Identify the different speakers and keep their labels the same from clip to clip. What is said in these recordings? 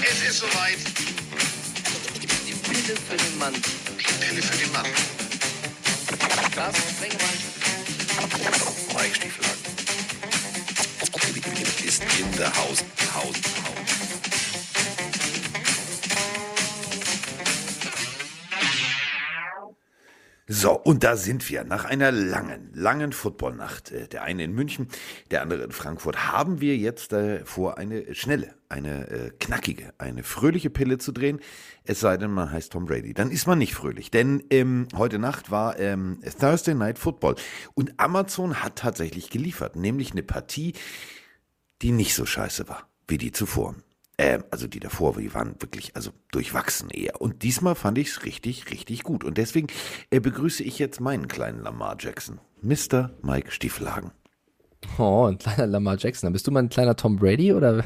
Speaker 1: Es ist soweit.
Speaker 2: Die Pille für den Mann.
Speaker 1: Die Pille für den Mann.
Speaker 2: Sprengemann.
Speaker 3: Mike Stieflagen. Ist in der Haus. Haus. Haus. So, und da sind wir. Nach einer langen, langen Footballnacht, äh, der eine in München, der andere in Frankfurt, haben wir jetzt äh, vor, eine schnelle, eine äh, knackige, eine fröhliche Pille zu drehen. Es sei denn, man heißt Tom Brady. Dann ist man nicht fröhlich, denn ähm, heute Nacht war ähm, Thursday Night Football und Amazon hat tatsächlich geliefert, nämlich eine Partie, die nicht so scheiße war wie die zuvor. Ähm, also die davor, die waren wirklich also durchwachsen eher. Und diesmal fand ich es richtig, richtig gut. Und deswegen äh, begrüße ich jetzt meinen kleinen Lamar Jackson, Mr. Mike Stiefelhagen.
Speaker 4: Oh, ein kleiner Lamar Jackson. Bist du mal ein kleiner Tom Brady oder?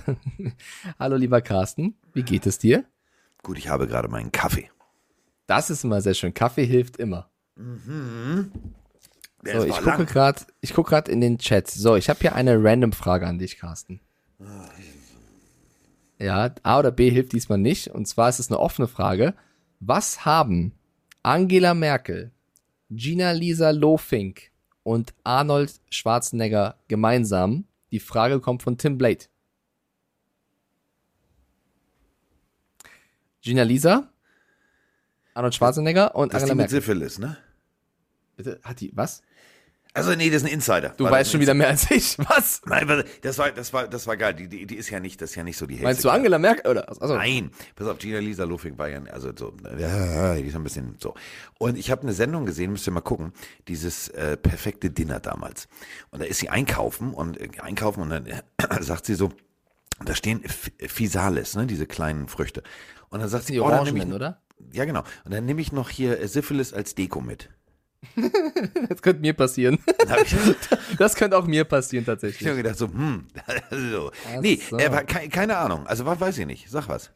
Speaker 4: Hallo, lieber Carsten. Wie geht es dir?
Speaker 3: Gut, ich habe gerade meinen Kaffee.
Speaker 4: Das ist immer sehr schön. Kaffee hilft immer.
Speaker 3: Der
Speaker 4: So, ich gucke gerade, ich gucke gerade in den Chat. So, ich habe hier eine random Frage an dich, Carsten. Ja, A oder B hilft diesmal nicht. Und zwar ist es eine offene Frage. Was haben Angela Merkel, Gina Lisa Lofink und Arnold Schwarzenegger gemeinsam? Die Frage kommt von Tim Blade. Gina Lisa, Arnold Schwarzenegger und
Speaker 3: Das ist
Speaker 4: Angela
Speaker 3: die mit
Speaker 4: Merkel.
Speaker 3: Syphilis, ne?
Speaker 4: Bitte, hat die, was?
Speaker 3: Also nee, das ist ein Insider.
Speaker 4: Du
Speaker 3: War
Speaker 4: weißt schon wieder mehr als ich. Was?
Speaker 3: Nein, das war, das war, das war geil. Die, die, die ist ja nicht, das ist ja nicht so die hellste
Speaker 4: Meinst du. Angela Merkel? Oder? Also,
Speaker 3: Nein, pass auf, Gina Lisa Lofing war ja, also so, ja, die ist ein bisschen so. Und ich habe eine Sendung gesehen, müsst ihr mal gucken, dieses äh, perfekte Dinner damals. Und da ist sie einkaufen und äh, einkaufen und dann äh, sagt sie so, da stehen F- Physalis, ne, diese kleinen Früchte. Und dann sagt sie,
Speaker 4: die
Speaker 3: oh, dann nehm ich,
Speaker 4: Orangenen, oder?
Speaker 3: ja genau. Und dann nehme ich noch hier äh, Syphilis als Deko mit.
Speaker 4: Das könnte mir passieren.
Speaker 3: Ich,
Speaker 4: Das könnte auch mir passieren
Speaker 3: ich hab
Speaker 4: tatsächlich.
Speaker 3: gedacht so, hm, so.
Speaker 4: Ach
Speaker 3: Nee,
Speaker 4: so.
Speaker 3: äh, keine Ahnung. Also was weiß ich nicht. Sag was.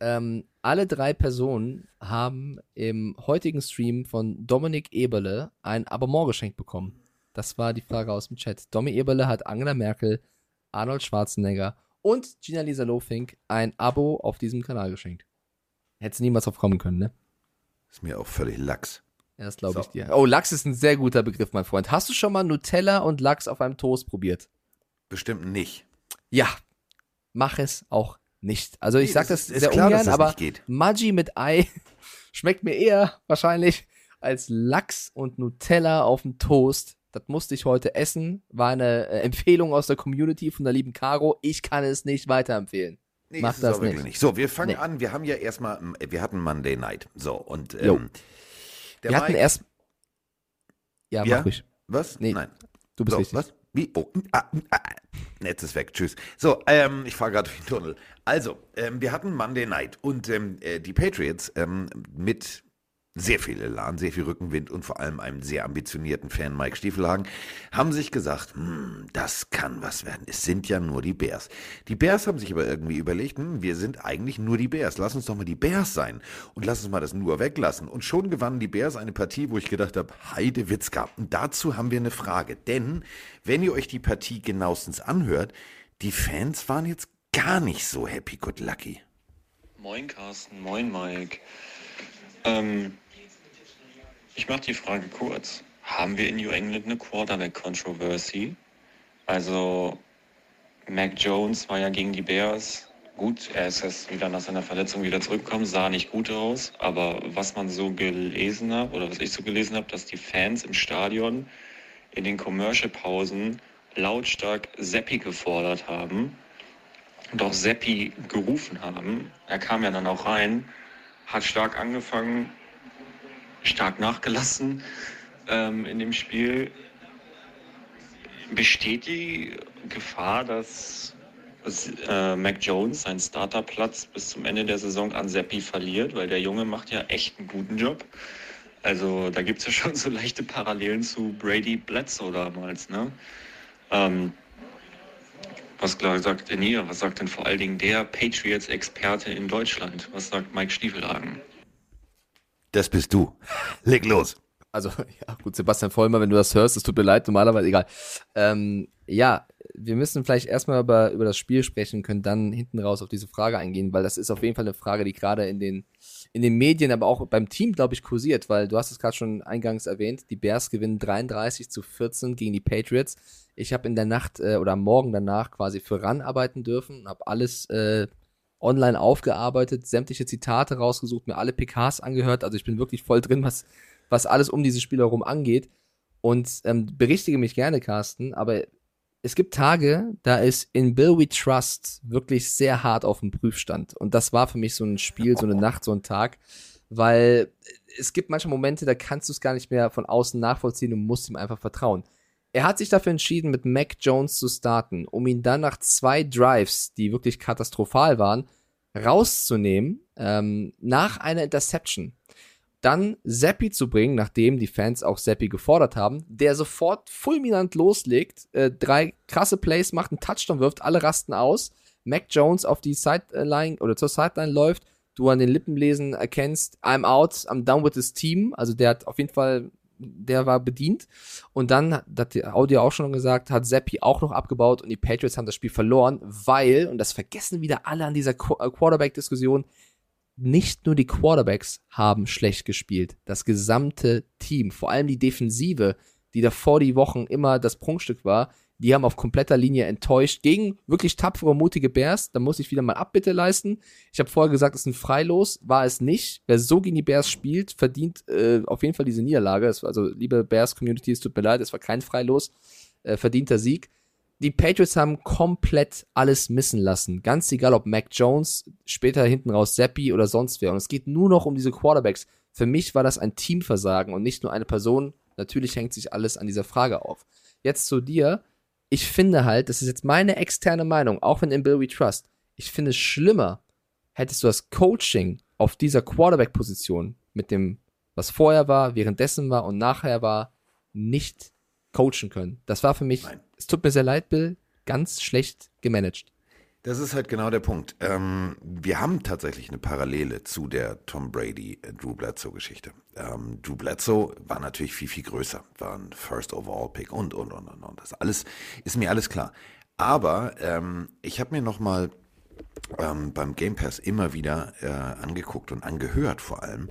Speaker 4: Ähm, alle drei Personen haben im heutigen Stream von Dominik Eberle ein Abonnement geschenkt bekommen. Das war die Frage aus dem Chat. Domi Eberle hat Angela Merkel, Arnold Schwarzenegger und Gina Lisa Lofink ein Abo auf diesem Kanal geschenkt. Hättest niemals drauf kommen können, ne?
Speaker 3: Ist mir auch völlig lax.
Speaker 4: Ja, das glaube ich
Speaker 3: So.
Speaker 4: dir. Oh, Lachs ist ein sehr guter Begriff, mein Freund. Hast du schon mal Nutella und Lachs auf einem Toast probiert?
Speaker 3: Bestimmt nicht.
Speaker 4: Ja, mach es auch nicht. Also ich
Speaker 3: Nee,
Speaker 4: sag
Speaker 3: das
Speaker 4: das, sehr
Speaker 3: klar,
Speaker 4: ungern,
Speaker 3: das
Speaker 4: aber. Maggi mit Ei schmeckt mir eher wahrscheinlich als Lachs und Nutella auf dem Toast. Das musste ich heute essen. War eine äh, Empfehlung aus der Community von der lieben Caro. Ich kann es nicht weiterempfehlen.
Speaker 3: Nee,
Speaker 4: Mach das
Speaker 3: wirklich
Speaker 4: nicht.
Speaker 3: nicht. So, wir fangen
Speaker 4: Nee.
Speaker 3: an. Wir haben ja erstmal, ähm, wir hatten Monday Night. So, und ähm, der
Speaker 4: Wir hatten
Speaker 3: Mike-
Speaker 4: erst. Ja,
Speaker 3: Ja?
Speaker 4: mach ruhig.
Speaker 3: Was?
Speaker 4: Nee,
Speaker 3: Nein.
Speaker 4: Du bist
Speaker 3: so,
Speaker 4: richtig.
Speaker 3: was? Wie? Oh, ah, ah. Netz ist weg. Tschüss. So, ähm, ich fahre gerade durch den Tunnel. Also, ähm, wir hatten Monday Night und ähm, äh, die Patriots ähm, mit sehr viel Elan, sehr viel Rückenwind und vor allem einem sehr ambitionierten Fan Mike Stiefelhagen haben sich gesagt, hm, das kann was werden. Es sind ja nur die Bears. Die Bears haben sich aber irgendwie überlegt, hm, wir sind eigentlich nur die Bears. Lass uns doch mal die Bears sein und lass uns mal das nur weglassen. Und schon gewannen die Bears eine Partie, wo ich gedacht habe, Heide Witzka. Und dazu haben wir eine Frage. Denn wenn ihr euch die Partie genauestens anhört, die Fans waren jetzt gar nicht so happy good lucky.
Speaker 5: Moin Carsten, moin Mike. Ähm, ich mache die Frage kurz. Haben wir in New England eine Quarterback-Controversy? Also, Mac Jones war ja gegen die Bears. Gut, er ist jetzt wieder nach seiner Verletzung wieder zurückgekommen, sah nicht gut aus. Aber was man so gelesen hat, oder was ich so gelesen habe, dass die Fans im Stadion in den Commercial-Pausen lautstark Seppi gefordert haben auch Seppi gerufen haben. Er kam ja dann auch rein, hat stark angefangen, stark nachgelassen ähm, in dem Spiel. Besteht die Gefahr, dass äh, Mac Jones seinen Starterplatz bis zum Ende der Saison an Seppi verliert? Weil der Junge macht ja echt einen guten Job. Also da gibt es ja schon so leichte Parallelen zu Brady Bledsoe damals. Ne? Ähm, was klar sagt denn ihr? Was sagt denn vor allen Dingen der Patriots-Experte in Deutschland? Was sagt Mike Stiefelhagen?
Speaker 3: Das bist du. Leg los.
Speaker 4: also ja, gut, Sebastian Vollmer, wenn du das hörst, es tut mir leid, normalerweise egal. Ähm, ja, wir müssen vielleicht erstmal über, über das Spiel sprechen, können dann hinten raus auf diese Frage eingehen, weil das ist auf jeden Fall eine Frage, die gerade in den, in den Medien, aber auch beim Team, glaube ich, kursiert, weil du hast es gerade schon eingangs erwähnt, die Bears gewinnen 33 zu 14 gegen die Patriots. Ich habe in der Nacht äh, oder am Morgen danach quasi für RAN arbeiten dürfen, habe alles äh, online aufgearbeitet, sämtliche Zitate rausgesucht, mir alle PKs angehört, also ich bin wirklich voll drin, was, was alles um dieses Spiel herum angeht. Und ähm, berichtige mich gerne, Carsten, aber es gibt Tage, da ist in Bill We Trust wirklich sehr hart auf dem Prüfstand. Und das war für mich so ein Spiel, so eine Nacht, so ein Tag, weil es gibt manche Momente, da kannst du es gar nicht mehr von außen nachvollziehen und musst ihm einfach vertrauen. Er hat sich dafür entschieden, mit Mac Jones zu starten, um ihn dann nach zwei Drives, die wirklich katastrophal waren, rauszunehmen, ähm, nach einer Interception. Dann Seppi zu bringen, nachdem die Fans auch Seppi gefordert haben, der sofort fulminant loslegt, äh, drei krasse Plays macht, einen Touchdown wirft, alle rasten aus, Mac Jones auf die Sideline oder zur Sideline läuft, du an den Lippenlesen erkennst, I'm out, I'm done with this team, also der hat auf jeden Fall, der war bedient. Und dann, das hat Audio auch schon gesagt, hat Seppi auch noch abgebaut und die Patriots haben das Spiel verloren, weil, und das vergessen wieder alle an dieser äh, Quarterback-Diskussion, nicht nur die Quarterbacks haben schlecht gespielt, das gesamte Team, vor allem die Defensive, die davor die Wochen immer das Prunkstück war, die haben auf kompletter Linie enttäuscht gegen wirklich tapfere, mutige Bears. Da muss ich wieder mal Abbitte leisten. Ich habe vorher gesagt, es ist ein Freilos, war es nicht. Wer so gegen die Bears spielt, verdient äh, auf jeden Fall diese Niederlage. War, also, liebe Bears-Community, es tut mir leid, es war kein Freilos, äh, verdienter Sieg die Patriots haben komplett alles missen lassen. Ganz egal, ob Mac Jones, später hinten raus Seppi oder sonst wer. Und es geht nur noch um diese Quarterbacks. Für mich war das ein Teamversagen und nicht nur eine Person. Natürlich hängt sich alles an dieser Frage auf. Jetzt zu dir. Ich finde halt, das ist jetzt meine externe Meinung, auch wenn in Bill We Trust. Ich finde es schlimmer, hättest du das Coaching auf dieser Quarterback-Position mit dem, was vorher war, währenddessen war und nachher war, nicht coachen können. Das war für mich, Nein. es tut mir sehr leid, Bill, ganz schlecht gemanagt.
Speaker 3: Das ist halt genau der Punkt. Ähm, wir haben tatsächlich eine Parallele zu der Tom Brady äh, Drew Bledsoe Geschichte. Ähm, Drew Bledsoe war natürlich viel viel größer, war ein First Overall Pick und und und und und. Das alles ist mir alles klar. Aber ähm, ich habe mir noch mal ähm, beim Game Pass immer wieder äh, angeguckt und angehört vor allem,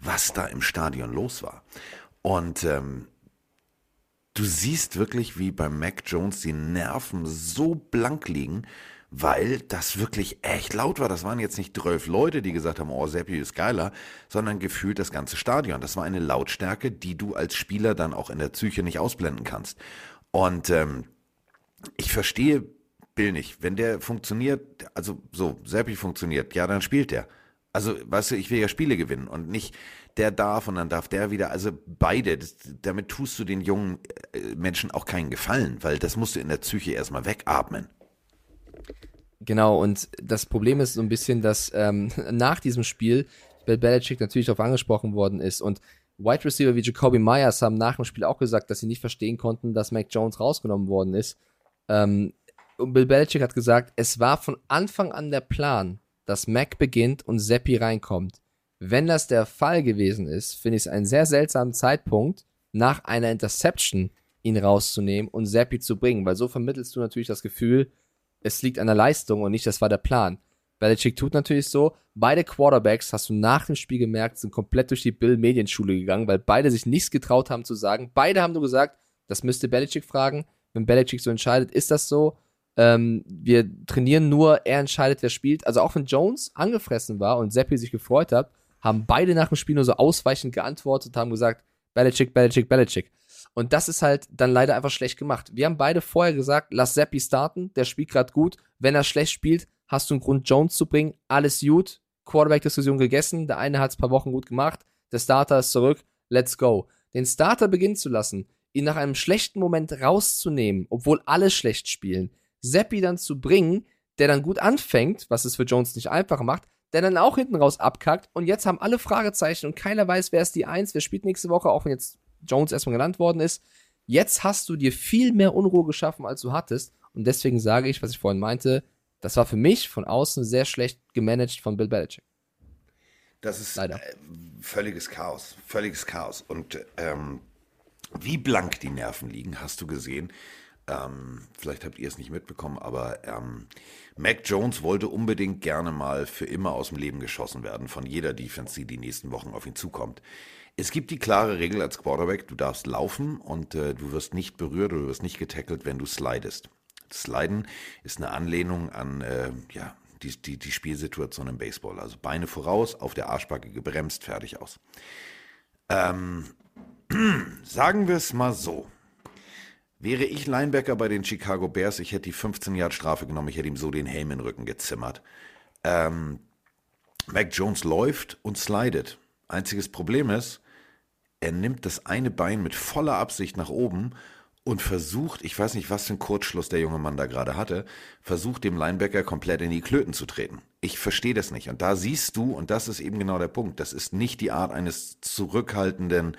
Speaker 3: was da im Stadion los war. Und ähm, du siehst wirklich, wie bei Mac Jones die Nerven so blank liegen, weil das wirklich echt laut war. Das waren jetzt nicht zwölf Leute, die gesagt haben, oh, Seppi ist geiler, sondern gefühlt das ganze Stadion. Das war eine Lautstärke, die du als Spieler dann auch in der Psyche nicht ausblenden kannst. Und ähm, ich verstehe Bill nicht. Wenn der funktioniert, also so, Seppi funktioniert, ja, dann spielt der. Also, weißt du, ich will ja Spiele gewinnen und nicht, der darf und dann darf der wieder. Also beide, das, damit tust du den jungen äh, Menschen auch keinen Gefallen, weil das musst du in der Psyche erstmal wegatmen.
Speaker 4: Genau, und das Problem ist so ein bisschen, dass ähm, nach diesem Spiel Bill Belichick natürlich darauf angesprochen worden ist und Wide Receiver wie Jacoby Myers haben nach dem Spiel auch gesagt, dass sie nicht verstehen konnten, dass Mac Jones rausgenommen worden ist. Ähm, und Bill Belichick hat gesagt, es war von Anfang an der Plan, dass Mac beginnt und Seppi reinkommt. Wenn das der Fall gewesen ist, finde ich es einen sehr seltsamen Zeitpunkt, nach einer Interception ihn rauszunehmen und Seppi zu bringen, weil so vermittelst du natürlich das Gefühl, es liegt an der Leistung und nicht, das war der Plan. Belichick tut natürlich so. Beide Quarterbacks, hast du nach dem Spiel gemerkt, sind komplett durch die Bill-Medienschule gegangen, weil beide sich nichts getraut haben zu sagen. Beide haben nur gesagt, das müsste Belichick fragen. Wenn Belichick so entscheidet, ist das so. Ähm, wir trainieren nur, er entscheidet, wer spielt. Also auch wenn Jones angefressen war und Seppi sich gefreut hat, haben beide nach dem Spiel nur so ausweichend geantwortet, haben gesagt, Belichick, Belichick, Belichick. Und das ist halt dann leider einfach schlecht gemacht. Wir haben beide vorher gesagt, lass Seppi starten, der spielt gerade gut. Wenn er schlecht spielt, hast du einen Grund, Jones zu bringen. Alles gut. Quarterback-Diskussion gegessen. Der eine hat es ein paar Wochen gut gemacht. Der Starter ist zurück. Let's go. Den Starter beginnen zu lassen, ihn nach einem schlechten Moment rauszunehmen, obwohl alle schlecht spielen. Seppi dann zu bringen, der dann gut anfängt, was es für Jones nicht einfacher macht, der dann auch hinten raus abkackt und jetzt haben alle Fragezeichen und keiner weiß, wer ist die Eins, wer spielt nächste Woche, auch wenn jetzt Jones erstmal genannt worden ist. Jetzt hast du dir viel mehr Unruhe geschaffen, als du hattest und deswegen sage ich, was ich vorhin meinte, das war für mich von außen sehr schlecht gemanagt von Bill Belichick.
Speaker 3: Das ist
Speaker 4: Leider.
Speaker 3: äh, völliges Chaos, völliges Chaos. Und ähm, wie blank die Nerven liegen, hast du gesehen. Ähm, vielleicht habt ihr es nicht mitbekommen, aber ähm, Mac Jones wollte unbedingt gerne mal für immer aus dem Leben geschossen werden von jeder Defense, die die nächsten Wochen auf ihn zukommt. Es gibt die klare Regel als Quarterback, du darfst laufen und äh, du wirst nicht berührt oder du wirst nicht getackelt, wenn du slidest. Sliden ist eine Anlehnung an äh, ja, die, die, die Spielsituation im Baseball. Also Beine voraus, auf der Arschbacke gebremst, fertig aus. Ähm, sagen wir es mal so. Wäre ich Linebacker bei den Chicago Bears, ich hätte die 15 Yard Strafe genommen, ich hätte ihm so den Helm in den Rücken gezimmert. Ähm, Mac Jones läuft und slidet. Einziges Problem ist, er nimmt das eine Bein mit voller Absicht nach oben und versucht, ich weiß nicht, was für ein Kurzschluss der junge Mann da gerade hatte, versucht dem Linebacker komplett in die Klöten zu treten. Ich verstehe das nicht. Und da siehst du, und das ist eben genau der Punkt, das ist nicht die Art eines zurückhaltenden,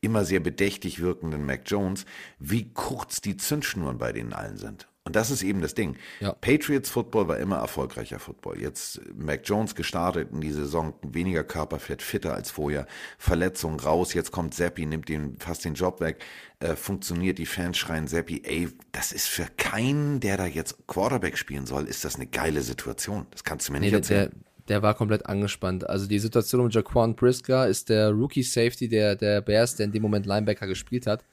Speaker 3: immer sehr bedächtig wirkenden Mac Jones, wie kurz die Zündschnuren bei denen allen sind. Und das ist eben das Ding.
Speaker 4: Ja.
Speaker 3: Patriots Football war immer erfolgreicher Football. Jetzt Mac Jones gestartet in die Saison, weniger Körperfett, fitter als vorher, Verletzung raus, jetzt kommt Seppi, nimmt den, fast den Job weg, äh, funktioniert, die Fans schreien Seppi, ey, das ist für keinen, der da jetzt Quarterback spielen soll, ist das eine geile Situation. Das kannst du mir nicht
Speaker 4: Nee, der,
Speaker 3: erzählen.
Speaker 4: der, der war komplett angespannt. Also die Situation um Jaquan Brisker ist der Rookie Safety der, der Bears, der in dem Moment Linebacker gespielt hat.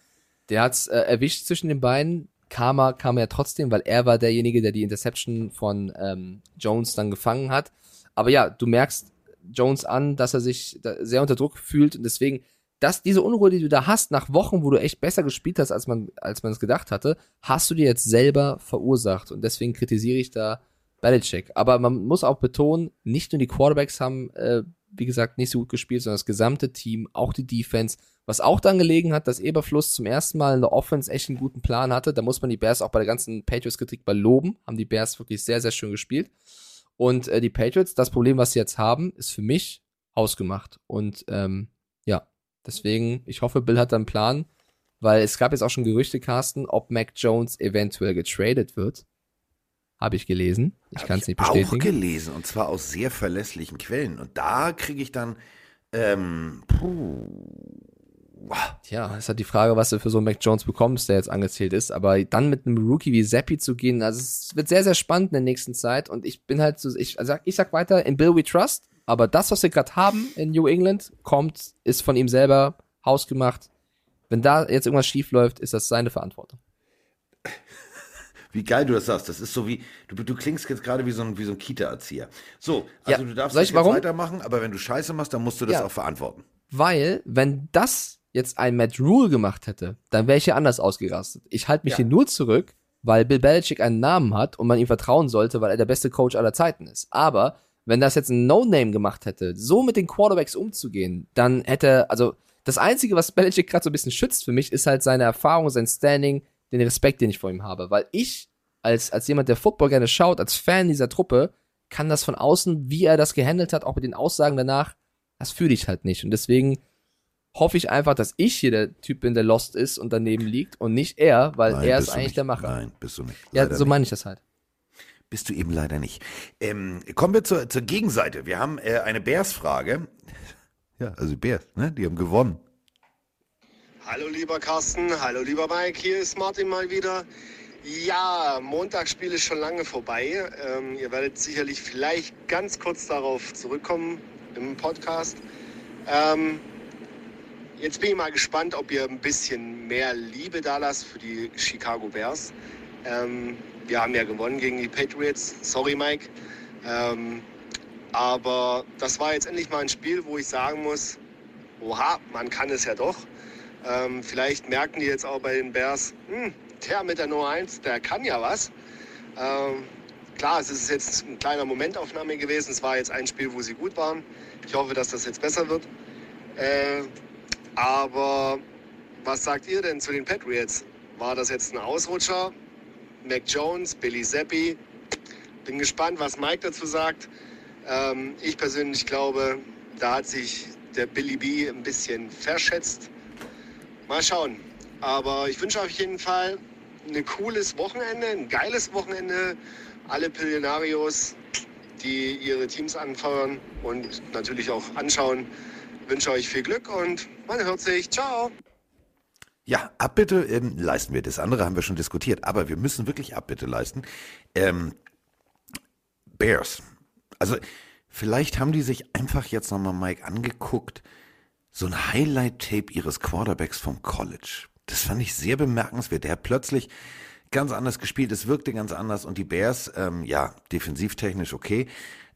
Speaker 4: Der hat's äh, erwischt zwischen den Beinen. Karma kam ja trotzdem, weil er war derjenige, der die Interception von ähm, Jones dann gefangen hat. Aber ja, du merkst Jones an, dass er sich sehr unter Druck fühlt und deswegen, dass diese Unruhe, die du da hast, nach Wochen, wo du echt besser gespielt hast, als man, als man es gedacht hatte, hast du dir jetzt selber verursacht und deswegen kritisiere ich da Belichick. Aber man muss auch betonen, nicht nur die Quarterbacks haben, äh, wie gesagt, nicht so gut gespielt, sondern das gesamte Team, auch die Defense, was auch dann gelegen hat, dass Eberfluss zum ersten Mal in der Offense echt einen guten Plan hatte. Da muss man die Bears auch bei der ganzen Patriots-Kritik bei loben. Haben die Bears wirklich sehr, sehr schön gespielt. Und äh, die Patriots, das Problem, was sie jetzt haben, ist für mich ausgemacht. Und ähm, ja, deswegen, ich hoffe, Bill hat da einen Plan, weil es gab jetzt auch schon Gerüchte, Carsten, ob Mac Jones eventuell getradet wird. Habe ich gelesen. Ich kann es nicht
Speaker 3: Auch
Speaker 4: bestätigen.
Speaker 3: gelesen und zwar aus sehr verlässlichen Quellen. Und da kriege ich dann, ähm, puh,
Speaker 4: Tja, ist halt die Frage, was du für so einen Mac Jones bekommst, der jetzt angezählt ist. Aber dann mit einem Rookie wie Zappi zu gehen, also es wird sehr, sehr spannend in der nächsten Zeit. Und ich bin halt so, ich sag, ich sag weiter, in Bill we trust. Aber das, was wir gerade haben in New England, kommt, ist von ihm selber hausgemacht. Wenn da jetzt irgendwas schief läuft, ist das seine Verantwortung.
Speaker 3: Wie geil du das sagst. Das ist so wie, du, du klingst jetzt gerade wie so ein, wie so ein Kita-Erzieher. So, also
Speaker 4: Ja,
Speaker 3: du darfst das jetzt
Speaker 4: warum?
Speaker 3: weitermachen, aber wenn du Scheiße machst, dann musst du das
Speaker 4: Ja.
Speaker 3: auch verantworten.
Speaker 4: Weil, wenn das jetzt ein Matt Rule gemacht hätte, dann wäre ich hier anders ausgerastet. Ich halte mich
Speaker 3: Ja.
Speaker 4: hier nur zurück, weil Bill Belichick einen Namen hat und man ihm vertrauen sollte, weil er der beste Coach aller Zeiten ist. Aber wenn das jetzt ein No-Name gemacht hätte, so mit den Quarterbacks umzugehen, dann hätte, also das Einzige, was Belichick gerade so ein bisschen schützt für mich, ist halt seine Erfahrung, sein Standing, den Respekt, den ich vor ihm habe. Weil ich, als, als jemand, der Football gerne schaut, als Fan dieser Truppe, kann das von außen, wie er das gehandelt hat, auch mit den Aussagen danach, das fühle ich halt nicht. Und deswegen hoffe ich einfach, dass ich hier der Typ bin, der lost ist und daneben liegt und nicht er, weil
Speaker 3: Nein,
Speaker 4: er ist eigentlich
Speaker 3: nicht.
Speaker 4: der Macher.
Speaker 3: Nein, bist du nicht.
Speaker 4: ja,
Speaker 3: Leider
Speaker 4: so
Speaker 3: nicht.
Speaker 4: meine ich das halt.
Speaker 3: Bist du eben leider nicht. Ähm, kommen wir zur, zur Gegenseite. Wir haben äh, eine Bears-Frage. Ja, also die Bears, ne? Die haben gewonnen.
Speaker 6: Hallo lieber Carsten, hallo lieber Mike, hier ist Martin mal wieder. Ja, Montagsspiel ist schon lange vorbei. Ähm, ihr werdet sicherlich vielleicht ganz kurz darauf zurückkommen im Podcast. Ähm, jetzt bin ich mal gespannt, ob ihr ein bisschen mehr Liebe da lasst für die Chicago Bears. Ähm, wir haben ja gewonnen gegen die Patriots. Sorry, Mike. Ähm, aber das war jetzt endlich mal ein Spiel, wo ich sagen muss, oha, man kann es ja doch. Ähm, vielleicht merken die jetzt auch bei den Bears, hm, der mit der Nummer 1, der kann ja was. Ähm, klar, es ist jetzt ein kleiner Momentaufnahme gewesen. Es war jetzt ein Spiel, wo sie gut waren. Ich hoffe, dass das jetzt besser wird. Äh, aber was sagt ihr denn zu den Patriots? War das jetzt ein Ausrutscher? Mac Jones, Billy Zappi? Bin gespannt, was Mike dazu sagt. Ähm, ich persönlich glaube, da hat sich der Billy B ein bisschen verschätzt. Mal schauen. Aber ich wünsche auf jeden Fall ein cooles Wochenende, ein geiles Wochenende. Alle Pillenarios die ihre Teams anfeuern und natürlich auch anschauen. Wünsche euch viel Glück und man hört sich. Ciao.
Speaker 3: Ja, Abbitte ähm, leisten wir. Das andere haben wir schon diskutiert, aber wir müssen wirklich Abbitte leisten. Ähm, Bears. Also vielleicht haben die sich einfach jetzt nochmal Mike angeguckt, so ein Highlight-Tape ihres Quarterbacks vom College. Das fand ich sehr bemerkenswert. Der hat plötzlich ganz anders gespielt, es wirkte ganz anders und die Bears, ähm, ja, defensivtechnisch okay,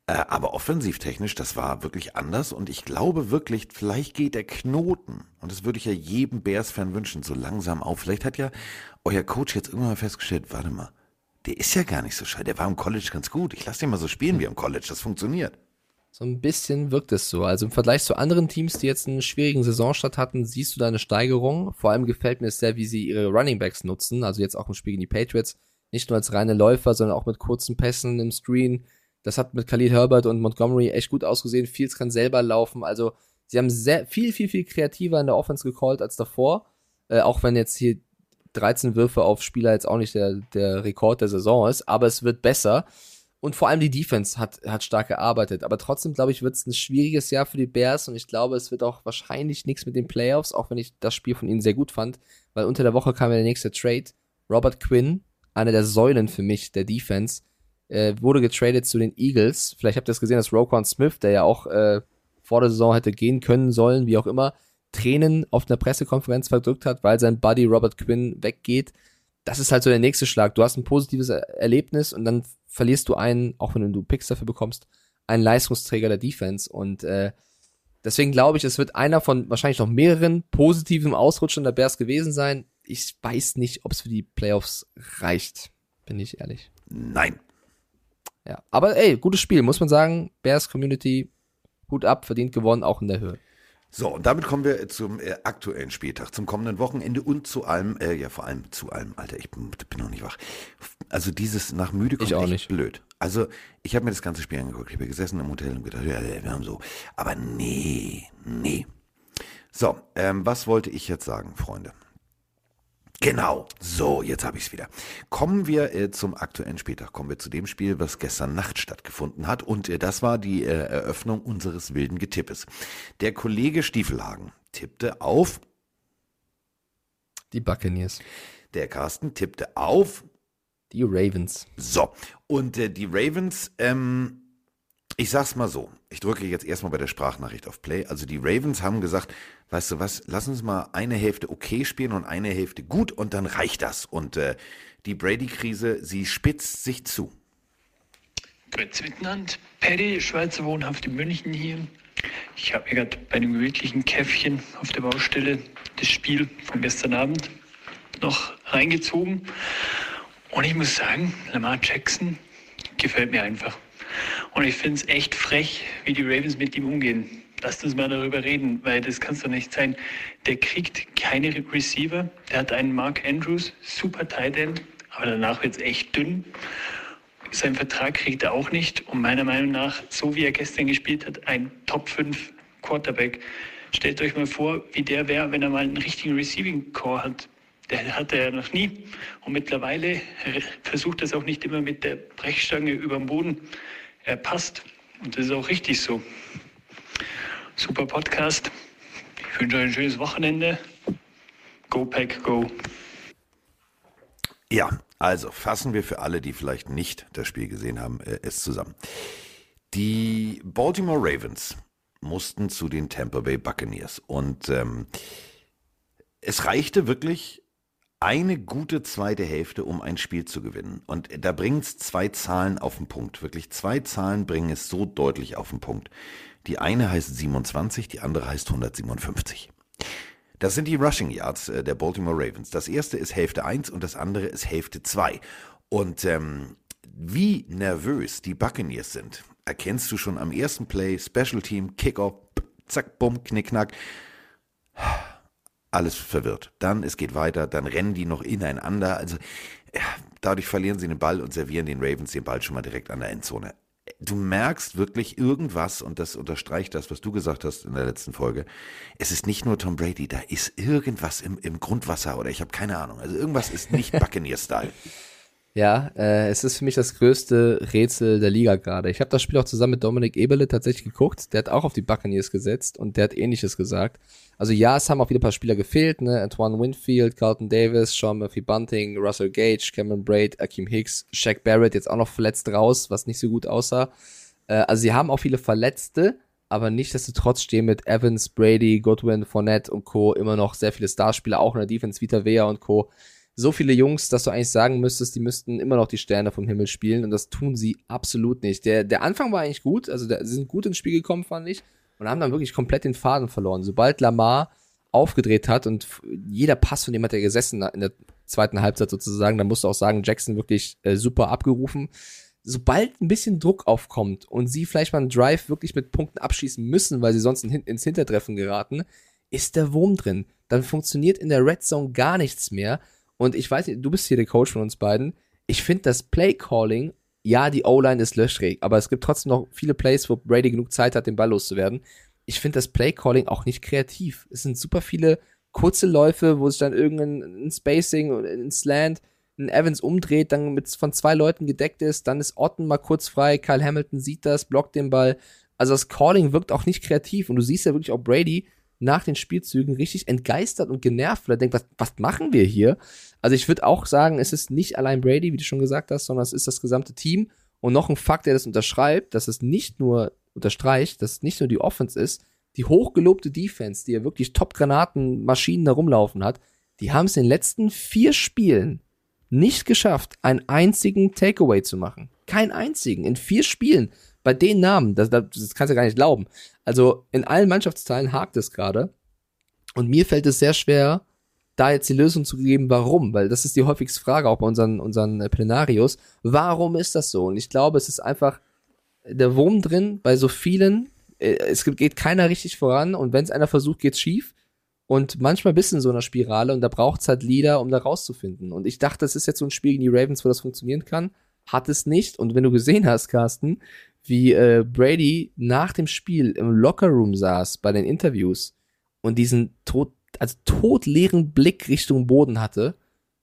Speaker 3: äh, aber offensivtechnisch, das war wirklich anders und ich glaube wirklich, vielleicht geht der Knoten, und das würde ich ja jedem Bears-Fan wünschen, so langsam auf. Vielleicht hat ja euer Coach jetzt irgendwann mal festgestellt, warte mal, der ist ja gar nicht so scheiße, der war im College ganz gut. Ich lasse den mal so spielen wie im College, das funktioniert.
Speaker 4: So ein bisschen wirkt es so. Also im Vergleich zu anderen Teams, die jetzt einen schwierigen Saisonstart hatten, siehst du da eine Steigerung. Vor allem gefällt mir es sehr, wie sie ihre Runningbacks nutzen. Also jetzt auch im Spiel gegen die Patriots. Nicht nur als reine Läufer, sondern auch mit kurzen Pässen im Screen. Das hat mit Khalid Herbert und Montgomery echt gut ausgesehen. Fields kann selber laufen. Also sie haben sehr viel, viel, viel kreativer in der Offense gecallt als davor. Äh, auch wenn jetzt hier 13 Würfe auf Spieler jetzt auch nicht der, der Rekord der Saison ist. Aber es wird besser. Und vor allem die Defense hat, hat stark gearbeitet. Aber trotzdem, glaube ich, wird es ein schwieriges Jahr für die Bears und ich glaube, es wird auch wahrscheinlich nichts mit den Playoffs, auch wenn ich das Spiel von ihnen sehr gut fand, weil unter der Woche kam ja der nächste Trade. Robert Quinn, einer der Säulen für mich der Defense, äh, wurde getradet zu den Eagles. Vielleicht habt ihr das gesehen, dass Roquan Smith, der ja auch äh, vor der Saison hätte gehen können sollen, wie auch immer, Tränen auf einer Pressekonferenz verdrückt hat, weil sein Buddy Robert Quinn weggeht. Das ist halt so der nächste Schlag. Du hast ein positives Erlebnis und dann verlierst du einen, auch wenn du Picks dafür bekommst, einen Leistungsträger der Defense. Und äh, deswegen glaube ich, es wird einer von wahrscheinlich noch mehreren positiven Ausrutschern der Bears gewesen sein. Ich weiß nicht, ob es für die Playoffs reicht, bin ich ehrlich.
Speaker 3: Nein.
Speaker 4: Ja, aber ey, gutes Spiel, muss man sagen. Bears Community, gut ab, verdient gewonnen, auch in der Höhe.
Speaker 3: So, und damit kommen wir zum äh, aktuellen Spieltag, zum kommenden Wochenende und zu allem, äh, ja vor allem zu allem, Alter, ich bin, bin noch nicht wach. Also dieses nach müde kommt
Speaker 4: Ich auch nicht.
Speaker 3: blöd. Also ich habe mir das ganze Spiel angeguckt, ich habe gesessen im Hotel und gedacht, ja, ja, wir haben so, aber nee, nee. So, ähm, was wollte ich jetzt sagen, Freunde? Genau, so, jetzt habe ich es wieder. Kommen wir äh, zum aktuellen Spieltag, kommen wir zu dem Spiel, was gestern Nacht stattgefunden hat. Und äh, das war die äh, Eröffnung unseres wilden Getippes. Der Kollege Stiefelhagen tippte auf,
Speaker 4: Die Buccaneers.
Speaker 3: der Carsten tippte auf,
Speaker 4: Die Ravens.
Speaker 3: so. Und äh, die Ravens, ähm, ich sag's mal so, ich drücke jetzt erstmal bei der Sprachnachricht auf Play. Also die Ravens haben gesagt, weißt du was, lass uns mal eine Hälfte okay spielen und eine Hälfte gut und dann reicht das. Und äh, die Brady-Krise, sie spitzt sich zu.
Speaker 7: Grüezi miteinander. Paddy, Schweizer Wohnhaft in München hier. Ich habe mir gerade bei einem gemütlichen Käffchen auf der Baustelle das Spiel von gestern Abend noch reingezogen. Und ich muss sagen, Lamar Jackson gefällt mir einfach. Und ich finde es echt frech, wie die Ravens mit ihm umgehen. Lasst uns mal darüber reden, weil das kann es doch nicht sein. Der kriegt keine Receiver. Der hat einen Mark Andrews, super Tight End, aber danach wird es echt dünn. Seinen Vertrag kriegt er auch nicht. Und meiner Meinung nach, so wie er gestern gespielt hat, ein Top 5 Quarterback. Stellt euch mal vor, wie der wäre, wenn er mal einen richtigen Receiving Core hat. Der hatte er noch nie. Und mittlerweile versucht er es auch nicht immer mit der Brechstange über dem Boden. Er passt. Und das ist auch richtig so. Super Podcast. Ich wünsche euch ein schönes Wochenende. Go Pack, go.
Speaker 3: Ja, also fassen wir für alle, die vielleicht nicht das Spiel gesehen haben, äh, es zusammen. Die Baltimore Ravens mussten zu den Tampa Bay Buccaneers und ähm, es reichte wirklich eine gute zweite Hälfte, um ein Spiel zu gewinnen. Und da bringen es zwei Zahlen auf den Punkt. Wirklich zwei Zahlen bringen es so deutlich auf den Punkt. Die eine heißt 27, die andere heißt 157. Das sind die Rushing Yards äh, der Baltimore Ravens. Das erste ist Hälfte 1 und das andere ist Hälfte 2. Und ähm, wie nervös die Buccaneers sind, erkennst du schon am ersten Play, Special Team, Kickoff, zack, bumm, knickknack. Alles verwirrt. Dann, es geht weiter, dann rennen die noch ineinander. Also ja, dadurch verlieren sie den Ball und servieren den Ravens den Ball schon mal direkt an der Endzone. Du merkst wirklich irgendwas, und das unterstreicht das, was du gesagt hast in der letzten Folge. Es ist nicht nur Tom Brady, da ist irgendwas im, im Grundwasser oder ich habe keine Ahnung. Also irgendwas ist nicht Buccaneer-Style.
Speaker 4: Ja, äh, es ist für mich das größte Rätsel der Liga gerade. Ich habe das Spiel auch zusammen mit Dominik Eberle tatsächlich geguckt. Der hat auch auf die Buccaneers gesetzt und der hat ähnliches gesagt. Also ja, es haben auch wieder ein paar Spieler gefehlt, ne? Antoine Winfield, Carlton Davis, Sean Murphy Bunting, Russell Gage, Cameron Braid, Akeem Hicks, Shaq Barrett jetzt auch noch verletzt raus, was nicht so gut aussah. Äh, also sie haben auch viele Verletzte, aber nichtsdestotrotz stehen mit Evans, Brady, Godwin, Fournette und Co. immer noch sehr viele Starspieler, auch in der Defense, Vita Vea und Co so viele Jungs, dass du eigentlich sagen müsstest, die müssten immer noch die Sterne vom Himmel spielen und das tun sie absolut nicht. Der, der Anfang war eigentlich gut, also der, sie sind gut ins Spiel gekommen, fand ich, und haben dann wirklich komplett den Faden verloren. Sobald Lamar aufgedreht hat und jeder Pass von dem hat er gesessen in der zweiten Halbzeit sozusagen, dann musst du auch sagen, Jackson wirklich äh, super abgerufen. Sobald ein bisschen Druck aufkommt und sie vielleicht mal einen Drive wirklich mit Punkten abschließen müssen, weil sie sonst ins Hintertreffen geraten, ist der Wurm drin. Dann funktioniert in der Red Zone gar nichts mehr und ich weiß nicht, du bist hier der Coach von uns beiden. Ich finde das Play Calling, ja, die O-Line ist löchrig, aber es gibt trotzdem noch viele Plays, wo Brady genug Zeit hat, den Ball loszuwerden. Ich finde das Play Calling auch nicht kreativ. Es sind super viele kurze Läufe, wo sich dann irgendein Spacing ein Slant, ein Evans umdreht, dann mit von zwei Leuten gedeckt ist, dann ist Orton mal kurz frei, Kyle Hamilton sieht das, blockt den Ball. Also das Calling wirkt auch nicht kreativ und du siehst ja wirklich auch Brady nach den Spielzügen richtig entgeistert und genervt, weil er denkt, was, was machen wir hier? Also ich würde auch sagen, es ist nicht allein Brady, wie du schon gesagt hast, sondern es ist das gesamte Team. Und noch ein Fakt, der das unterschreibt, dass es nicht nur unterstreicht, dass es nicht nur die Offense ist, die hochgelobte Defense, die ja wirklich Top-Granaten-Maschinen da rumlaufen hat, die haben es in den letzten vier Spielen nicht geschafft, einen einzigen Takeaway zu machen. Keinen einzigen. In vier Spielen. Bei den Namen, das, das, kannst du gar nicht glauben. Also in allen Mannschaftsteilen hakt es gerade. Und mir fällt es sehr schwer, da jetzt die Lösung zu geben, warum, weil das ist die häufigste Frage auch bei unseren, unseren äh, Plenarios. Warum ist das so? Und ich glaube, es ist einfach der Wurm drin bei so vielen. Äh, es geht keiner richtig voran und wenn es einer versucht, geht's schief. Und manchmal bist du in so einer Spirale und da braucht es halt Leader, um da rauszufinden. Und ich dachte, das ist jetzt so ein Spiel gegen die Ravens, wo das funktionieren kann. Hat es nicht. Und wenn du gesehen hast, Carsten, wie äh, Brady nach dem Spiel im Lockerroom saß bei den Interviews und diesen tot also todleeren Blick Richtung Boden hatte,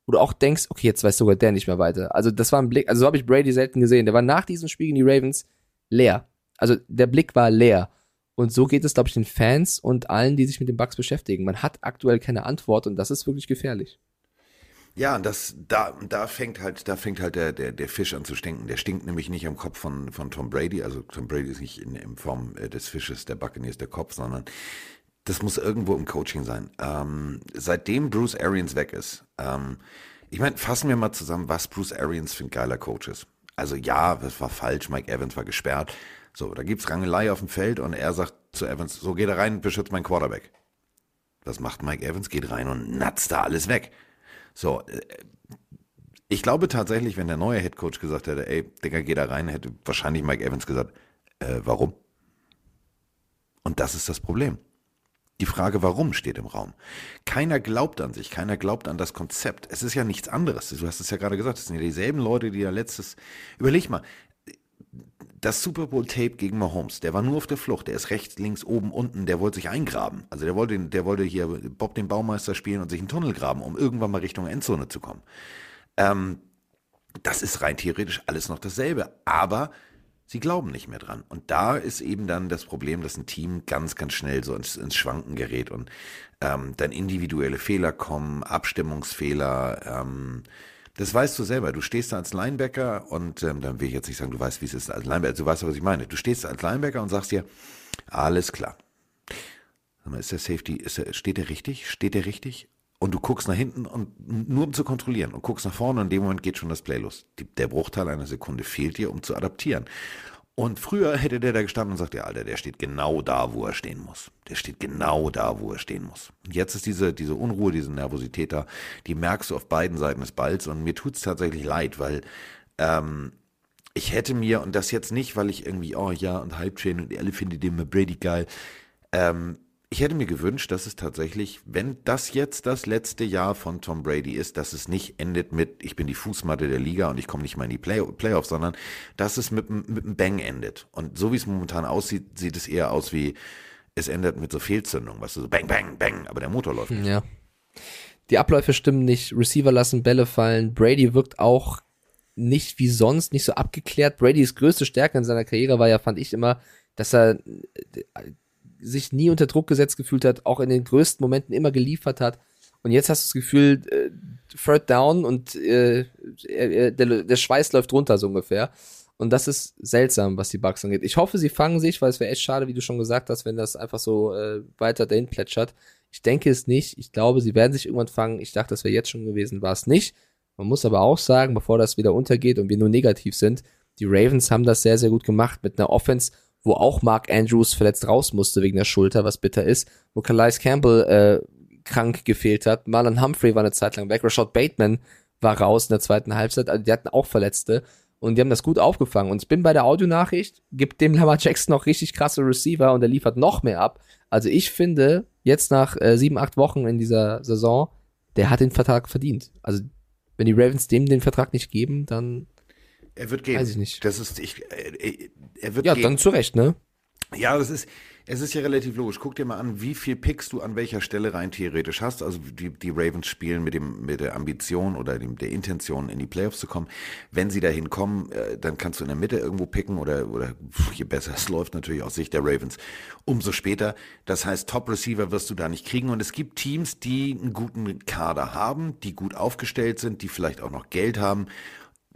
Speaker 4: wo du auch denkst, okay, jetzt weiß sogar der nicht mehr weiter. Also das war ein Blick, also so habe ich Brady selten gesehen. Der war nach diesem Spiel gegen die Ravens leer. Also der Blick war leer. Und so geht es, glaube ich, den Fans und allen, die sich mit den Bugs beschäftigen. Man hat aktuell keine Antwort und das ist wirklich gefährlich.
Speaker 3: Ja, das, da, da fängt halt, da fängt halt der, der, der Fisch an zu stinken. Der stinkt nämlich nicht am Kopf von, von Tom Brady. Also Tom Brady ist nicht in, in Form äh, des Fisches, der Buccaneers der Kopf, sondern das muss irgendwo im Coaching sein. Ähm, seitdem Bruce Arians weg ist, ähm, ich meine, fassen wir mal zusammen, was Bruce Arians für ein geiler Coach ist. Also ja, das war falsch, Mike Evans war gesperrt. So, da gibt's Rangelei auf dem Feld und er sagt zu Evans, so geht er rein, beschützt meinen Quarterback. Was macht Mike Evans? Geht rein und natzt da alles weg. So, äh, ich glaube tatsächlich, wenn der neue Head Coach gesagt hätte, ey, Digga, geh da rein, hätte wahrscheinlich Mike Evans gesagt, äh, warum? Und das ist das Problem. Die Frage, warum, steht im Raum. Keiner glaubt an sich, keiner glaubt an das Konzept. Es ist ja nichts anderes. Du hast es ja gerade gesagt, es sind ja dieselben Leute, die ja letztes. Überleg mal, das Super Bowl Tape gegen Mahomes, der war nur auf der Flucht, der ist rechts, links, oben, unten, der wollte sich eingraben. Also der wollte, der wollte hier Bob den Baumeister spielen und sich einen Tunnel graben, um irgendwann mal Richtung Endzone zu kommen. Ähm, das ist rein theoretisch alles noch dasselbe. Aber Sie glauben nicht mehr dran. Und da ist eben dann das Problem, dass ein Team ganz, ganz schnell so ins, ins Schwanken gerät und ähm, dann individuelle Fehler kommen, Abstimmungsfehler. Ähm, das weißt du selber. Du stehst da als Linebacker und ähm, dann will ich jetzt nicht sagen, du weißt, wie es ist als Linebacker. Du weißt, was ich meine. Du stehst da als Linebacker und sagst dir, alles klar. Ist der Safety, ist der, steht der richtig? Steht der richtig? und du guckst nach hinten und nur um zu kontrollieren und guckst nach vorne und in dem Moment geht schon das Play los. Die, der Bruchteil einer Sekunde fehlt dir, um zu adaptieren. Und früher hätte der da gestanden und sagt, ja, Alter, der steht genau da, wo er stehen muss. Der steht genau da, wo er stehen muss. Und jetzt ist diese, diese Unruhe, diese Nervosität da, die merkst du auf beiden Seiten des Balls und mir tut's tatsächlich leid, weil ähm, ich hätte mir, und das jetzt nicht, weil ich irgendwie, oh ja, und Hype Train und alle finden den Brady geil, ähm, ich hätte mir gewünscht, dass es tatsächlich, wenn das jetzt das letzte Jahr von Tom Brady ist, dass es nicht endet mit, ich bin die Fußmatte der Liga und ich komme nicht mal in die Play Playoffs, sondern dass es mit, mit einem Bang endet. Und so wie es momentan aussieht, sieht es eher aus wie, es endet mit so Fehlzündung, weißt du, so Bang, Bang, Bang, aber der Motor läuft nicht.
Speaker 4: Ja. Die Abläufe stimmen nicht, Receiver lassen Bälle fallen, Brady wirkt auch nicht wie sonst, nicht so abgeklärt. Bradys größte Stärke in seiner Karriere war ja, fand ich immer, dass er äh, sich nie unter Druck gesetzt gefühlt hat, auch in den größten Momenten immer geliefert hat. Und jetzt hast du das Gefühl, äh, Third Down und äh, äh, der, der Schweiß läuft runter so ungefähr. Und das ist seltsam, was die Bugs angeht. Ich hoffe, sie fangen sich, weil es wäre echt schade, wie du schon gesagt hast, wenn das einfach so äh, weiter dahin plätschert. Ich denke es nicht. Ich glaube, sie werden sich irgendwann fangen. Ich dachte, das wäre jetzt schon gewesen, war es nicht. Man muss aber auch sagen, bevor das wieder untergeht und wir nur negativ sind, die Ravens haben das sehr, sehr gut gemacht mit einer Offense, wo auch Mark Andrews verletzt raus musste wegen der Schulter, was bitter ist, wo Calais Campbell äh, krank gefehlt hat, Marlon Humphrey war eine Zeit lang weg, Rashad Bateman war raus in der zweiten Halbzeit, also die hatten auch Verletzte und die haben das gut aufgefangen. Und ich bin bei der Audionachricht, gibt dem Lamar Jackson noch richtig krasse Receiver und er liefert noch mehr ab. Also ich finde, jetzt nach äh, sieben, acht Wochen in dieser Saison, der hat den Vertrag verdient. Also wenn die Ravens dem den Vertrag nicht geben, dann
Speaker 3: Er wird gehen.
Speaker 4: Weiß ich nicht.
Speaker 3: Das ist, ich, äh, er wird
Speaker 4: ja,
Speaker 3: gehen.
Speaker 4: dann zu Recht, ne?
Speaker 3: Ja, das ist, es ist ja relativ logisch. Guck dir mal an, wie viel Picks du an welcher Stelle rein theoretisch hast. Also die, die Ravens spielen mit dem mit der Ambition oder dem, der Intention in die Playoffs zu kommen. Wenn sie dahin kommen, äh, dann kannst du in der Mitte irgendwo picken oder oder je besser es läuft natürlich aus Sicht der Ravens, umso später. Das heißt, Top Receiver wirst du da nicht kriegen. Und es gibt Teams, die einen guten Kader haben, die gut aufgestellt sind, die vielleicht auch noch Geld haben,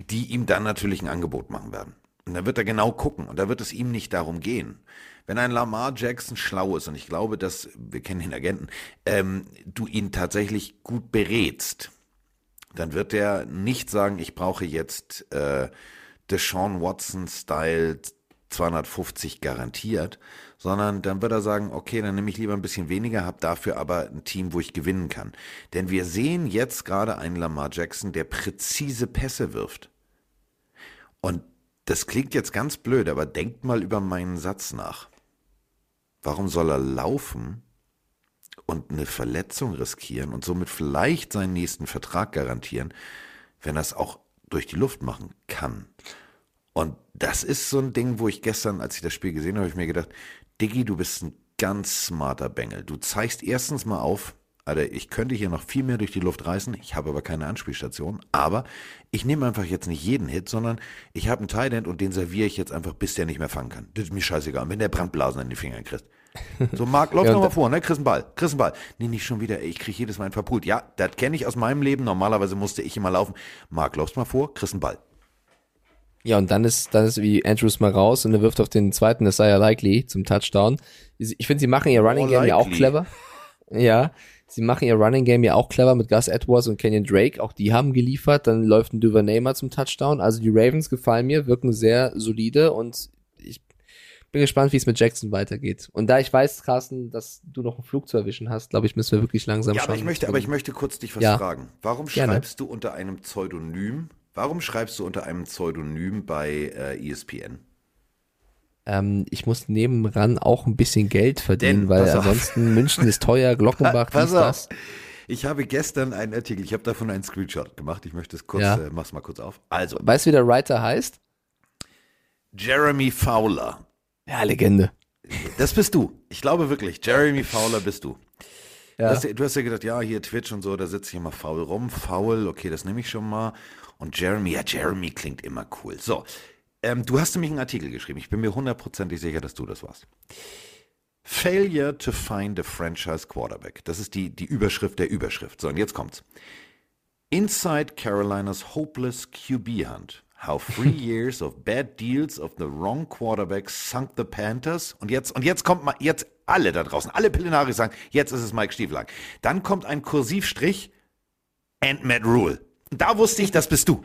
Speaker 3: die ihm dann natürlich ein Angebot machen werden. Und da wird er genau gucken und da wird es ihm nicht darum gehen. Wenn ein Lamar Jackson schlau ist, und ich glaube, dass, wir kennen den Agenten, ähm, du ihn tatsächlich gut berätst, dann wird er nicht sagen, ich brauche jetzt äh, Deshaun Watson-Style 250 garantiert, sondern dann wird er sagen, okay, dann nehme ich lieber ein bisschen weniger, habe dafür aber ein Team, wo ich gewinnen kann. Denn wir sehen jetzt gerade einen Lamar Jackson, der präzise Pässe wirft. Und das klingt jetzt ganz blöd, aber denkt mal über meinen Satz nach. Warum soll er laufen und eine Verletzung riskieren und somit vielleicht seinen nächsten Vertrag garantieren, wenn er es auch durch die Luft machen kann? Und das ist so ein Ding, wo ich gestern, als ich das Spiel gesehen habe, habe ich mir gedacht, Diggi, du bist ein ganz smarter Bengel. Du zeigst erstens mal auf, Alter, ich könnte hier noch viel mehr durch die Luft reißen, ich habe aber keine Anspielstation, aber ich nehme einfach jetzt nicht jeden Hit, sondern ich habe einen Thailand und den serviere ich jetzt einfach, bis der nicht mehr fangen kann. Das ist mir scheißegal, wenn der Brandblasen an den Fingern kriegt. So, Marc, lauf
Speaker 4: Ja,
Speaker 3: noch
Speaker 4: und
Speaker 3: mal
Speaker 4: da-
Speaker 3: vor, ne? Kriegst einen Ball, kriegst einen Ball. Nee, nicht schon wieder, ich krieg jedes Mal einen verpult. Ja, das kenne ich aus meinem Leben, normalerweise musste ich immer laufen. Marc, laufst mal vor, kriegst einen Ball.
Speaker 4: Ja, und dann ist, dann ist wie Andrews mal raus und er wirft auf den zweiten, ja likely, zum Touchdown. Ich finde, sie machen ihr Running
Speaker 3: Oh,
Speaker 4: Game ja auch
Speaker 3: likely.
Speaker 4: clever. Ja, sie machen ihr Running Game ja auch clever mit Gus Edwards und Kenyon Drake. Auch die haben geliefert. Dann läuft ein Duvernay mal zum Touchdown. Also die Ravens gefallen mir, wirken sehr solide und ich bin gespannt, wie es mit Jackson weitergeht. Und da ich weiß, Carsten, dass du noch einen Flug zu erwischen hast, glaube ich, müssen wir wirklich langsam
Speaker 3: Ja,
Speaker 4: schauen.
Speaker 3: aber ich möchte, aber ich möchte kurz dich was
Speaker 4: Ja.
Speaker 3: fragen. Warum
Speaker 4: Gerne.
Speaker 3: schreibst du unter einem Pseudonym? Warum schreibst du unter einem Pseudonym bei äh, ESPN?
Speaker 4: ähm, ich muss nebenan auch ein bisschen Geld verdienen,
Speaker 3: Denn,
Speaker 4: weil
Speaker 3: pass auf.
Speaker 4: ansonsten München ist teuer, Glockenbach,
Speaker 3: Pass
Speaker 4: dies, das.
Speaker 3: Ich habe gestern einen Artikel, ich habe davon einen Screenshot gemacht. Ich möchte es kurz,
Speaker 4: Ja.
Speaker 3: äh, mach's mal kurz auf. Also,
Speaker 4: Weißt du, wie der Writer heißt?
Speaker 3: Jeremy Fowler.
Speaker 4: Ja, Legende.
Speaker 3: Das bist du. Ich glaube wirklich, Jeremy Fowler bist du.
Speaker 4: Ja.
Speaker 3: Du, hast, ja- du hast ja gedacht, ja, hier Twitch und so, da sitze ich immer faul rum. Faul, okay, das nehme ich schon mal. Und Jeremy, ja, Jeremy klingt immer cool. So, ähm, du hast nämlich einen Artikel geschrieben. Ich bin mir hundertprozentig sicher, dass du das warst. Failure to find a franchise quarterback. Das ist die, die Überschrift der Überschrift. So, und jetzt kommt's. Inside Carolinas hopeless QB hunt. How three years of bad deals of the wrong quarterback sunk the Panthers. Und jetzt, und jetzt kommt mal, jetzt alle da draußen, alle Pillenari sagen, jetzt ist es Mike Stiefelang. Dann kommt ein Kursivstrich and Matt Rule. Da wusste ich, das bist du.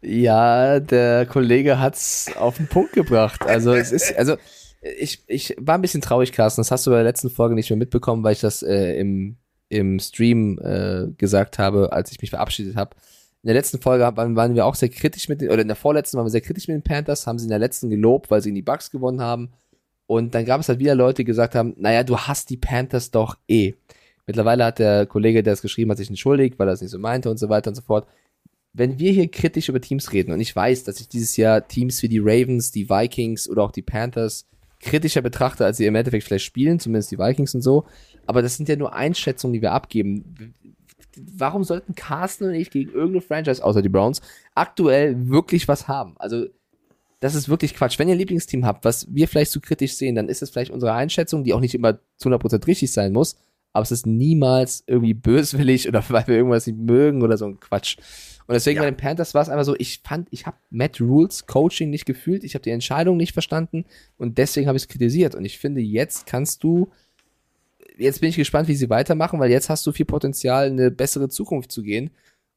Speaker 4: Ja, der Kollege hat's auf den Punkt gebracht. Also es ist, also ich, ich war ein bisschen traurig, Carsten. Das hast du bei der letzten Folge nicht mehr mitbekommen, weil ich das äh, im, im Stream äh, gesagt habe, als ich mich verabschiedet habe. In der letzten Folge waren, waren wir auch sehr kritisch mit den, oder in der vorletzten waren wir sehr kritisch mit den Panthers, haben sie in der letzten gelobt, weil sie in die Bucks gewonnen haben. Und dann gab es halt wieder Leute, die gesagt haben, naja, du hast die Panthers doch eh. Mittlerweile hat der Kollege, der es geschrieben hat, sich entschuldigt, weil er es nicht so meinte und so weiter und so fort wenn wir hier kritisch über Teams reden, und ich weiß, dass ich dieses Jahr Teams wie die Ravens, die Vikings oder auch die Panthers kritischer betrachte, als sie im Endeffekt vielleicht spielen, zumindest die Vikings und so, aber das sind ja nur Einschätzungen, die wir abgeben. warum sollten Carsten und ich gegen irgendeine Franchise außer die Browns aktuell wirklich was haben? Also, das ist wirklich Quatsch. Wenn ihr ein Lieblingsteam habt, was wir vielleicht zu kritisch sehen, dann ist es vielleicht unsere Einschätzung, die auch nicht immer zu 100% richtig sein muss, aber es ist niemals irgendwie böswillig oder weil wir irgendwas nicht mögen oder so ein Quatsch. Und deswegen
Speaker 3: Ja.
Speaker 4: bei den Panthers war es einfach so, ich fand, ich habe Matt Rules Coaching nicht gefühlt, ich habe die Entscheidung nicht verstanden und deswegen habe ich es kritisiert. Und ich finde, jetzt kannst du, jetzt bin ich gespannt, wie sie weitermachen, weil jetzt hast du viel Potenzial, in eine bessere Zukunft zu gehen.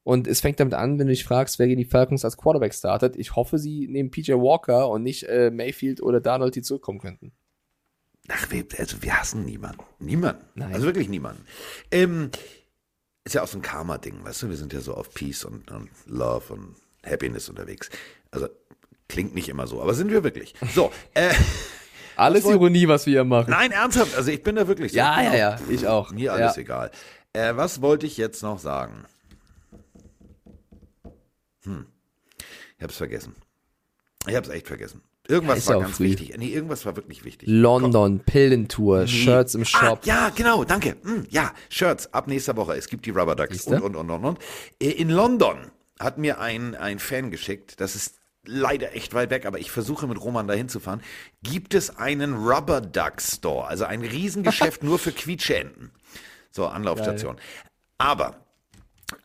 Speaker 4: Und es fängt damit an, wenn du dich fragst, wer gegen die Falcons als Quarterback startet. Ich hoffe, sie nehmen PJ Walker und nicht äh, Mayfield oder Darnold, die zurückkommen könnten.
Speaker 3: Ach, wir, also wir hassen niemanden. Niemanden.
Speaker 4: Nein.
Speaker 3: Also wirklich niemanden. Ähm, ist ja auch so ein Karma-Ding, weißt du? Wir sind ja so auf Peace und, und Love und Happiness unterwegs. Also klingt nicht immer so, aber sind wir wirklich. So, äh,
Speaker 4: Alles
Speaker 3: wollt-
Speaker 4: Ironie, was wir hier machen.
Speaker 3: nein, ernsthaft, also ich bin da wirklich so.
Speaker 4: Ja, ja, ja, ich auch.
Speaker 3: Mir alles
Speaker 4: Ja.
Speaker 3: egal. Äh, was wollte ich jetzt noch sagen? Hm. Ich hab's vergessen. Ich hab's echt vergessen. Irgendwas war
Speaker 4: ja auch
Speaker 3: ganz
Speaker 4: früh.
Speaker 3: wichtig. Nee, irgendwas war wirklich wichtig.
Speaker 4: London, Pillentour, Shirts im Shop.
Speaker 3: Ah, ja, genau, danke. Hm, ja, Shirts ab nächster Woche. Es gibt die Rubber Ducks und, und, und, und, und. Äh, In London hat mir ein, ein Fan geschickt, das ist leider echt weit weg, aber ich versuche mit Roman dahin zu fahren, gibt es einen Rubber Duck Store, also ein Riesengeschäft nur für Quietscheenten. So, Anlaufstation. Aber,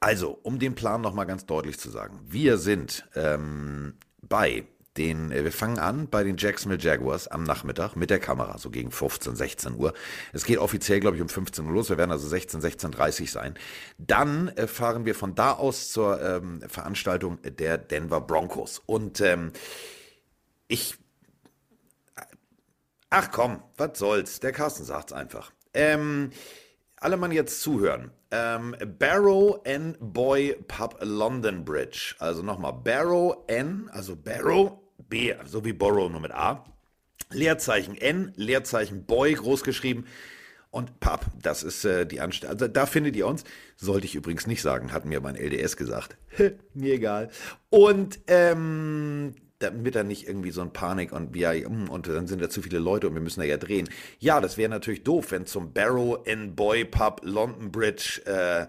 Speaker 3: also, um den Plan nochmal ganz deutlich zu sagen, wir sind ähm, bei den, äh, wir fangen an bei den Jacksonville Jaguars am Nachmittag mit der Kamera, so gegen 15, 16 Uhr. Es geht offiziell, glaube ich, um 15 Uhr los. Wir werden also 16, 16.30 sein. Dann äh, fahren wir von da aus zur ähm, Veranstaltung der Denver Broncos. Und ähm, ich Ach komm, was soll's? Der Carsten sagt's einfach. Ähm, alle Mann jetzt zuhören. Ähm, Barrow N Boy Pub London Bridge. Also nochmal Barrow N, also Barrow, B, so wie Borrow nur mit A. Leerzeichen N, Leerzeichen Boy groß geschrieben. Und Pub, das ist äh, die Anstalt. Also da findet ihr uns. Sollte ich übrigens nicht sagen, hat mir mein LDS gesagt. mir egal. Und ähm, damit da nicht irgendwie so ein Panik und ja, mm, und dann sind da zu viele Leute und wir müssen da ja drehen. Ja, das wäre natürlich doof, wenn zum Barrow and Boy Pub London Bridge äh,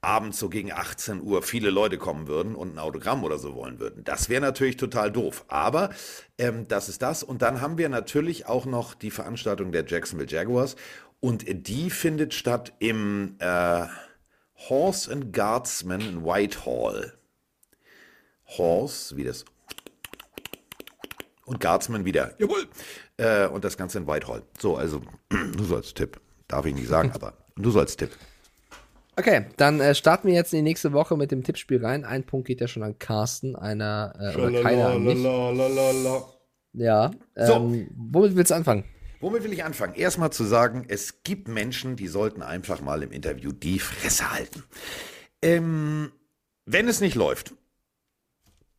Speaker 3: abends so gegen 18 Uhr viele Leute kommen würden und ein Autogramm oder so wollen würden. Das wäre natürlich total doof. Aber ähm, das ist das. Und dann haben wir natürlich auch noch die Veranstaltung der Jacksonville Jaguars. Und die findet statt im äh, Horse and Guardsman in Whitehall. Horse, wie das. Und Guardsman wieder. Jawohl. Äh, und das Ganze in Whitehall. So, also, du sollst Tipp. Darf ich nicht sagen, aber du sollst Tipp.
Speaker 4: Okay, dann äh, starten wir jetzt in die nächste Woche mit dem Tippspiel rein. Ein Punkt geht ja schon an Carsten, einer äh, oder keiner an mich. Ja,
Speaker 3: So.
Speaker 4: ähm, womit willst du anfangen?
Speaker 3: Womit will ich anfangen? Erstmal zu sagen, es gibt Menschen, die sollten einfach mal im Interview die Fresse halten. Ähm, wenn es nicht läuft,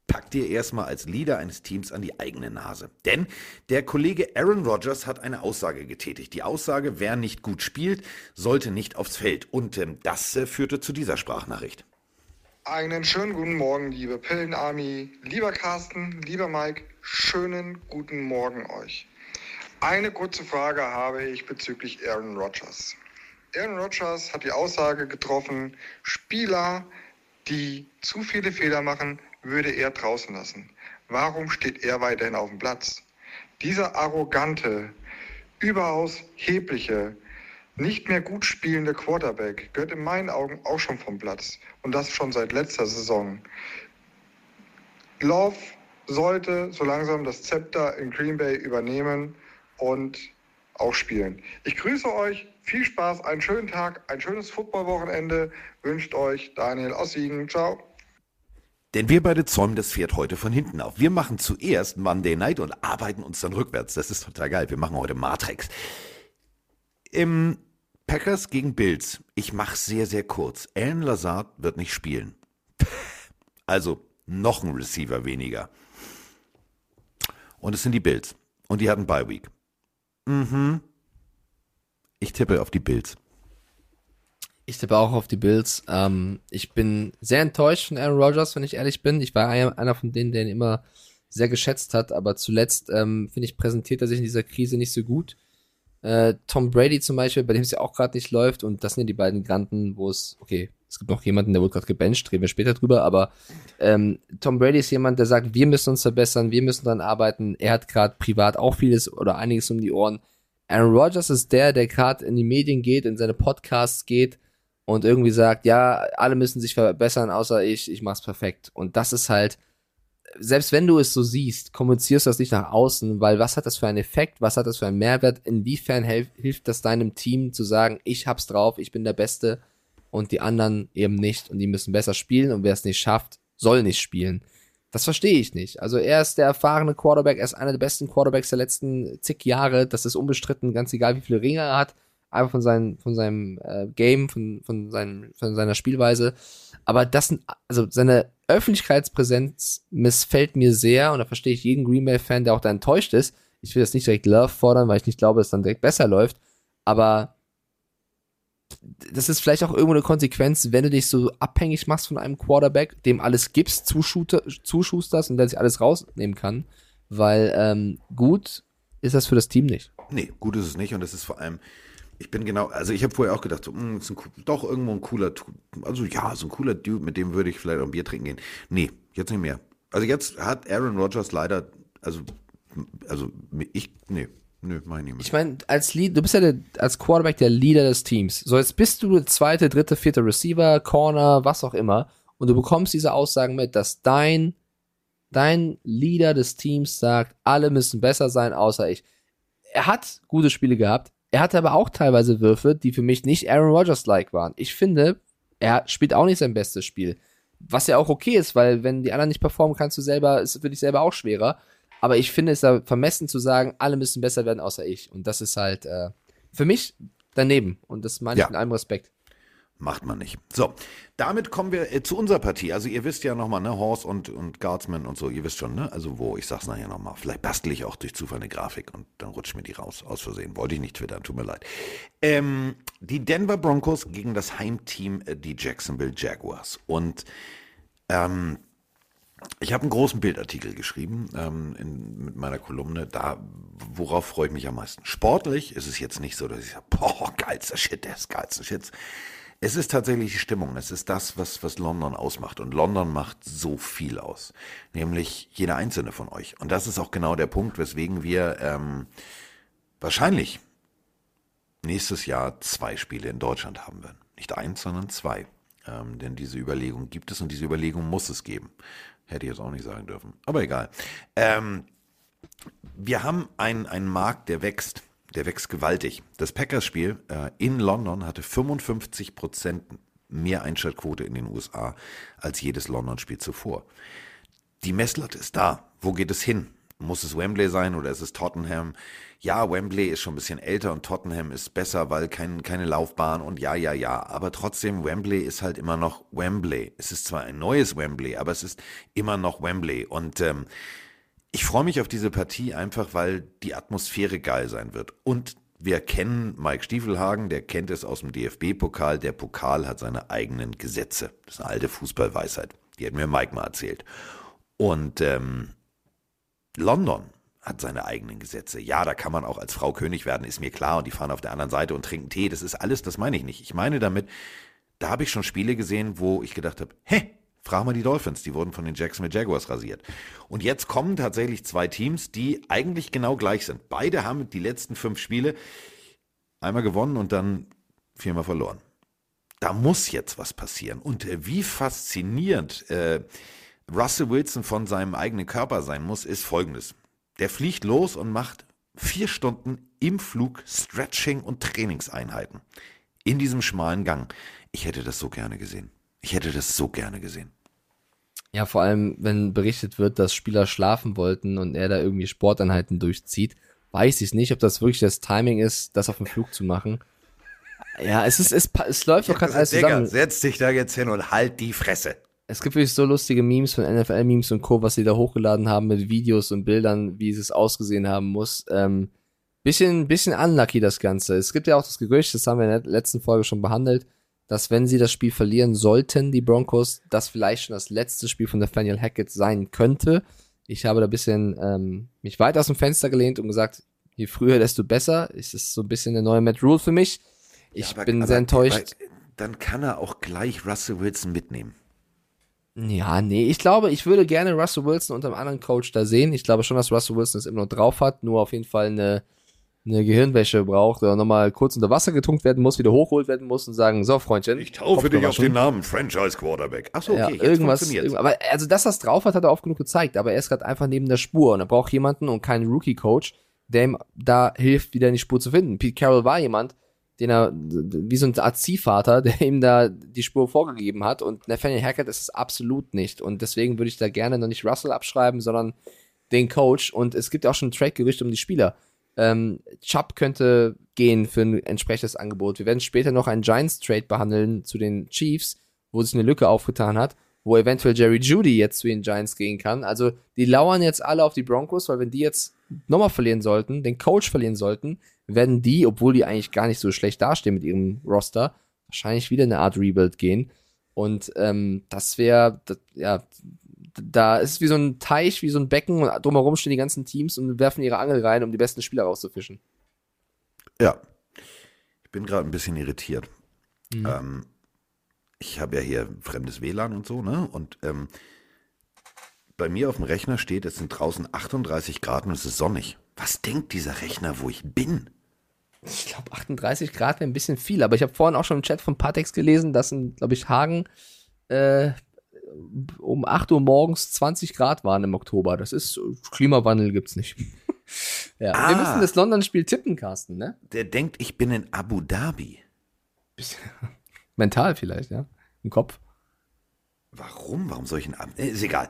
Speaker 3: pack dir erstmal als Leader eines Teams an die eigene Nase. Denn der Kollege Aaron Rodgers hat eine Aussage getätigt. Die Aussage, wer nicht gut spielt, sollte nicht aufs Feld. Und ähm, das äh, führte zu dieser Sprachnachricht.
Speaker 8: Einen schönen guten Morgen, liebe Pillenarmy, lieber Carsten, lieber Mike, schönen guten Morgen euch. Eine kurze Frage habe ich bezüglich Aaron Rodgers. Aaron Rodgers hat die Aussage getroffen, Spieler, die zu viele Fehler machen, würde er draußen lassen. Warum steht er weiterhin auf dem Platz? Dieser arrogante, überaus hebliche, nicht mehr gut spielende Quarterback gehört in meinen Augen auch schon vom Platz. Und das schon seit letzter Saison. Love sollte so langsam das Zepter in Green Bay übernehmen und auch spielen. Ich grüße euch, viel Spaß, einen schönen Tag, ein schönes Footballwochenende wünscht euch Daniel aus Siegen. Ciao.
Speaker 3: Denn wir beide zäumen das Pferd heute von hinten auf. Wir machen zuerst Monday Night und arbeiten uns dann rückwärts. Das ist total geil. Wir machen heute Matrix. Im Packers gegen Bills. Ich mache sehr, sehr kurz. Alan Lazard wird nicht spielen. Also noch ein Receiver weniger. Und es sind die Bills. Und die hatten Bye Week. Mhm. Ich tippe auf die Bills.
Speaker 4: Ich tippe auch auf die Bills. Ähm, ich bin sehr enttäuscht von Aaron Rodgers, wenn ich ehrlich bin. Ich war einer von denen, der ihn immer sehr geschätzt hat, aber zuletzt, ähm, finde ich, präsentiert er sich in dieser Krise nicht so gut. Äh, Tom Brady zum Beispiel, bei dem es ja auch gerade nicht läuft und das sind ja die beiden Granten, wo es, okay, es gibt noch jemanden, der wurde gerade gebencht, reden wir später drüber, aber ähm, Tom Brady ist jemand, der sagt, wir müssen uns verbessern, wir müssen dran arbeiten. Er hat gerade privat auch vieles oder einiges um die Ohren. Aaron Rodgers ist der, der gerade in die Medien geht, in seine Podcasts geht und irgendwie sagt, ja, alle müssen sich verbessern, außer ich, ich mach's perfekt. Und das ist halt, selbst wenn du es so siehst, kommunizierst du das nicht nach außen, weil was hat das für einen Effekt, was hat das für einen Mehrwert, inwiefern hilft das deinem Team zu sagen, ich hab's drauf, ich bin der Beste und die anderen eben nicht und die müssen besser spielen und wer es nicht schafft, soll nicht spielen. Das verstehe ich nicht. Also er ist der erfahrene Quarterback, er ist einer der besten Quarterbacks der letzten zig Jahre, das ist unbestritten, ganz egal wie viele Ringe er hat, einfach von, seinem von seinem äh, Game, von, von, seinem, von seiner Spielweise. Aber das, also seine Öffentlichkeitspräsenz missfällt mir sehr und da verstehe ich jeden Green Bay-Fan, der auch da enttäuscht ist. Ich will jetzt nicht direkt Love fordern, weil ich nicht glaube, dass es dann direkt besser läuft. Aber das ist vielleicht auch irgendwo eine Konsequenz, wenn du dich so abhängig machst von einem Quarterback, dem alles gibst, zuschusterst und der sich alles rausnehmen kann. Weil ähm, gut ist das für das Team nicht.
Speaker 3: Nee, gut ist es nicht und es ist vor allem, ich bin genau, also ich habe vorher auch gedacht, so, mh, ist ein, doch irgendwo ein cooler, also ja, so ein cooler Dude, mit dem würde ich vielleicht auch ein Bier trinken gehen. Nee, jetzt nicht mehr. Also jetzt hat Aaron Rodgers leider, also, also ich, nee, nö, meine ich nicht.
Speaker 4: Ich meine, als Lead, du bist ja der, als Quarterback der Leader des Teams. So, jetzt bist du der zweite, dritte, vierte Receiver, Corner, was auch immer, und du bekommst diese Aussagen mit, dass dein, dein Leader des Teams sagt, alle müssen besser sein, außer ich. Er hat gute Spiele gehabt, er hatte aber auch teilweise Würfe, die für mich nicht Aaron Rodgers-like waren. Ich finde, er spielt auch nicht sein bestes Spiel. Was ja auch okay ist, weil wenn die anderen nicht performen, kannst du selber, ist für dich selber auch schwerer. Aber ich finde es da vermessen zu sagen, alle müssen besser werden, außer ich. Und das ist halt äh, für mich daneben. Und das meine ich ja. mit allem Respekt.
Speaker 3: Macht man nicht. So, damit kommen wir äh, zu unserer Partie. Also ihr wisst ja nochmal, ne, Horse und, und Guardsman und so, ihr wisst schon, ne? Also wo, ich sag's nachher nochmal. Vielleicht bastel ich auch durch Zufall eine Grafik und dann rutscht mir die raus, aus Versehen. Wollte ich nicht twittern, tut mir leid. Ähm, die Denver Broncos gegen das Heimteam, äh, die Jacksonville Jaguars. Und ähm, ich habe einen großen Bildartikel geschrieben ähm, in, mit meiner Kolumne. Da, worauf freue ich mich am meisten? Sportlich ist es jetzt nicht so, dass ich sage, boah, geilster Shit, der ist geilster Shit. Es ist tatsächlich die Stimmung. Es ist das, was, was London ausmacht. Und London macht so viel aus. Nämlich jeder einzelne von euch. Und das ist auch genau der Punkt, weswegen wir ähm, wahrscheinlich nächstes Jahr zwei Spiele in Deutschland haben werden. Nicht eins, sondern zwei. Ähm, denn diese Überlegung gibt es und diese Überlegung muss es geben. Hätte ich jetzt auch nicht sagen dürfen. Aber egal. Ähm, wir haben einen, einen Markt, der wächst der wächst gewaltig. Das Packers-Spiel äh, in London hatte 55 Prozent mehr Einschaltquote in den USA als jedes London-Spiel zuvor. Die Messlatte ist da. Wo geht es hin? Muss es Wembley sein oder ist es Tottenham? Ja, Wembley ist schon ein bisschen älter und Tottenham ist besser, weil kein, keine Laufbahn und ja, ja, ja. Aber trotzdem, Wembley ist halt immer noch Wembley. Es ist zwar ein neues Wembley, aber es ist immer noch Wembley. Und ähm, ich freue mich auf diese Partie einfach, weil die Atmosphäre geil sein wird. Und wir kennen Mike Stiefelhagen, der kennt es aus dem DFB-Pokal. Der Pokal hat seine eigenen Gesetze. Das ist eine alte Fußballweisheit. Die hat mir Mike mal erzählt. Und ähm, London hat seine eigenen Gesetze. Ja, da kann man auch als Frau König werden, ist mir klar. Und die fahren auf der anderen Seite und trinken Tee. Das ist alles, das meine ich nicht. Ich meine damit, da habe ich schon Spiele gesehen, wo ich gedacht habe, hä, Frag mal die Dolphins, die wurden von den Jacksonville Jaguars rasiert. Und jetzt kommen tatsächlich zwei Teams, die eigentlich genau gleich sind. Beide haben die letzten fünf Spiele einmal gewonnen und dann viermal verloren. Da muss jetzt was passieren. Und äh, wie faszinierend äh, Russell Wilson von seinem eigenen Körper sein muss, ist folgendes. Der fliegt los und macht vier Stunden im Flug Stretching und Trainingseinheiten. In diesem schmalen Gang. Ich hätte das so gerne gesehen. Ich hätte das so gerne gesehen.
Speaker 4: Ja, vor allem, wenn berichtet wird, dass Spieler schlafen wollten und er da irgendwie Sporteinheiten durchzieht, weiß ich nicht, ob das wirklich das Timing ist, das auf dem Flug zu machen. Ja, es ist, es, es läuft doch gerade alles
Speaker 3: Digga,
Speaker 4: zusammen.
Speaker 3: setz dich da jetzt hin und halt die Fresse.
Speaker 4: Es gibt wirklich so lustige Memes von NFL-Memes und Co., was sie da hochgeladen haben mit Videos und Bildern, wie es ausgesehen haben muss. Ähm, bisschen, bisschen unlucky das Ganze. Es gibt ja auch das Gerücht, das haben wir in der letzten Folge schon behandelt, dass wenn sie das Spiel verlieren sollten, die Broncos, das vielleicht schon das letzte Spiel von Nathaniel Hackett sein könnte. Ich habe da ein bisschen ähm, mich weit aus dem Fenster gelehnt und gesagt, Je früher, desto besser. Es ist so ein bisschen der neue Matt Rule für mich. Ich
Speaker 3: Aber-
Speaker 4: bin
Speaker 3: aber-
Speaker 4: sehr enttäuscht.
Speaker 3: aber Dann kann er auch gleich Russell Wilson mitnehmen.
Speaker 4: Ja, nee, ich glaube, ich würde gerne Russell Wilson unter einem anderen Coach da sehen. Ich glaube schon, dass Russell Wilson es immer noch drauf hat, nur auf jeden Fall eine, eine Gehirnwäsche braucht oder nochmal kurz unter Wasser getunkt werden muss, wieder hochgeholt werden muss und sagen, so Freundchen. Kopf gewaschen.
Speaker 3: Namen Franchise Quarterback. Achso, okay,
Speaker 4: ja,
Speaker 3: jetzt
Speaker 4: irgendwas,
Speaker 3: funktioniert's.
Speaker 4: irgend- aber also dass das drauf hat, hat er oft genug gezeigt, aber er ist gerade einfach neben der Spur und er braucht jemanden und keinen Rookie-Coach, der ihm da hilft, wieder in die Spur zu finden. Pete Carroll war jemand, den er, wie so ein Art Ziehvater, der ihm da die Spur vorgegeben hat und Nathaniel Hackett ist es absolut nicht und deswegen würde ich da gerne noch nicht Russell abschreiben, sondern den Coach und es gibt auch schon ein Trade-Gerücht um die Spieler. Ähm, Chubb könnte gehen für ein entsprechendes Angebot. Wir werden später noch einen Giants-Trade behandeln zu den Chiefs, wo sich eine Lücke aufgetan hat, wo eventuell Jerry Judy jetzt zu den Giants gehen kann. Also die lauern jetzt alle auf die Broncos, weil wenn die jetzt nochmal verlieren sollten, den Coach verlieren sollten, werden die, obwohl die eigentlich gar nicht so schlecht dastehen mit ihrem Roster, wahrscheinlich wieder eine Art Rebuild gehen. Und ähm, das wäre, ja, da ist es wie so ein Teich, wie so ein Becken und drumherum stehen die ganzen Teams und werfen ihre Angel rein, um die besten Spieler rauszufischen.
Speaker 3: Ja. Ich bin gerade ein bisschen irritiert. Ähm, ich habe ja hier fremdes WLAN und so, ne? Und ähm, bei mir auf dem Rechner steht, es sind draußen 38 Grad und es ist sonnig. Was denkt dieser Rechner, wo ich bin?
Speaker 4: Ich glaube, 38 Grad wäre ein bisschen viel, aber ich habe vorhin auch schon im Chat von Patex gelesen, dass in, glaube ich, Hagen äh, um 8 Uhr morgens 20 Grad waren im Oktober. Das ist, Klimawandel gibt's nicht. ja, wir
Speaker 3: Ah.
Speaker 4: müssen das London-Spiel tippen, Carsten, ne?
Speaker 3: Der denkt, ich bin in Abu Dhabi.
Speaker 4: Mental vielleicht, ja? Im Kopf.
Speaker 3: Warum? Warum soll ich ihn ab? Äh, Ist egal.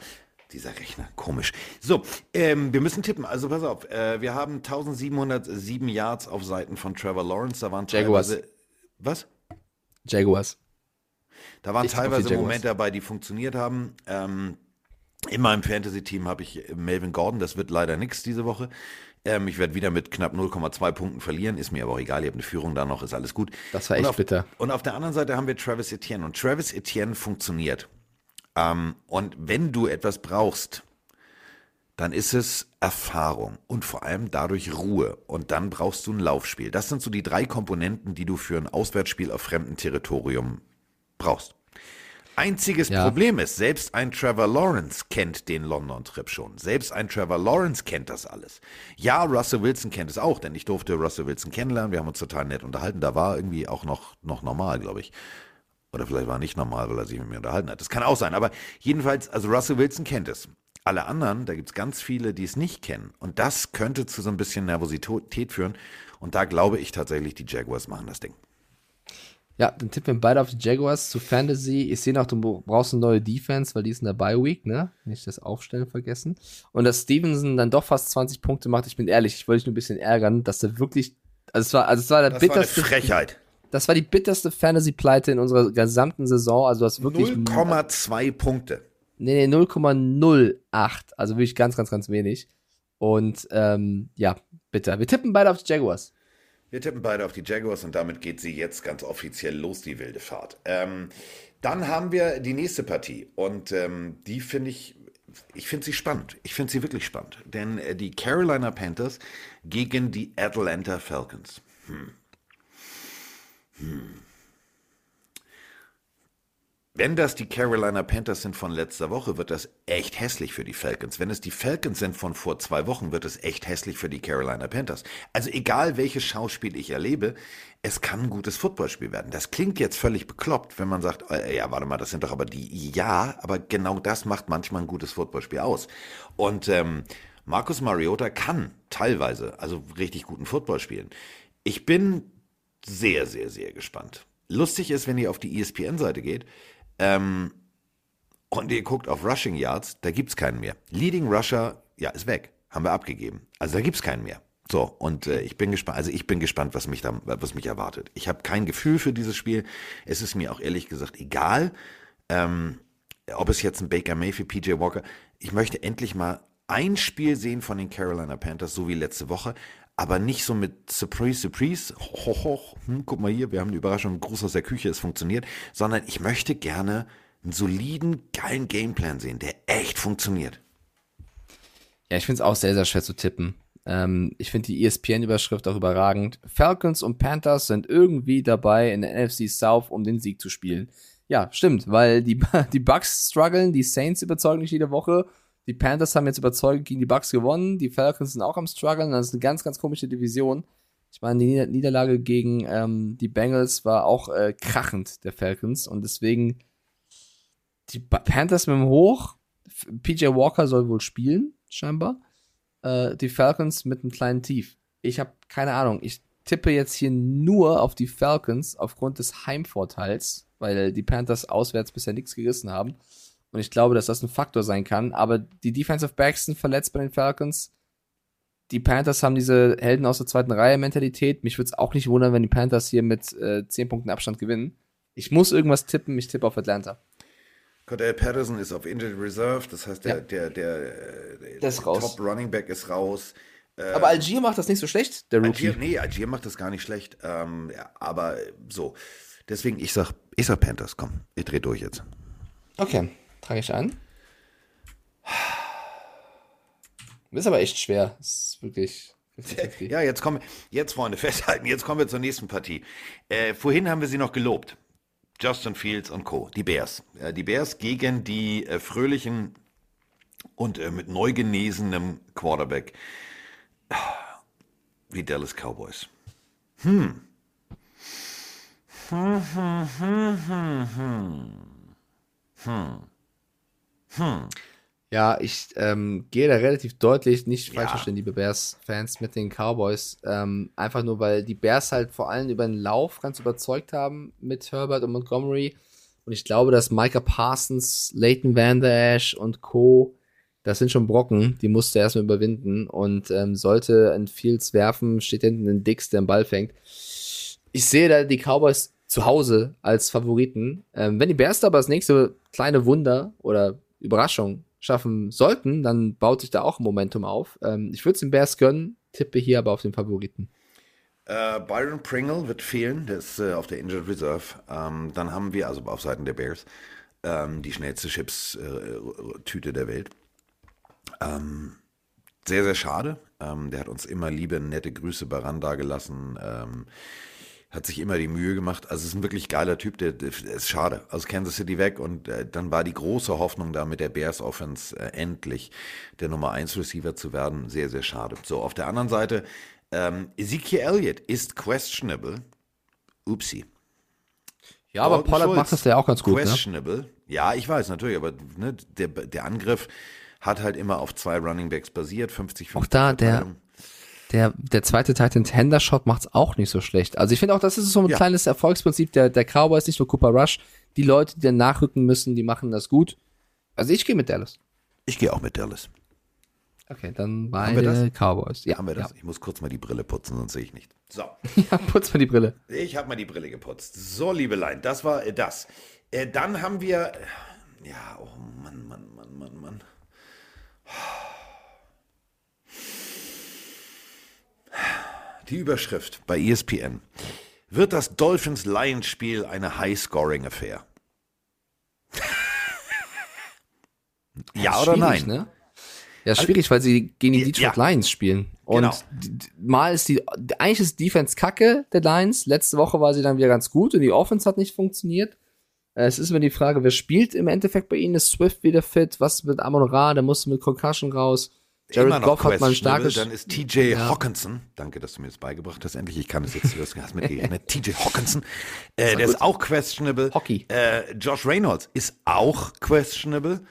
Speaker 3: Dieser Rechner, komisch. So, ähm, wir müssen tippen. Also pass auf, äh, wir haben 1707 Yards auf Seiten von Trevor Lawrence. Da waren
Speaker 4: Jaguars.
Speaker 3: Was?
Speaker 4: Jaguars.
Speaker 3: Da waren
Speaker 4: Ich
Speaker 3: teilweise. Momente dabei, die funktioniert haben. Ähm, in meinem Fantasy-Team habe ich Melvin Gordon. Das wird leider nichts diese Woche. Ähm, ich werde wieder mit knapp 0,2 Punkten verlieren. Ist mir aber auch egal. Ihr habt eine Führung da noch. Ist alles gut.
Speaker 4: Das war
Speaker 3: Und
Speaker 4: echt
Speaker 3: auf,
Speaker 4: bitter.
Speaker 3: Und auf der anderen Seite haben wir Travis Etienne. Und Travis Etienne funktioniert. Ähm, und wenn du etwas brauchst, dann ist es Erfahrung und vor allem dadurch Ruhe. Und dann brauchst du ein Laufspiel. Das sind so die drei Komponenten, die du für ein Auswärtsspiel auf fremdem Territorium brauchst. Einziges
Speaker 4: Ja.
Speaker 3: Problem ist, selbst ein Trevor Lawrence kennt den London-Trip schon. Selbst ein Trevor Lawrence kennt das alles. Ja, Russell Wilson kennt es auch, denn ich durfte Russell Wilson kennenlernen. Wir haben uns total nett unterhalten. Da war irgendwie auch noch, noch normal, glaube ich. Oder vielleicht war er nicht normal, weil er sich mit mir unterhalten hat. Das kann auch sein. Aber jedenfalls, also Russell Wilson kennt es. Alle anderen, da gibt es ganz viele, die es nicht kennen. Und das könnte zu so ein bisschen Nervosität führen. Und da glaube ich tatsächlich, die Jaguars machen das Ding.
Speaker 4: Ja, dann tippen wir beide auf die Jaguars zu Fantasy. Ich sehe noch, du brauchst eine neue Defense, weil die ist in der Bye Week, ne? Nicht das Aufstellen vergessen. Und dass Stevenson dann doch fast 20 Punkte macht, ich bin ehrlich, ich wollte dich nur ein bisschen ärgern, dass er wirklich, also es war, also es war der
Speaker 3: Das war eine
Speaker 4: bitterste,
Speaker 3: Frechheit.
Speaker 4: das war die bitterste Fantasy-Pleite in unserer gesamten Saison. Also du hast wirklich,
Speaker 3: 0,2 Punkte.
Speaker 4: nee, nee, 0,08. Also wirklich ganz, ganz, ganz wenig. Und, ähm, ja, bitter. Wir tippen beide auf die Jaguars.
Speaker 3: Wir tippen beide auf die Jaguars und damit geht sie jetzt ganz offiziell los, die wilde Fahrt. Ähm, dann haben wir die nächste Partie und ähm, die finde ich, ich finde sie spannend. Ich finde sie wirklich spannend. Denn äh, die Carolina Panthers gegen die Atlanta Falcons. Hm. Hm. Wenn das die Carolina Panthers sind von letzter Woche, wird das echt hässlich für die Falcons. Wenn es die Falcons sind von vor zwei Wochen, wird es echt hässlich für die Carolina Panthers. Also egal welches Schauspiel ich erlebe, es kann ein gutes Footballspiel werden. Das klingt jetzt völlig bekloppt, wenn man sagt, äh, ja, warte mal, das sind doch aber die, ja, aber genau das macht manchmal ein gutes Footballspiel aus. Und ähm, Marcus Mariota kann teilweise, also richtig guten Football spielen. Ich bin sehr, sehr, sehr gespannt. Lustig ist, wenn ihr auf die ESPN-Seite geht, ähm, und ihr guckt auf Rushing Yards, da gibt's keinen mehr. Leading Rusher, ja, ist weg. Haben wir abgegeben. Also da gibt's keinen mehr. So, und äh, ich bin gespannt, also ich bin gespannt, was mich da, was mich erwartet. Ich habe kein Gefühl für dieses Spiel. Es ist mir auch ehrlich gesagt egal, ähm, ob es jetzt ein Baker Mayfield, PJ Walker. Ich möchte endlich mal ein Spiel sehen von den Carolina Panthers, so wie letzte Woche, aber nicht so mit Surprise, Surprise, hoch, hoch, hm, guck mal hier, wir haben die Überraschung, Gruß aus der Küche, es funktioniert, sondern ich möchte gerne einen soliden, geilen Gameplan sehen, der echt funktioniert.
Speaker 4: Ja, ich finde es auch sehr, sehr schwer zu tippen. Ähm, ich finde die ESPN-Überschrift auch überragend. Falcons und Panthers sind irgendwie dabei, in der NFC South um den Sieg zu spielen. Ja, stimmt, weil die, die Bucks strugglen, die Saints überzeugen nicht jede Woche. Die Panthers haben jetzt überzeugend gegen die Bucks gewonnen. Die Falcons sind auch am struggeln. Das ist eine ganz, ganz komische Division. Ich meine, die Nieder Niederlage gegen ähm, die Bengals war auch äh, krachend der Falcons und deswegen die Panthers mit dem Hoch. PJ Walker soll wohl spielen, scheinbar. Äh, die Falcons mit einem kleinen Tief. Ich habe keine Ahnung. Ich tippe jetzt hier nur auf die Falcons aufgrund des Heimvorteils, weil die Panthers auswärts bisher nichts gerissen haben. Und ich glaube, dass das ein Faktor sein kann. Aber die Defensive Backs sind verletzt bei den Falcons. Die Panthers haben diese Helden aus der zweiten Reihe Mentalität. Mich würde es auch nicht wundern, wenn die Panthers hier mit äh, 10 Punkten Abstand gewinnen. Ich muss irgendwas tippen. Ich tippe auf Atlanta.
Speaker 3: Cordell Patterson ist auf Injured Reserve, das heißt, der,
Speaker 4: Ja.
Speaker 3: der, der, der,
Speaker 4: Der raus.
Speaker 3: Top Running Back ist raus.
Speaker 4: Aber Algier macht das nicht so schlecht, der Rookie.
Speaker 3: Algier, nee, Algier macht das gar nicht schlecht. Ähm, ja, aber so. Deswegen, ich sag, ich sag Panthers, komm, ich dreh durch jetzt.
Speaker 4: Okay, trage ich ein. Ist aber echt schwer. Ist wirklich. 50-50.
Speaker 3: Ja, jetzt kommen, jetzt Freunde, festhalten, jetzt kommen wir zur nächsten Partie. Äh, vorhin haben wir sie noch gelobt. Justin Fields und Co., die Bears. Äh, die Bears gegen die äh, fröhlichen und äh, mit neu genesenem Quarterback wie Dallas Cowboys.
Speaker 4: Ja, ich ähm, gehe da relativ deutlich, nicht falsch
Speaker 3: Ja.
Speaker 4: verstehen, liebe Bears-Fans, mit den Cowboys. Ähm, einfach nur, weil die Bears halt vor allem über den Lauf ganz überzeugt haben mit Herbert und Montgomery. Und ich glaube, dass Micah Parsons, Leighton Van Der Esch und Co., das sind schon Brocken, die musste er erstmal überwinden. Und ähm, sollte ein Fields werfen, steht hinten ein Dix, der den Ball fängt. Ich sehe da die Cowboys zu Hause als Favoriten. Ähm, wenn die Bears da aber das nächste kleine Wunder oder Überraschung schaffen sollten, dann baut sich da auch Momentum auf. Ähm, ich würde es den Bears gönnen, tippe hier aber auf den Favoriten.
Speaker 3: Äh, Byron Pringle wird fehlen, der ist äh, auf der Injured Reserve. Ähm, dann haben wir, also auf Seiten der Bears, ähm, die schnellste Chips-Tüte der Welt. Ähm, sehr, sehr schade. Ähm, der hat uns immer liebe, nette Grüße bei Randa gelassen. Hat sich immer die Mühe gemacht. Also ist ein wirklich geiler Typ, der, der ist schade. Aus Kansas City weg und äh, dann war die große Hoffnung da mit der Bears Offense äh, endlich der Nummer 1 Receiver zu werden. Sehr, sehr schade. So, auf der anderen Seite, ähm, Ezekiel Elliott ist questionable. Upsi.
Speaker 4: Ja, aber
Speaker 3: Dalton
Speaker 4: Pollard
Speaker 3: Schultz,
Speaker 4: macht das ja auch ganz gut, ne?
Speaker 3: Questionable. Ja, ich weiß natürlich, aber ne, der, der Angriff hat halt immer auf zwei Running Backs basiert, 50
Speaker 4: Auch da, der, der, der zweite Titan Hendershot macht's auch nicht so schlecht. Also ich finde auch, das ist so ein
Speaker 3: Ja.
Speaker 4: kleines Erfolgsprinzip der, der Cowboys, nicht nur Cooper Rush. Die Leute, die dann nachrücken müssen, die machen das gut. Also ich gehe mit Dallas.
Speaker 3: Ich gehe auch mit Dallas.
Speaker 4: Okay, dann
Speaker 3: Haben wir
Speaker 4: beide Cowboys. Ja,
Speaker 3: Haben wir das?
Speaker 4: Ja.
Speaker 3: Ich muss kurz mal die Brille putzen, sonst sehe ich nicht. So,
Speaker 4: ja, putz mal die Brille.
Speaker 3: ich habe mal die Brille geputzt. So, Liebelein, das war äh, das. Äh, dann haben wir, äh, ja, oh Mann, Mann, Mann, Mann, Mann. Die Überschrift bei ESPN. Wird das Dolphins-Lions-Spiel eine High-Scoring-Affair? ja oder
Speaker 4: Schwierig,
Speaker 3: nein?
Speaker 4: Ne? Ja, schwierig, weil sie gegen die
Speaker 3: Ja,
Speaker 4: Detroit
Speaker 3: ja.
Speaker 4: Lions spielen. Und
Speaker 3: Genau.
Speaker 4: mal ist die, eigentlich ist Defense kacke der Lions. Letzte Woche war sie dann wieder ganz gut und die Offense hat nicht funktioniert. Äh, Es ist immer die Frage, wer spielt im Endeffekt bei ihnen? Ist Swift wieder fit? Was mit Amon Ra? Der muss mit Concussion raus.
Speaker 3: Immer
Speaker 4: Jared
Speaker 3: noch
Speaker 4: Goff hat mal ein starkes.
Speaker 3: Dann ist TJ
Speaker 4: Ja.
Speaker 3: Hawkinson. Danke, dass du mir das beigebracht hast. Endlich, ich kann es jetzt. Du hast mitgerechnet. TJ Hawkinson. Äh, der ist auch questionable.
Speaker 4: Hockey.
Speaker 3: Äh, Josh Reynolds ist auch questionable.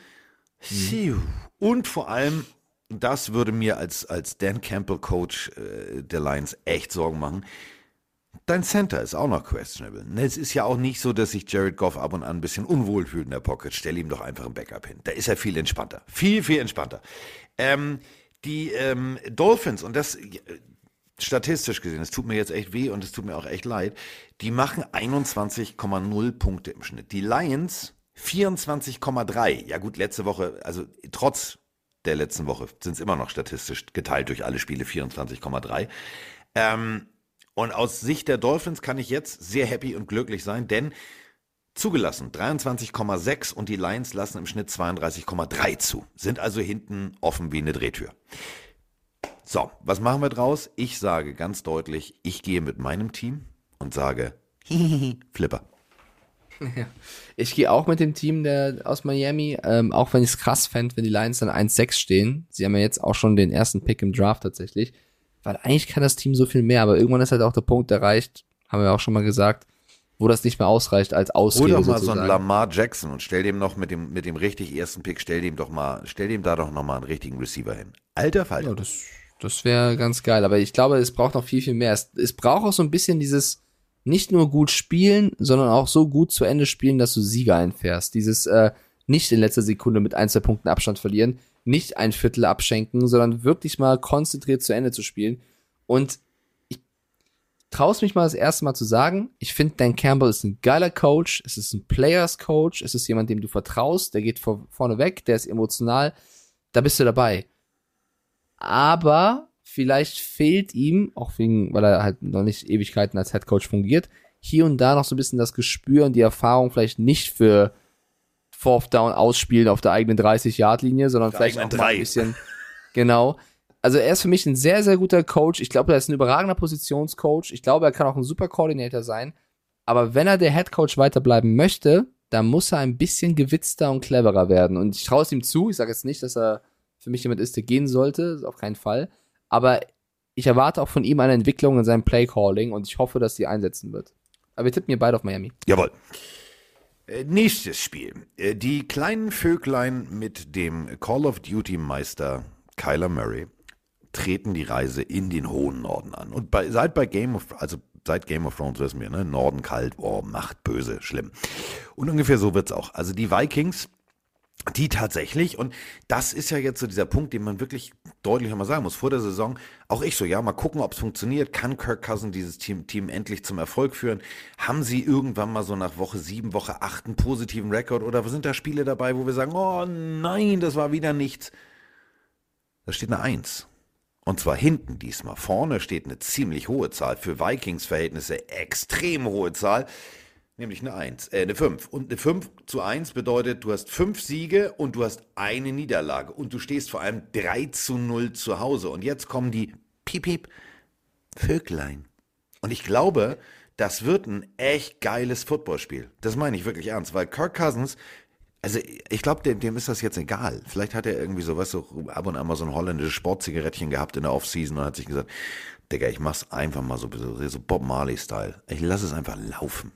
Speaker 3: Phew. Und vor allem, das würde mir als, als Dan Campbell Coach äh, der Lions echt Sorgen machen. Dein Center ist auch noch questionable. Ne, Es ist ja auch nicht so, dass sich Jared Goff ab und an ein bisschen unwohl fühlt in der Pocket. Stell ihm doch einfach ein Backup hin. Da ist er viel entspannter. Viel, viel entspannter. Ähm, die ähm, Dolphins, und das statistisch gesehen, es tut mir jetzt echt weh und es tut mir auch echt leid, die machen 21,0 Punkte im Schnitt. Die Lions 24,3. Ja gut, letzte Woche, also trotz der letzten Woche sind es immer noch statistisch geteilt durch alle Spiele 24,3. Ähm, und aus Sicht der Dolphins kann ich jetzt sehr happy und glücklich sein, denn zugelassen 23,6 und die Lions lassen im Schnitt 32,3 zu. Sind also hinten offen wie eine Drehtür. So, was machen wir draus? Ich sage ganz deutlich, ich gehe mit meinem Team und sage, Flipper.
Speaker 4: Ich gehe auch mit dem Team der, aus Miami, ähm, auch wenn ich es krass fände, wenn die Lions dann 1-6 stehen. Sie haben ja jetzt auch schon den ersten Pick im Draft tatsächlich. Weil eigentlich kann das Team so viel mehr, aber irgendwann ist halt auch der Punkt erreicht, haben wir auch schon mal gesagt, wo das nicht mehr ausreicht als
Speaker 3: Hol
Speaker 4: Ausrede
Speaker 3: doch mal so
Speaker 4: sozusagen.
Speaker 3: einen Lamar Jackson und stell dem noch mit dem, mit dem richtig ersten Pick, stell dem doch mal, stell dem da doch noch mal einen richtigen Receiver hin. Alter Falter.
Speaker 4: Ja, das, das wäre ganz geil. Aber ich glaube, es braucht noch viel, viel mehr. Es, es braucht auch so ein bisschen dieses nicht nur gut spielen, sondern auch so gut zu Ende spielen, dass du Sieger einfährst. Dieses äh, nicht in letzter Sekunde mit ein, zwei Punkten Abstand verlieren, nicht ein Viertel abschenken, sondern wirklich mal konzentriert zu Ende zu spielen. Und ich traue mich mal das erste Mal zu sagen, ich finde, Dan Campbell ist ein geiler Coach, es ist ein Players Coach, es ist jemand, dem du vertraust, der geht vor, vorne weg, der ist emotional, da bist du dabei aber vielleicht fehlt ihm, auch wegen, weil er halt noch nicht Ewigkeiten als Headcoach fungiert, hier und da noch so ein bisschen das Gespür und die Erfahrung vielleicht nicht für Fourth Down ausspielen auf der eigenen 30-Yard-Linie, sondern
Speaker 3: Der
Speaker 4: vielleicht auch mal ein bisschen, genau. Also er ist für mich ein sehr, sehr guter Coach. Ich glaube, er ist ein überragender Positionscoach. Ich glaube, er kann auch ein super Koordinator sein. Aber wenn er der Headcoach weiterbleiben möchte, dann muss er ein bisschen gewitzter und cleverer werden. Und ich traue es ihm zu. Ich sage jetzt nicht, dass er für mich jemand ist, der gehen sollte, auf keinen Fall. Aber ich erwarte auch von ihm eine Entwicklung in seinem Play-Calling und ich hoffe, dass sie einsetzen wird. Aber wir tippen hier beide auf Miami.
Speaker 3: Jawohl. Äh, Nächstes Spiel. Äh, Die kleinen Vöglein mit dem Call of Duty Meister Kyler Murray treten die Reise in den hohen Norden an. Und bei, seit bei Game of, also seit Game of Thrones wissen wir, ne, Norden kalt, oh, Macht böse, schlimm. Und ungefähr so wird's auch. Also die Vikings, die tatsächlich, und das ist ja jetzt so dieser Punkt, den man wirklich deutlich mal sagen muss, vor der Saison, auch ich so, ja, mal gucken, ob es funktioniert, kann Kirk Cousin dieses Team, Team endlich zum Erfolg führen, haben sie irgendwann mal so nach Woche sieben, Woche acht einen positiven Rekord oder sind da Spiele dabei, wo wir sagen, oh nein, das war wieder nichts. Da steht eine Eins. Und zwar hinten diesmal. Vorne steht eine ziemlich hohe Zahl, für Vikings-Verhältnisse extrem hohe Zahl, nämlich eine 1, äh, eine 5. Und eine 5 zu 1 bedeutet, du hast fünf Siege und du hast eine Niederlage. Und du stehst vor allem 3 zu 0 zu Hause. Und jetzt kommen die Piep, Piep, Vöglein. Und ich glaube, das wird ein echt geiles Footballspiel. Das meine ich wirklich ernst, weil Kirk Cousins, also ich glaube, dem, dem ist das jetzt egal. Vielleicht hat er irgendwie so, weißt du, ab und an mal so ein holländisches Sportzigarettchen gehabt in der Offseason und hat sich gesagt, Digga, ich mach's einfach mal so, so, Bob Marley-Style. Ich lasse es einfach laufen.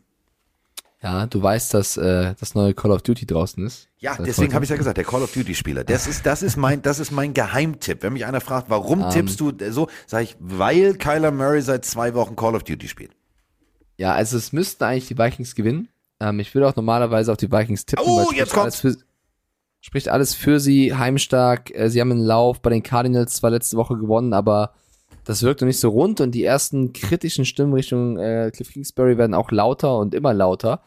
Speaker 4: Ja, du weißt, dass äh, das neue Call of Duty draußen ist.
Speaker 3: Ja, deswegen habe ich ja gesagt, der Call of Duty Spieler. Das ist, das ist mein, das ist mein Geheimtipp. Wenn mich einer fragt, warum tippst du so, sage ich, weil Kyler Murray seit zwei Wochen Call of Duty spielt.
Speaker 4: Ja, also es müssten eigentlich die Vikings gewinnen. Ähm, ich würde auch normalerweise auf die Vikings tippen.
Speaker 3: Oh, jetzt
Speaker 4: spricht alles für, spricht alles für sie, heimstark. Äh, sie haben einen Lauf bei den Cardinals zwar letzte Woche gewonnen, aber das wirkt noch nicht so rund und die ersten kritischen Stimmen Richtung äh, Cliff Kingsbury werden auch lauter und immer lauter.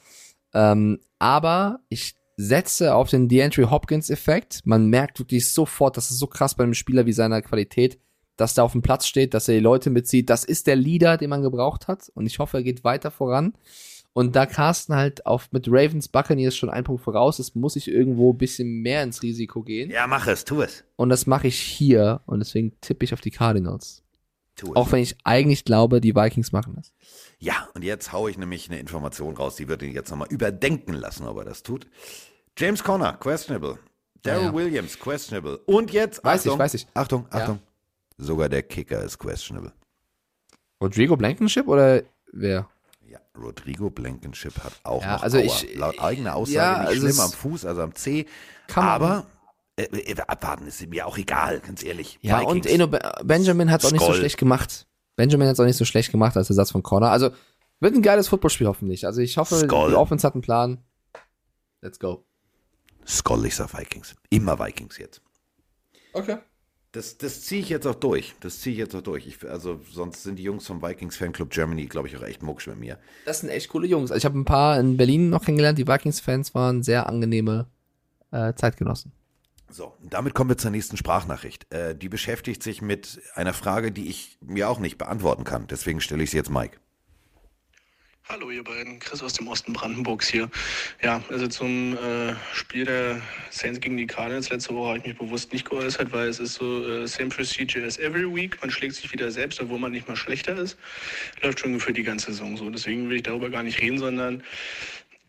Speaker 4: Ähm, aber ich setze auf den DeAndre Hopkins Effekt. Man merkt wirklich sofort, das ist so krass bei einem Spieler wie seiner Qualität, dass der auf dem Platz steht, dass er die Leute mitzieht. Das ist der Leader, den man gebraucht hat. Und ich hoffe, er geht weiter voran. Und da Carsten halt auf mit Ravens Buccaneers schon einen Punkt voraus ist, muss ich irgendwo ein bisschen mehr ins Risiko gehen.
Speaker 3: Ja, mach es, tu es.
Speaker 4: Und das mache ich hier. Und deswegen tippe ich auf die Cardinals. Auch wenn ich eigentlich glaube, die Vikings machen das.
Speaker 3: Ja, und jetzt haue ich nämlich eine Information raus, die wird ihn jetzt nochmal überdenken lassen, ob er das tut. James Conner, questionable. Daryl
Speaker 4: Ja, ja.
Speaker 3: Williams, questionable. Und jetzt,
Speaker 4: Weiß
Speaker 3: Achtung,
Speaker 4: ich, weiß ich.
Speaker 3: Achtung,
Speaker 4: Ja.
Speaker 3: Achtung. Sogar der Kicker ist questionable.
Speaker 4: Rodrigo Blankenship oder wer?
Speaker 3: Ja, Rodrigo Blankenship hat auch
Speaker 4: Ja,
Speaker 3: noch
Speaker 4: also
Speaker 3: Aua.
Speaker 4: ich-
Speaker 3: laut eigener Aussage
Speaker 4: ja,
Speaker 3: nicht
Speaker 4: also
Speaker 3: schlimm am Fuß, also am C. Aber äh, äh, abwarten ist mir auch egal, ganz ehrlich.
Speaker 4: Ja,
Speaker 3: Vikings.
Speaker 4: und Eno Be- Benjamin hat es auch nicht so schlecht gemacht. Benjamin hat es auch nicht so schlecht gemacht als Ersatz von Connor. Also wird ein geiles Footballspiel hoffentlich. Also ich hoffe,
Speaker 3: Skoll.
Speaker 4: die Offense hat einen Plan. Let's go.
Speaker 3: Skoll, ich sag Vikings. Immer Vikings jetzt.
Speaker 4: Okay.
Speaker 3: Das, das ziehe ich jetzt auch durch. Das ziehe ich jetzt auch durch. Ich, also sonst sind die Jungs vom Vikings Fanclub Germany, glaube ich, auch echt mucksch mit mir.
Speaker 4: Das sind echt coole Jungs. Also ich habe ein paar in Berlin noch kennengelernt. Die Vikings-Fans waren sehr angenehme äh, Zeitgenossen.
Speaker 3: So, damit kommen wir zur nächsten Sprachnachricht. Äh, die beschäftigt sich mit einer Frage, die ich mir auch nicht beantworten kann. Deswegen stelle ich sie jetzt Mike.
Speaker 9: Hallo ihr beiden, Chris aus dem Osten Brandenburgs hier. Ja, also zum äh, Spiel der Saints gegen die Cardinals letzte Woche habe ich mich bewusst nicht geäußert, weil es ist so äh, same procedure as every week. Man schlägt sich wieder selbst, obwohl man nicht mal schlechter ist. Läuft schon für die ganze Saison so. Deswegen will ich darüber gar nicht reden, sondern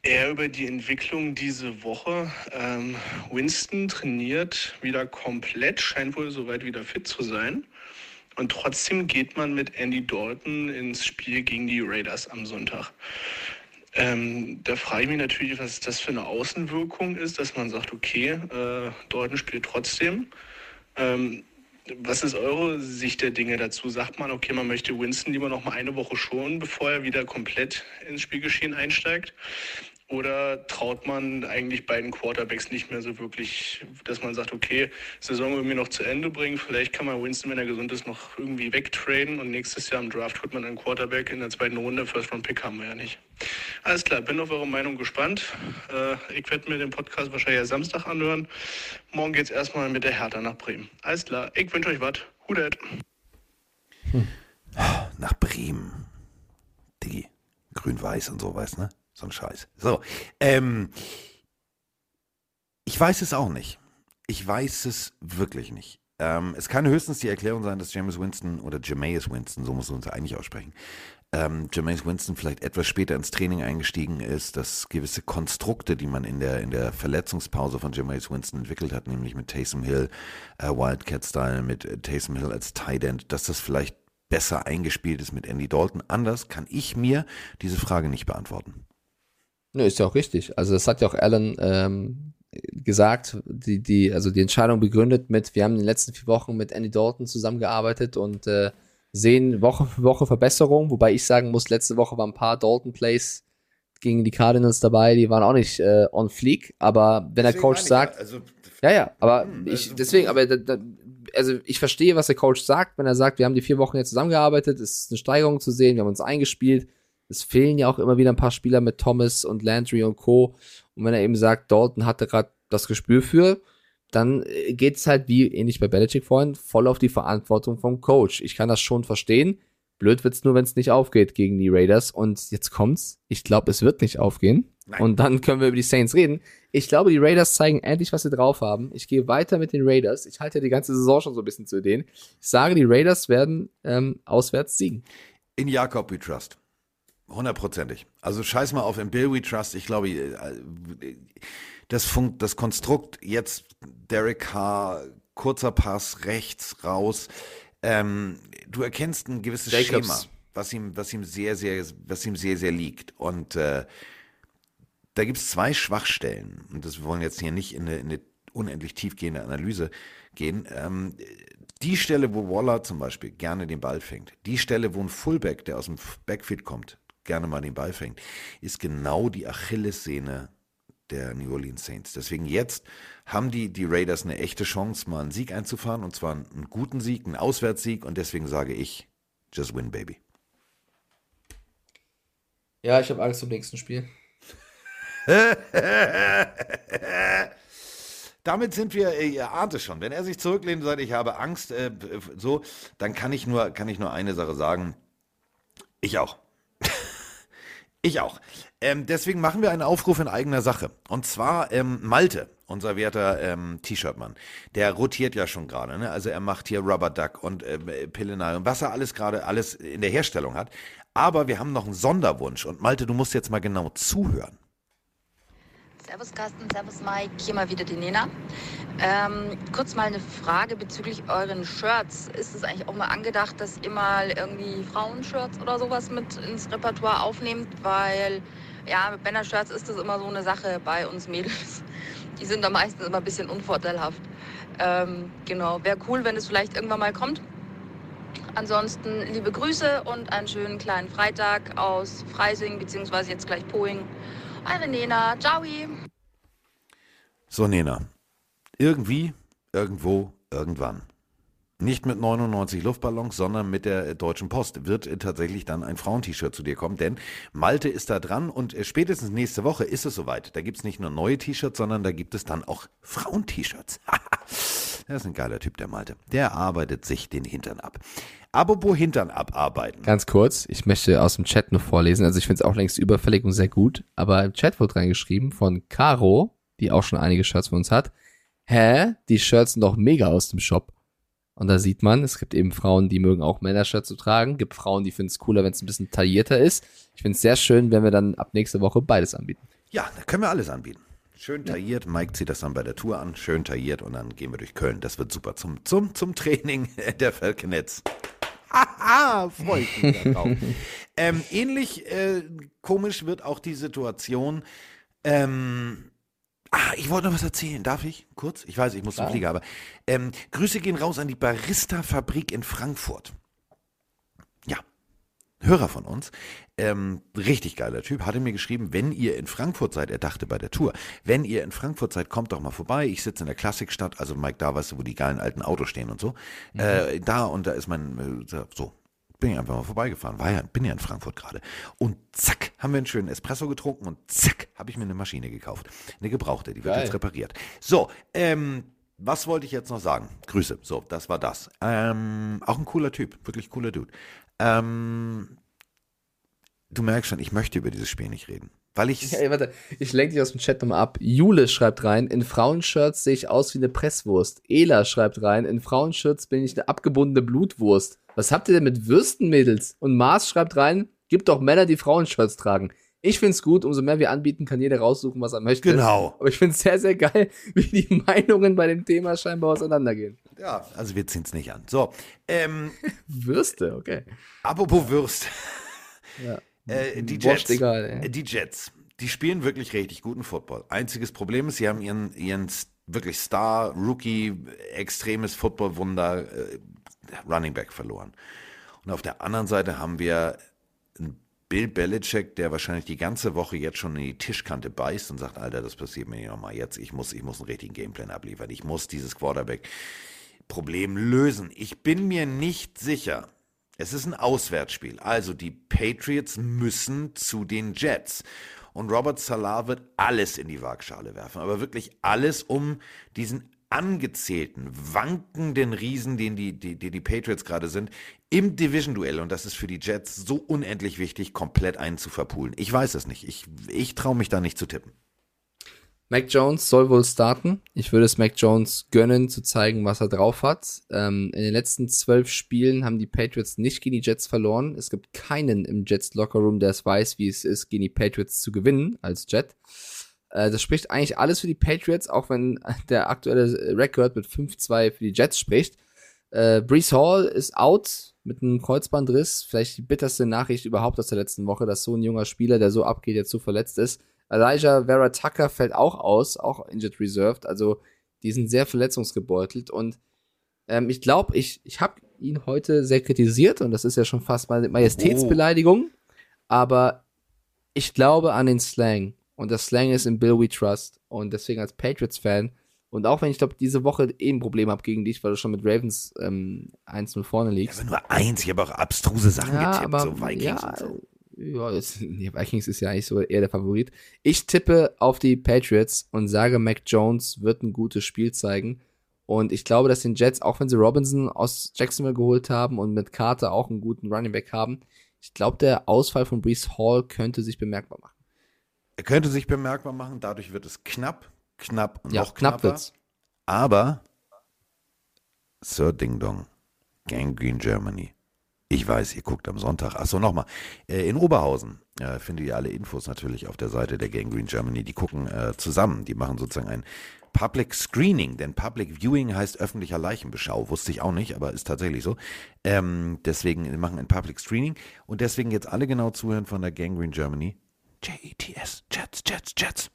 Speaker 9: eher über die Entwicklung diese Woche. Ähm, Winston trainiert wieder komplett, scheint wohl soweit wieder fit zu sein. Und trotzdem geht man mit Andy Dalton ins Spiel gegen die Raiders am Sonntag. Ähm, da frage ich mich natürlich, was das für eine Außenwirkung ist, dass man sagt, okay, äh, Dalton spielt trotzdem. Ähm, was ist eure Sicht der Dinge dazu? Sagt man, okay, man möchte Winston lieber noch mal eine Woche schonen, bevor er wieder komplett ins Spielgeschehen einsteigt? Oder traut man eigentlich beiden Quarterbacks nicht mehr so wirklich, dass man sagt, okay, Saison irgendwie noch zu Ende bringen, vielleicht kann man Winston, wenn er gesund ist, noch irgendwie wegtraden und nächstes Jahr im Draft holt man einen Quarterback in der zweiten Runde, First Round Pick haben wir ja nicht. Alles klar, bin auf eure Meinung gespannt. Äh, ich werde mir den Podcast wahrscheinlich erst Samstag anhören. Morgen geht es erstmal mit der Hertha nach Bremen. Alles klar, ich wünsche euch was. Hudet.
Speaker 3: Nach Bremen. Diggi. Grün-Weiß und so, weißt ne? So ein Scheiß. So, ähm, ich weiß es auch nicht. Ich weiß es wirklich nicht. Ähm, es kann höchstens die Erklärung sein, dass James Winston oder Jameis Winston, so muss man uns eigentlich aussprechen, ähm, Jameis Winston vielleicht etwas später ins Training eingestiegen ist, dass gewisse Konstrukte, die man in der, in der Verletzungspause von Jameis Winston entwickelt hat, nämlich mit Taysom Hill, äh, Wildcat-Style, mit äh, Taysom Hill als Tight End, dass das vielleicht besser eingespielt ist mit Andy Dalton. Anders kann ich mir diese Frage nicht beantworten.
Speaker 4: Nö, ist ja auch richtig. Also das hat ja auch Alan ähm, gesagt, die, die, also die Entscheidung begründet mit, wir haben in den letzten vier Wochen mit Andy Dalton zusammengearbeitet und äh, sehen Woche für Woche Verbesserungen, wobei ich sagen muss, letzte Woche waren ein paar Dalton-Plays gegen die Cardinals dabei, die waren auch nicht äh, on fleek, aber wenn der Coach sagt,
Speaker 3: also,
Speaker 4: ja, ja, aber
Speaker 3: hm,
Speaker 4: ich,
Speaker 3: also-
Speaker 4: deswegen, aber da, da, also ich verstehe, was der Coach sagt, wenn er sagt, wir haben die vier Wochen jetzt zusammengearbeitet, es ist eine Steigerung zu sehen, wir haben uns eingespielt, es fehlen ja auch immer wieder ein paar Spieler mit Thomas und Landry und Co. Und wenn er eben sagt, Dalton hatte gerade das Gespür für, dann äh, geht's halt wie ähnlich bei Belichick vorhin voll auf die Verantwortung vom Coach. Ich kann das schon verstehen. Blöd wird's nur, wenn es nicht aufgeht gegen die Raiders. Und jetzt kommt's. Ich glaube, es wird nicht aufgehen.
Speaker 3: Nein.
Speaker 4: Und dann können wir über die Saints reden. Ich glaube, die Raiders zeigen endlich, was sie drauf haben. Ich gehe weiter mit den Raiders. Ich halte ja die ganze Saison schon so ein bisschen zu denen. Ich sage, die Raiders werden ähm, auswärts siegen.
Speaker 3: In Jakob we trust. Hundertprozentig. Also scheiß mal auf in Bill we trust. Ich glaube, äh, das, Funk, das Konstrukt jetzt Derek Carr, kurzer Pass rechts raus. Ähm, du erkennst ein gewisses
Speaker 4: Jacobs.
Speaker 3: Schema, was ihm, was ihm sehr, sehr, was ihm sehr, sehr liegt. Und äh, da gibt es zwei Schwachstellen. Und das wir wollen jetzt hier nicht in eine, in eine unendlich tiefgehende Analyse gehen. Ähm, die Stelle, wo Waller zum Beispiel gerne den Ball fängt, die Stelle, wo ein Fullback, der aus dem Backfield kommt, gerne mal den Ball fängt, ist genau die Achillessehne der New Orleans Saints. Deswegen jetzt haben die, die Raiders eine echte Chance, mal einen Sieg einzufahren, und zwar einen guten Sieg, einen Auswärtssieg, und deswegen sage ich, just win, baby.
Speaker 4: Ja, ich habe Angst zum nächsten Spiel.
Speaker 3: Damit sind wir, äh, ihr ahnt es schon, wenn er sich zurücklehnt und sagt, ich habe Angst, äh, so, dann kann ich nur, kann ich nur eine Sache sagen. Ich auch. Ich auch. Ähm, deswegen machen wir einen Aufruf in eigener Sache. Und zwar ähm, Malte, unser werter ähm, T-Shirt-Mann, der rotiert ja schon gerade. Ne? Also er macht hier Rubber Duck und äh, Pillenei und was er alles gerade alles in der Herstellung hat. Aber wir haben noch einen Sonderwunsch. Und Malte, du musst jetzt mal genau zuhören.
Speaker 10: Servus Carsten, Servus Mike, hier mal wieder die Nena. Ähm, kurz mal eine Frage bezüglich euren Shirts. Ist es eigentlich auch mal angedacht, dass ihr mal irgendwie Frauenshirts oder sowas mit ins Repertoire aufnehmt? Weil ja, mit Männershirts ist das immer so eine Sache bei uns Mädels. Die sind da meistens immer ein bisschen unvorteilhaft. Ähm, genau, wäre cool, wenn es vielleicht irgendwann mal kommt. Ansonsten liebe Grüße und einen schönen kleinen Freitag aus Freising, beziehungsweise jetzt gleich Poing. Eure Nena, ciao!
Speaker 3: So, Nena. Irgendwie, irgendwo, irgendwann. Nicht mit 99 Luftballons, sondern mit der Deutschen Post wird tatsächlich dann ein Frauent-T-Shirt zu dir kommen, denn Malte ist da dran und äh, spätestens nächste Woche ist es soweit. Da gibt es nicht nur neue T-Shirts, sondern da gibt es dann auch Frauen-T-Shirts. Der ist ein geiler Typ, der Malte. Der arbeitet sich den Hintern ab. Apropos Hintern abarbeiten.
Speaker 4: Ganz kurz, ich möchte aus dem Chat nur vorlesen. Also ich finde es auch längst überfällig und sehr gut. Aber im Chat wurde reingeschrieben von Caro, die auch schon einige Shirts von uns hat. Hä? Die Shirts sind doch mega aus dem Shop. Und da sieht man, es gibt eben Frauen, die mögen auch Männershirts zu tragen. Gibt Frauen, die finden es cooler, wenn es ein bisschen taillierter ist. Ich finde es sehr schön, wenn wir dann ab nächste Woche beides anbieten.
Speaker 3: Ja, da können wir alles anbieten. Schön tailliert. Mike zieht das dann bei der Tour an. Schön tailliert und dann gehen wir durch Köln. Das wird super zum, zum, zum Training der Falconets. Haha, freue ich mich darauf. ähm, ähnlich äh, komisch wird auch die Situation. Ähm, ah, ich wollte noch was erzählen. Darf ich? Kurz? Ich weiß, ich muss zum. Flieger, aber ähm, Grüße gehen raus an die Barista-Fabrik in Frankfurt. Hörer von uns, ähm, richtig geiler Typ, hatte mir geschrieben, wenn ihr in Frankfurt seid, er dachte bei der Tour, wenn ihr in Frankfurt seid, kommt doch mal vorbei. Ich sitze in der Klassikstadt, also Mike, da weißt du, wo die geilen alten Autos stehen und so. Äh, da und da ist mein, äh, so, bin ich einfach mal vorbeigefahren. War ja, bin ja in Frankfurt gerade. Und zack, haben wir einen schönen Espresso getrunken und zack, habe ich mir eine Maschine gekauft. Eine gebrauchte, die wird
Speaker 4: Geil.
Speaker 3: jetzt repariert. So, ähm, was wollte ich jetzt noch sagen? Grüße. So, das war das. Ähm, auch ein cooler Typ, wirklich cooler Dude. Ähm, du merkst schon, ich möchte über dieses Spiel nicht reden. Weil ich.
Speaker 4: Ey, warte, ich lenke dich aus dem Chat nochmal ab. Jule schreibt rein, in Frauenshirts sehe ich aus wie eine Presswurst. Ela schreibt rein, in Frauenshirts bin ich eine abgebundene Blutwurst. Was habt ihr denn mit Würsten, Mädels? Und Mars schreibt rein, gibt doch Männer, die Frauenshirts tragen. Ich find's gut, umso mehr wir anbieten, kann jeder raussuchen, was er möchte.
Speaker 3: Genau.
Speaker 4: Aber ich find's sehr, sehr geil, wie die Meinungen bei dem Thema scheinbar auseinandergehen.
Speaker 3: Ja, also wir ziehen es nicht an. So, ähm,
Speaker 4: Würste, okay.
Speaker 3: apropos Würst.
Speaker 4: Ja.
Speaker 3: Äh, die Jets.
Speaker 4: egal.
Speaker 3: Äh, Die Jets. Die spielen wirklich richtig guten Football. Einziges Problem ist, sie haben ihren, ihren wirklich Star, Rookie, extremes Footballwunder, äh, Running Back verloren. Und auf der anderen Seite haben wir einen Bill Belichick, der wahrscheinlich die ganze Woche jetzt schon in die Tischkante beißt und sagt, Alter, das passiert mir nicht nochmal jetzt. Ich muss, ich muss einen richtigen Gameplan abliefern. Ich muss dieses Quarterback-Problem lösen. Ich bin mir nicht sicher. Es ist ein Auswärtsspiel. Also die Patriots müssen zu den Jets. Und Robert Salah wird alles in die Waagschale werfen. Aber wirklich alles, um diesen angezählten, wankenden Riesen, den die, die, die, die Patriots gerade sind, im Division-Duell, und das ist für die Jets so unendlich wichtig, komplett einen zu verpulen. Ich weiß es nicht. Ich, ich traue mich da nicht zu tippen.
Speaker 4: Mac Jones soll wohl starten. Ich würde es Mac Jones gönnen, zu zeigen, was er drauf hat. Ähm, in den letzten zwölf Spielen haben die Patriots nicht gegen die Jets verloren. Es gibt keinen im Jets Lockerroom, der es weiß, wie es ist, gegen die Patriots zu gewinnen als Jet. Äh, das spricht eigentlich alles für die Patriots, auch wenn der aktuelle Rekord mit 5-2 für die Jets spricht. Äh, Brees Hall ist out mit einem Kreuzbandriss. Vielleicht die bitterste Nachricht überhaupt aus der letzten Woche, dass so ein junger Spieler, der so abgeht, jetzt so verletzt ist. Elijah Vera Tucker fällt auch aus, auch injured reserved. Also die sind sehr verletzungsgebeutelt und ähm, ich glaube, ich, ich habe ihn heute sehr kritisiert und das ist ja schon fast mal Majestätsbeleidigung. Aber ich glaube an den Slang und das Slang ist in Bill We Trust und deswegen als Patriots-Fan und auch wenn ich glaube, diese Woche eh ein Problem habe gegen dich, weil du schon mit Ravens ähm, 1-0 vorne liegst.
Speaker 3: Aber nur eins, ich habe auch abstruse Sachen
Speaker 4: Ja,
Speaker 3: getippt,
Speaker 4: aber
Speaker 3: so Vikings
Speaker 4: ja,
Speaker 3: und so.
Speaker 4: Ja, jetzt, die Vikings ist ja eigentlich so eher der Favorit. Ich tippe auf die Patriots und sage, Mac Jones wird ein gutes Spiel zeigen. Und ich glaube, dass den Jets, auch wenn sie Robinson aus Jacksonville geholt haben und mit Carter auch einen guten Running Back haben, ich glaube, der Ausfall von Brees Hall könnte sich bemerkbar machen.
Speaker 3: Er könnte sich bemerkbar machen, dadurch wird es knapp, knapp und
Speaker 4: Ja,
Speaker 3: noch
Speaker 4: knapp
Speaker 3: knapper.
Speaker 4: wird's.
Speaker 3: Aber Sir Ding Dong, Gangrene Germany. Ich weiß, ihr guckt am Sonntag. Achso, nochmal. Äh, in Oberhausen äh, findet ihr alle Infos natürlich auf der Seite der Gangrene Germany. Die gucken äh, zusammen. Die machen sozusagen ein Public Screening, denn Public Viewing heißt öffentlicher Leichenbeschau. Wusste ich auch nicht, aber ist tatsächlich so. Ähm, deswegen machen ein Public Screening und deswegen jetzt alle genau zuhören von der Gangrene Germany. J-E-T-S, Jets, Jets, Jets.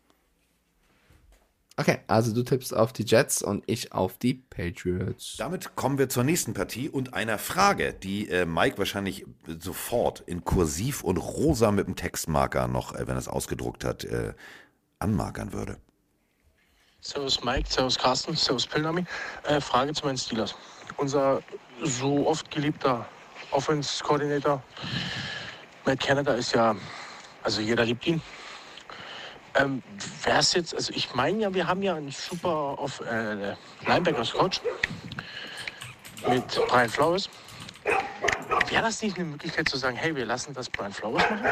Speaker 4: Okay, also du tippst auf die Jets und ich auf die Patriots.
Speaker 3: Damit kommen wir zur nächsten Partie und einer Frage, die äh, Mike wahrscheinlich sofort in Kursiv und rosa mit dem Textmarker noch, äh, wenn er es ausgedruckt hat, äh, anmarkern würde.
Speaker 9: Servus Mike, Servus Carsten, Servus Pilnami. Äh, Frage zu meinen Steelers. Unser so oft geliebter Offense-Koordinator Matt Canada ist ja, also jeder liebt ihn. Ähm, Wäre es jetzt, also ich meine ja, wir haben ja einen super auf, äh, Linebackers-Coach mit Brian Flores. Wäre das nicht eine Möglichkeit zu sagen, hey, wir lassen das Brian Flores machen?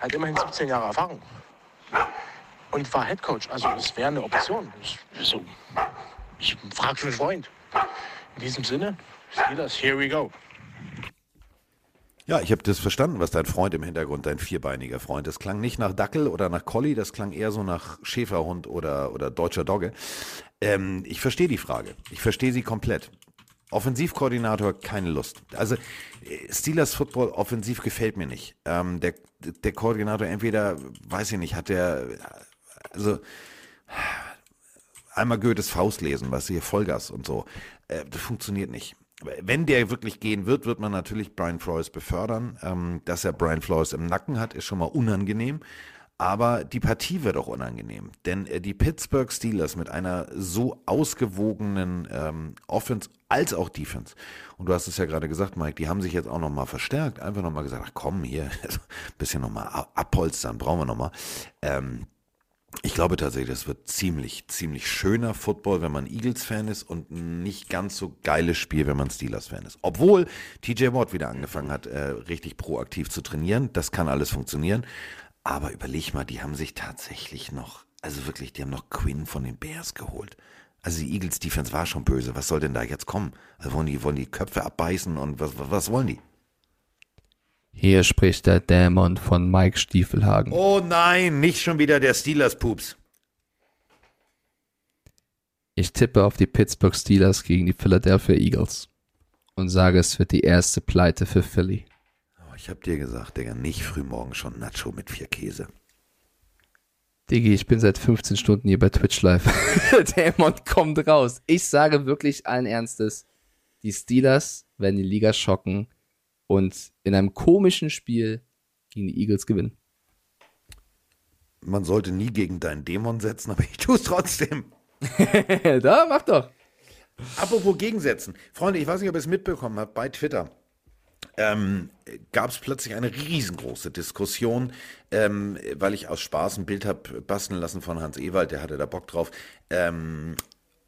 Speaker 9: Hat immerhin 17 Jahre Erfahrung. Und war Head Coach. Also es wäre eine Option. Ich, so, ich frage für einen Freund. In diesem Sinne, Steelers, here we go.
Speaker 3: Ja, ich habe das verstanden, was dein Freund im Hintergrund, dein vierbeiniger Freund, das klang nicht nach Dackel oder nach Collie, das klang eher so nach Schäferhund oder, oder deutscher Dogge. Ähm, ich verstehe die Frage. Ich verstehe sie komplett. Offensivkoordinator, keine Lust. Also äh, Steelers Football offensiv gefällt mir nicht. Ähm, der, der Koordinator entweder, weiß ich nicht, hat der, also einmal Goethes Faust lesen, was hier Vollgas und so. Äh, das funktioniert nicht. Wenn der wirklich gehen wird, wird man natürlich Brian Flores befördern. Ähm, dass er Brian Flores im Nacken hat, ist schon mal unangenehm. Aber die Partie wird auch unangenehm. Denn äh, die Pittsburgh Steelers mit einer so ausgewogenen ähm, Offense als auch Defense. Und du hast es ja gerade gesagt, Mike, die haben sich jetzt auch nochmal verstärkt. Einfach nochmal gesagt, ach komm, hier, bisschen nochmal abholstern, brauchen wir nochmal. Ähm, ich glaube tatsächlich, das wird ziemlich, ziemlich schöner Football, wenn man Eagles-Fan ist und nicht ganz so geiles Spiel, wenn man Steelers-Fan ist. Obwohl TJ Watt wieder angefangen hat, äh, richtig proaktiv zu trainieren. Das kann alles funktionieren. Aber überleg mal, die haben sich tatsächlich noch, also wirklich, die haben noch Quinn von den Bears geholt. Also die Eagles-Defense war schon böse. Was soll denn da jetzt kommen? Also wollen die, wollen die Köpfe abbeißen und was, was wollen die?
Speaker 4: Hier spricht der Dämon von Mike Stiefelhagen.
Speaker 3: Oh nein, nicht schon wieder der Steelers-Pups.
Speaker 4: Ich tippe auf die Pittsburgh Steelers gegen die Philadelphia Eagles und sage, es wird die erste Pleite für Philly.
Speaker 3: Oh, ich hab dir gesagt, Digga, nicht frühmorgen schon Nacho mit vier Käse.
Speaker 4: Digi, ich bin seit 15 Stunden hier bei Twitch Live. Der Dämon kommt raus. Ich sage wirklich allen Ernstes, die Steelers werden die Liga schocken und in einem komischen Spiel gegen die Eagles gewinnen.
Speaker 3: Man sollte nie gegen deinen Dämon setzen, aber ich tue es trotzdem.
Speaker 4: da, mach doch.
Speaker 3: Apropos Gegensätzen. Freunde, ich weiß nicht, ob ihr es mitbekommen habt, bei Twitter ähm, gab es plötzlich eine riesengroße Diskussion, ähm, weil ich aus Spaß ein Bild habe basteln lassen von Hans Ewald, der hatte da Bock drauf, ähm,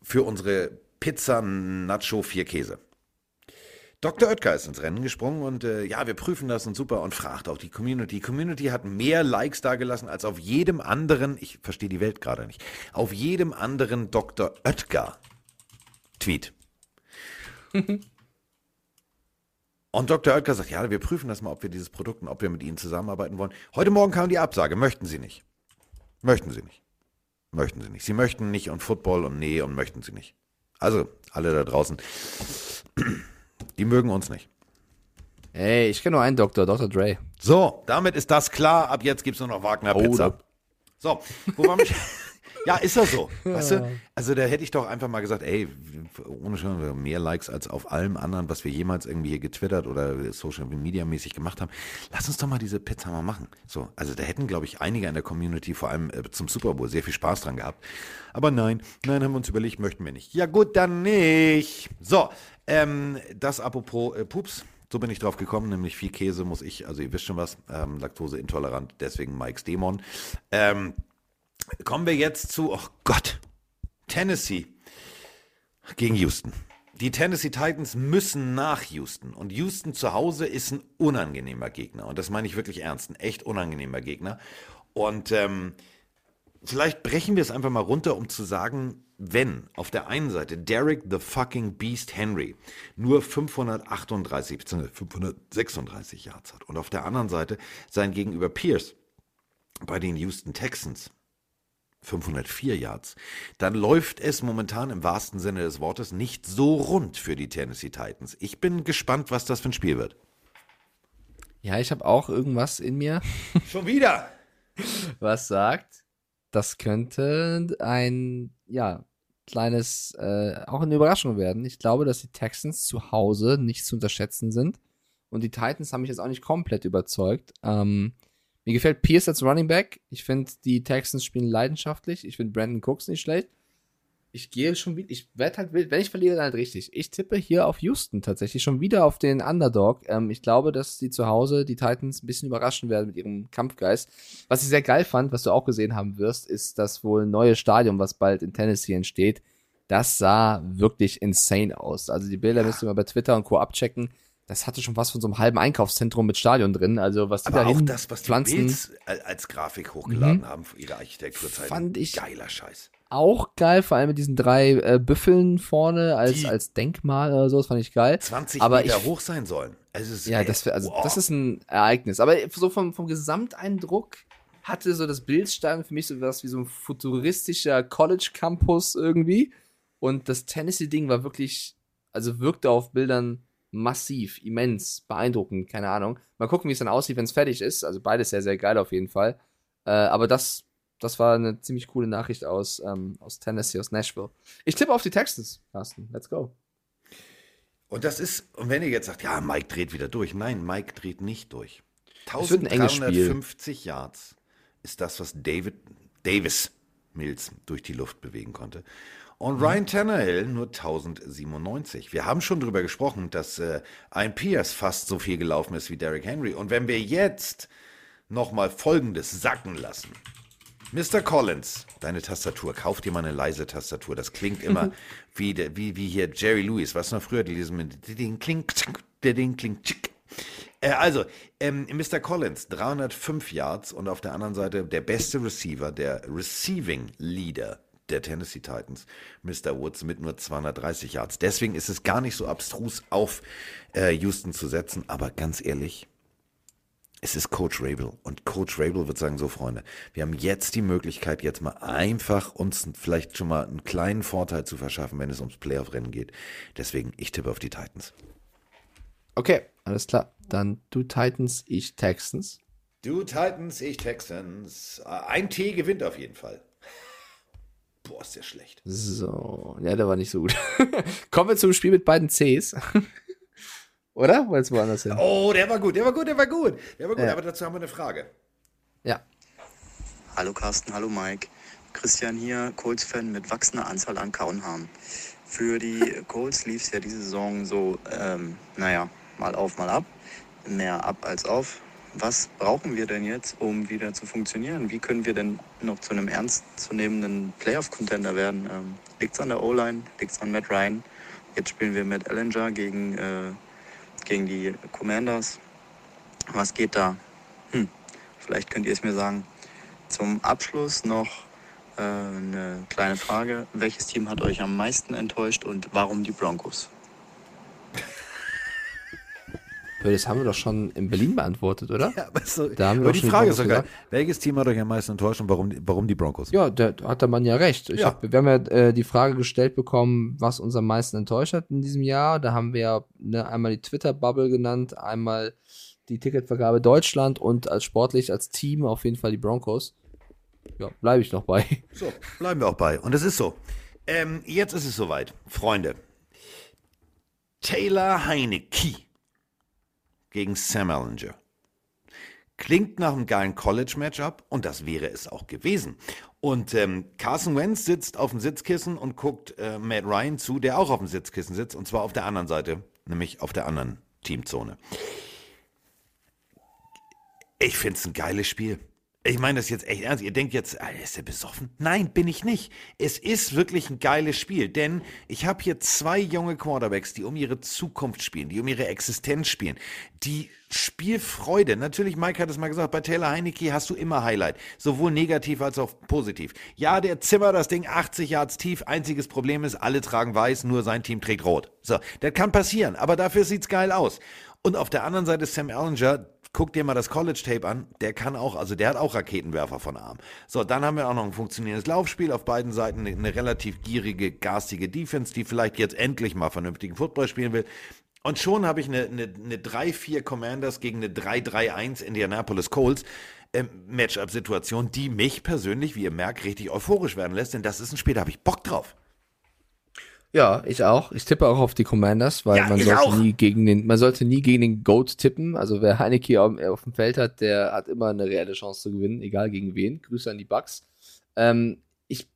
Speaker 3: für unsere Pizza Nacho vier Käse. Dr. Oetker ist ins Rennen gesprungen und äh, ja, wir prüfen das und super und fragt auch die Community. Die Community hat mehr Likes dagelassen als auf jedem anderen, ich verstehe die Welt gerade nicht, auf jedem anderen Dr. Oetker Tweet. und Dr. Oetker sagt, ja, wir prüfen das mal, ob wir dieses Produkt und ob wir mit Ihnen zusammenarbeiten wollen. Heute Morgen kam die Absage, möchten Sie nicht. Möchten Sie nicht. Möchten Sie nicht. Sie möchten nicht und Football und nee und möchten Sie nicht. Also, alle da draußen. Die mögen uns nicht.
Speaker 4: Hey, ich kenne nur einen Doktor, Dr. Dre.
Speaker 3: So, damit ist das klar. Ab jetzt gibt es nur noch Wagner Pizza.
Speaker 4: Oder.
Speaker 3: So, wo war mich? ja, ist das so. Weißt du? Also da hätte ich doch einfach mal gesagt, ey, ohne schon mehr Likes als auf allem anderen, was wir jemals irgendwie hier getwittert oder Social Media mäßig gemacht haben. Lass uns doch mal diese Pizza mal machen. So, also da hätten, glaube ich, einige in der Community, vor allem äh, zum Super Bowl, sehr viel Spaß dran gehabt. Aber nein, nein, haben wir uns überlegt, möchten wir nicht. Ja gut, dann nicht. So, ähm, das apropos äh, Pups. So bin ich drauf gekommen, nämlich viel Käse muss ich, also ihr wisst schon was, ähm, Laktoseintolerant, deswegen Mike's Dämon. Ähm, kommen wir jetzt zu, oh Gott, Tennessee gegen Houston. Die Tennessee Titans müssen nach Houston und Houston zu Hause ist ein unangenehmer Gegner und das meine ich wirklich ernst, ein echt unangenehmer Gegner. Und ähm, vielleicht brechen wir es einfach mal runter, um zu sagen, wenn auf der einen Seite Derek the fucking Beast Henry nur 538 bzw. 536 Yards hat und auf der anderen Seite sein Gegenüber Pierce bei den Houston Texans 504 Yards, dann läuft es momentan im wahrsten Sinne des Wortes nicht so rund für die Tennessee Titans. Ich bin gespannt, was das für ein Spiel wird.
Speaker 4: Ja, ich habe auch irgendwas in mir,
Speaker 3: Schon wieder!
Speaker 4: was sagt, das könnte ein, ja, kleines, äh, auch eine Überraschung werden. Ich glaube, dass die Texans zu Hause nicht zu unterschätzen sind. Und die Titans haben mich jetzt auch nicht komplett überzeugt. Ähm, mir gefällt Pierce als Running Back. Ich finde, die Texans spielen leidenschaftlich. Ich finde Brandon Cooks nicht schlecht. Ich gehe schon wieder, ich werde halt wild, wenn ich verliere, dann halt richtig. Ich tippe hier auf Houston tatsächlich, schon wieder auf den Underdog. Ähm, ich glaube, dass die zu Hause die Titans ein bisschen überraschen werden mit ihrem Kampfgeist. Was ich sehr geil fand, was du auch gesehen haben wirst, ist das wohl neue Stadion, was bald in Tennessee entsteht. Das sah wirklich insane aus. Also die Bilder müsst ihr mal bei Twitter und Co. abchecken. Das hatte schon was von so einem halben Einkaufszentrum mit Stadion drin. Also was die
Speaker 3: Aber
Speaker 4: da
Speaker 3: auch das, was die
Speaker 4: pflanzen,
Speaker 3: al- als Grafik hochgeladen
Speaker 4: Mhm.
Speaker 3: haben für ihre Architekturzeit.
Speaker 4: Fand ich-
Speaker 3: Geiler Scheiß.
Speaker 4: auch geil, vor allem mit diesen drei äh, Büffeln vorne als,
Speaker 3: Die-
Speaker 4: als Denkmal oder so, das fand ich geil.
Speaker 3: 20
Speaker 4: Aber
Speaker 3: Meter
Speaker 4: ich-
Speaker 3: hoch sein sollen. Ist,
Speaker 4: Ja,
Speaker 3: ey,
Speaker 4: das, also,
Speaker 3: wow.
Speaker 4: das ist ein Ereignis. Aber so vom, vom Gesamteindruck hatte so das Bildstein für mich so was wie so ein futuristischer College-Campus irgendwie. Und das Tennessee-Ding war wirklich, also wirkte auf Bildern massiv, immens, beeindruckend, keine Ahnung. Mal gucken, wie es dann aussieht, wenn es fertig ist. Also beides sehr, sehr geil auf jeden Fall. Äh, aber das, das war eine ziemlich coole Nachricht aus, ähm, aus Tennessee, aus Nashville. Ich tippe auf die Texans, Carsten. Let's go.
Speaker 3: Und das ist, und wenn ihr jetzt sagt, ja, Mike dreht wieder durch. Nein, Mike dreht nicht durch.
Speaker 4: Es wird ein enges Spiel.
Speaker 3: 1350 Yards ist das, was David Davis Mills durch die Luft bewegen konnte. Und
Speaker 4: Mhm.
Speaker 3: Ryan Tannehill nur 1097. Wir haben schon darüber gesprochen, dass äh, ein Pierce fast so viel gelaufen ist wie Derrick Henry. Und wenn wir jetzt nochmal Folgendes sacken lassen. Mr. Collins, deine Tastatur, kauf dir mal eine leise Tastatur. Das klingt immer wie, der, wie, wie hier Jerry Lewis. Was noch früher die lesen mit der Ding klingt, der Ding klingt. tschick. Äh, also, ähm, Mr. Collins, 305 Yards und auf der anderen Seite der beste Receiver, der Receiving Leader der Tennessee Titans, Mr. Woods mit nur 230 Yards. Deswegen ist es gar nicht so abstrus auf äh, Houston zu setzen, aber ganz ehrlich, es ist Coach Rabel und Coach Rabel wird sagen, so Freunde, wir haben jetzt die Möglichkeit, jetzt mal einfach uns vielleicht schon mal einen kleinen Vorteil zu verschaffen, wenn es ums Playoff-Rennen geht. Deswegen, ich tippe auf die Titans.
Speaker 4: Okay, alles klar. Dann du Titans, ich Texans.
Speaker 3: Du Titans, ich Texans. Äh, Ein T gewinnt auf jeden Fall. Boah, ist der schlecht.
Speaker 4: So, ja, der war nicht so gut. Kommen wir zum Spiel mit beiden Cs. Oder? Wolltest du woanders hin?
Speaker 3: Oh, der war gut, der war gut, der war gut. Der war gut,
Speaker 4: Ja.
Speaker 3: aber dazu haben wir eine Frage.
Speaker 4: Ja.
Speaker 11: Hallo Carsten, hallo Mike. Christian hier, Colts-Fan mit wachsender Anzahl an Kaunhaaren. Für die Colts lief es ja diese Saison so, ähm, naja, mal auf, mal ab. Mehr ab als auf. Was brauchen wir denn jetzt, um wieder zu funktionieren? Wie können wir denn noch zu einem ernstzunehmenden Playoff-Contender werden? Ähm, liegt es an der O-Line? Liegt es an Matt Ryan? Jetzt spielen wir mit Ellinger gegen, äh, gegen die Commanders. Was geht da? Hm, vielleicht könnt ihr es mir sagen. Zum Abschluss noch äh, eine kleine Frage. Welches Team hat euch am meisten enttäuscht und warum die Broncos?
Speaker 4: Das haben wir doch schon in Berlin beantwortet, oder?
Speaker 3: Ja, aber, so,
Speaker 4: Da haben wir
Speaker 3: aber die Frage ist geil. Welches Team hat euch am meisten enttäuscht und warum, warum die Broncos?
Speaker 4: Ja, da hat der Mann ja recht.
Speaker 3: Ja.
Speaker 4: Hab, wir haben ja äh, die Frage gestellt bekommen, was uns am meisten enttäuscht hat in diesem Jahr. Da haben wir ja ne, einmal die Twitter-Bubble genannt, einmal die Ticketvergabe Deutschland und als sportlich, als Team auf jeden Fall die Broncos. Ja, bleibe ich noch bei.
Speaker 3: So, bleiben wir auch bei. Und es ist so. Ähm, jetzt ist es soweit. Freunde. Taylor Heineke gegen Sam Ellinger. Klingt nach einem geilen College-Matchup und das wäre es auch gewesen. Und ähm, Carson Wentz sitzt auf dem Sitzkissen und guckt äh, Matt Ryan zu, der auch auf dem Sitzkissen sitzt und zwar auf der anderen Seite, nämlich auf der anderen Teamzone. Ich finde es ein geiles Spiel. Ich meine das jetzt echt ernst. Ihr denkt jetzt, ist der besoffen? Nein, bin ich nicht. Es ist wirklich ein geiles Spiel, denn ich habe hier zwei junge Quarterbacks, die um ihre Zukunft spielen, die um ihre Existenz spielen, die Spielfreude. Natürlich, Mike hat es mal gesagt, bei Taylor Heineke hast du immer Highlight, sowohl negativ als auch positiv. Ja, der Zimmer das Ding 80 Yards tief. Einziges Problem ist, alle tragen weiß, nur sein Team trägt rot. So, das kann passieren, aber dafür sieht's geil aus. Und auf der anderen Seite Sam Ellinger, guck dir mal das College-Tape an, der kann auch, also der hat auch Raketenwerfer von Arm. So, dann haben wir auch noch ein funktionierendes Laufspiel, auf beiden Seiten eine, eine relativ gierige, garstige Defense, die vielleicht jetzt endlich mal vernünftigen Football spielen will. Und schon habe ich eine, eine, eine 3-4 Commanders gegen eine 3-3-1 Indianapolis Colts ähm, Matchup-Situation, die mich persönlich, wie ihr merkt, richtig euphorisch werden lässt, denn das ist ein Spiel, da habe ich Bock drauf.
Speaker 4: Ja, ich auch. Ich tippe auch auf die Commanders, weil
Speaker 3: Ja,
Speaker 4: man sollte
Speaker 3: auch.
Speaker 4: nie gegen den, man sollte nie gegen den Goat tippen. Also wer Heineke auf, auf dem Feld hat, der hat immer eine reelle Chance zu gewinnen, egal gegen wen. Grüße an die Bucks. Ähm, ich,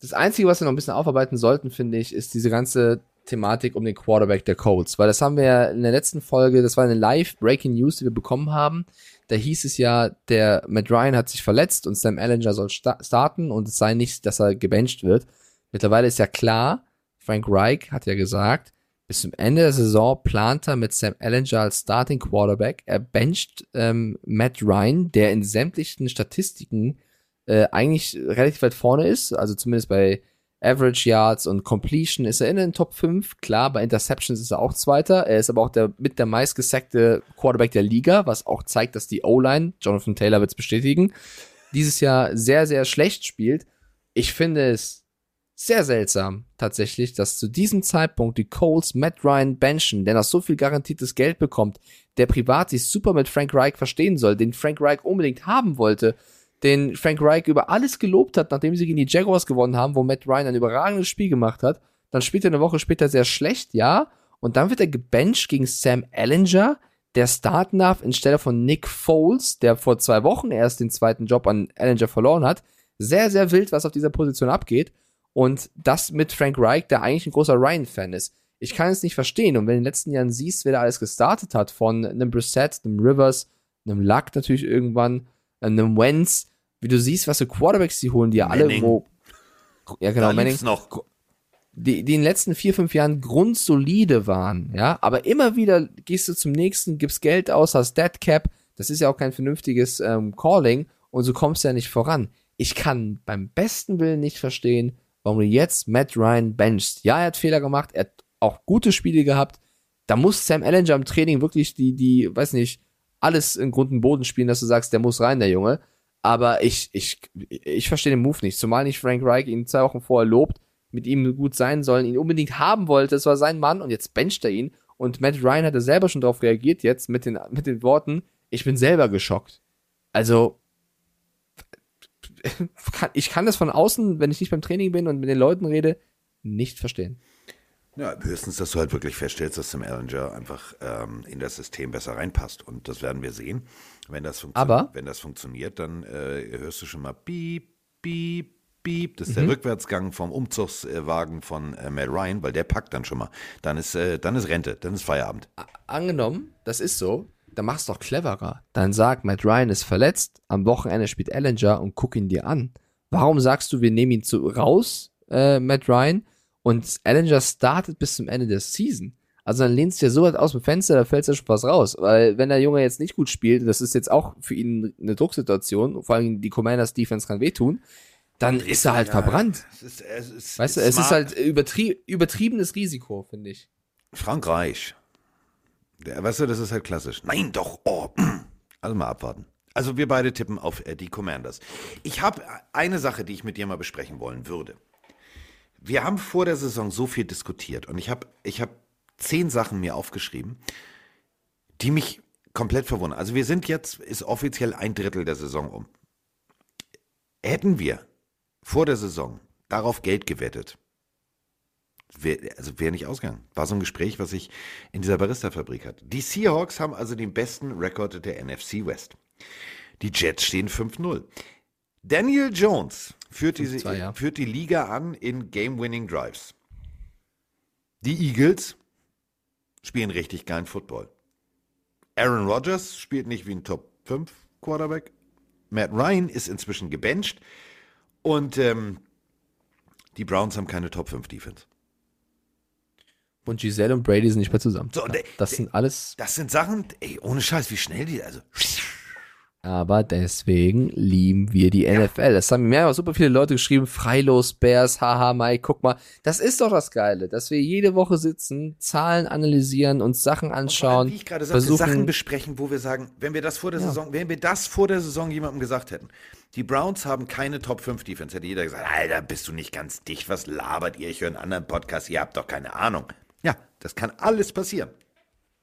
Speaker 4: das Einzige, was wir noch ein bisschen aufarbeiten sollten, finde ich, ist diese ganze Thematik um den Quarterback der Colts. Weil das haben wir ja in der letzten Folge, das war eine Live-Breaking News, die wir bekommen haben. Da hieß es ja, der Matt Ryan hat sich verletzt und Sam Ellinger soll sta starten und es sei nicht, dass er gebencht wird. Mittlerweile ist ja klar, Frank Reich hat ja gesagt, bis zum Ende der Saison plant er mit Sam Ellinger als Starting Quarterback. Er bencht ähm, Matt Ryan, der in sämtlichen Statistiken äh, eigentlich relativ weit vorne ist, also zumindest bei Average Yards und Completion ist er in den Top 5. Klar, bei Interceptions ist er auch Zweiter. Er ist aber auch der mit der meistgesackte Quarterback der Liga, was auch zeigt, dass die O-Line, Jonathan Taylor wird es bestätigen, dieses Jahr sehr, sehr schlecht spielt. Ich finde es sehr seltsam tatsächlich, dass zu diesem Zeitpunkt die Coles Matt Ryan benchen, der noch so viel garantiertes Geld bekommt, der privat sich super mit Frank Reich verstehen soll, den Frank Reich unbedingt haben wollte den Frank Reich über alles gelobt hat, nachdem sie gegen die Jaguars gewonnen haben, wo Matt Ryan ein überragendes Spiel gemacht hat. Dann spielt er eine Woche später sehr schlecht, ja. Und dann wird er gebencht gegen Sam Ellinger, der starten darf, anstelle von Nick Foles, der vor zwei Wochen erst den zweiten Job an Ellinger verloren hat. Sehr, sehr wild, was auf dieser Position abgeht. Und das mit Frank Reich, der eigentlich ein großer Ryan-Fan ist. Ich kann es nicht verstehen. Und wenn du in den letzten Jahren siehst, wer da alles gestartet hat, von einem Brissett, einem Rivers, einem Luck natürlich irgendwann, einem Wentz, wie du siehst, was für Quarterbacks die holen, die ja alle, wo. Ja, genau,
Speaker 3: Da
Speaker 4: Manning.
Speaker 3: noch.
Speaker 4: Die, die in den letzten vier, fünf Jahren grundsolide waren, ja, aber immer wieder gehst du zum nächsten, gibst Geld aus, hast Dead Cap, das ist ja auch kein vernünftiges ähm, Calling und so kommst du ja nicht voran. Ich kann beim besten Willen nicht verstehen, warum du jetzt Matt Ryan benchst. Ja, er hat Fehler gemacht, er hat auch gute Spiele gehabt. Da muss Sam Ellinger im Training wirklich die, die, weiß nicht, alles in Grund und Boden spielen, dass du sagst, der muss rein, der Junge. Aber ich, ich, ich verstehe den Move nicht. Zumal nicht Frank Reich ihn zwei Wochen vorher lobt, mit ihm gut sein sollen, ihn unbedingt haben wollte. Es war sein Mann und jetzt bencht er ihn. Und Matt Ryan hat ja selber schon darauf reagiert jetzt mit den, mit den Worten, ich bin selber geschockt. Also, ich kann das von außen, wenn ich nicht beim Training bin und mit den Leuten rede, nicht verstehen.
Speaker 3: Ja, höchstens, dass du halt wirklich feststellst, dass Sam Ellinger einfach ähm, in das System besser reinpasst. Und das werden wir sehen. Wenn das,
Speaker 4: Aber-
Speaker 3: wenn das funktioniert, dann äh, hörst du schon mal piep, piep, piep. Das ist
Speaker 4: Mhm.
Speaker 3: der Rückwärtsgang vom Umzugswagen von äh, Matt Ryan, weil der packt dann schon mal. Dann ist, äh, dann ist Rente, dann ist Feierabend.
Speaker 4: Angenommen, das ist so, dann mach's doch cleverer. Dann sag, Matt Ryan ist verletzt, am Wochenende spielt Ellinger und guck ihn dir an. Warum sagst du, wir nehmen ihn zu, raus, äh, Matt Ryan, und Ellinger startet bis zum Ende der Season? Also dann lehnst du ja so weit aus dem Fenster, da fällt ja schon was raus. Weil wenn der Junge jetzt nicht gut spielt, das ist jetzt auch für ihn eine Drucksituation, vor allem die Commanders Defense kann wehtun, dann ist er halt
Speaker 3: Ja,
Speaker 4: verbrannt.
Speaker 3: Es ist, es ist,
Speaker 4: Weißt du, es ist halt übertrie übertriebenes Risiko, finde ich.
Speaker 3: Frankreich. Weißt du, das ist halt klassisch. Nein, doch. Oh. Also mal abwarten. Also wir beide tippen auf äh, die Commanders. Ich habe eine Sache, die ich mit dir mal besprechen wollen würde. Wir haben vor der Saison so viel diskutiert und ich habe ich hab zehn Sachen mir aufgeschrieben, die mich komplett verwundern. Also wir sind jetzt, ist offiziell ein Drittel der Saison um. Hätten wir vor der Saison darauf Geld gewettet, wär, also wäre nicht ausgegangen. War so ein Gespräch, was ich in dieser Barista-Fabrik hatte. Die Seahawks haben also den besten Rekord der NFC West. Die Jets stehen 5-0. Daniel Jones führt, diese,
Speaker 4: 5-2, ja.
Speaker 3: führt die Liga an in Game-Winning Drives. Die Eagles spielen richtig geilen Football. Aaron Rodgers spielt nicht wie ein Top 5 Quarterback. Matt Ryan ist inzwischen gebencht. Und ähm, die Browns haben keine Top 5 Defense.
Speaker 4: Und Giselle und Brady sind nicht mehr zusammen.
Speaker 3: So, und der-
Speaker 4: das sind alles
Speaker 3: Das sind Sachen, ey, ohne Scheiß, wie schnell die, also.
Speaker 4: Aber deswegen lieben wir die NFL. Das haben mir ja super viele Leute geschrieben. Freilos Bears, haha, Mike, guck mal. Das ist doch das Geile, dass wir jede Woche sitzen, Zahlen analysieren, uns Sachen anschauen,
Speaker 3: Wie ich gerade sagte. Sachen besprechen, wo wir sagen, wenn wir das vor der
Speaker 4: Ja.
Speaker 3: Saison, wenn wir das vor der Saison jemandem gesagt hätten, die Browns haben keine Top 5 Defense, hätte jeder gesagt, Alter, bist du nicht ganz dicht, was labert ihr? Ich höre einen anderen Podcast, ihr habt doch keine Ahnung. Das kann alles passieren.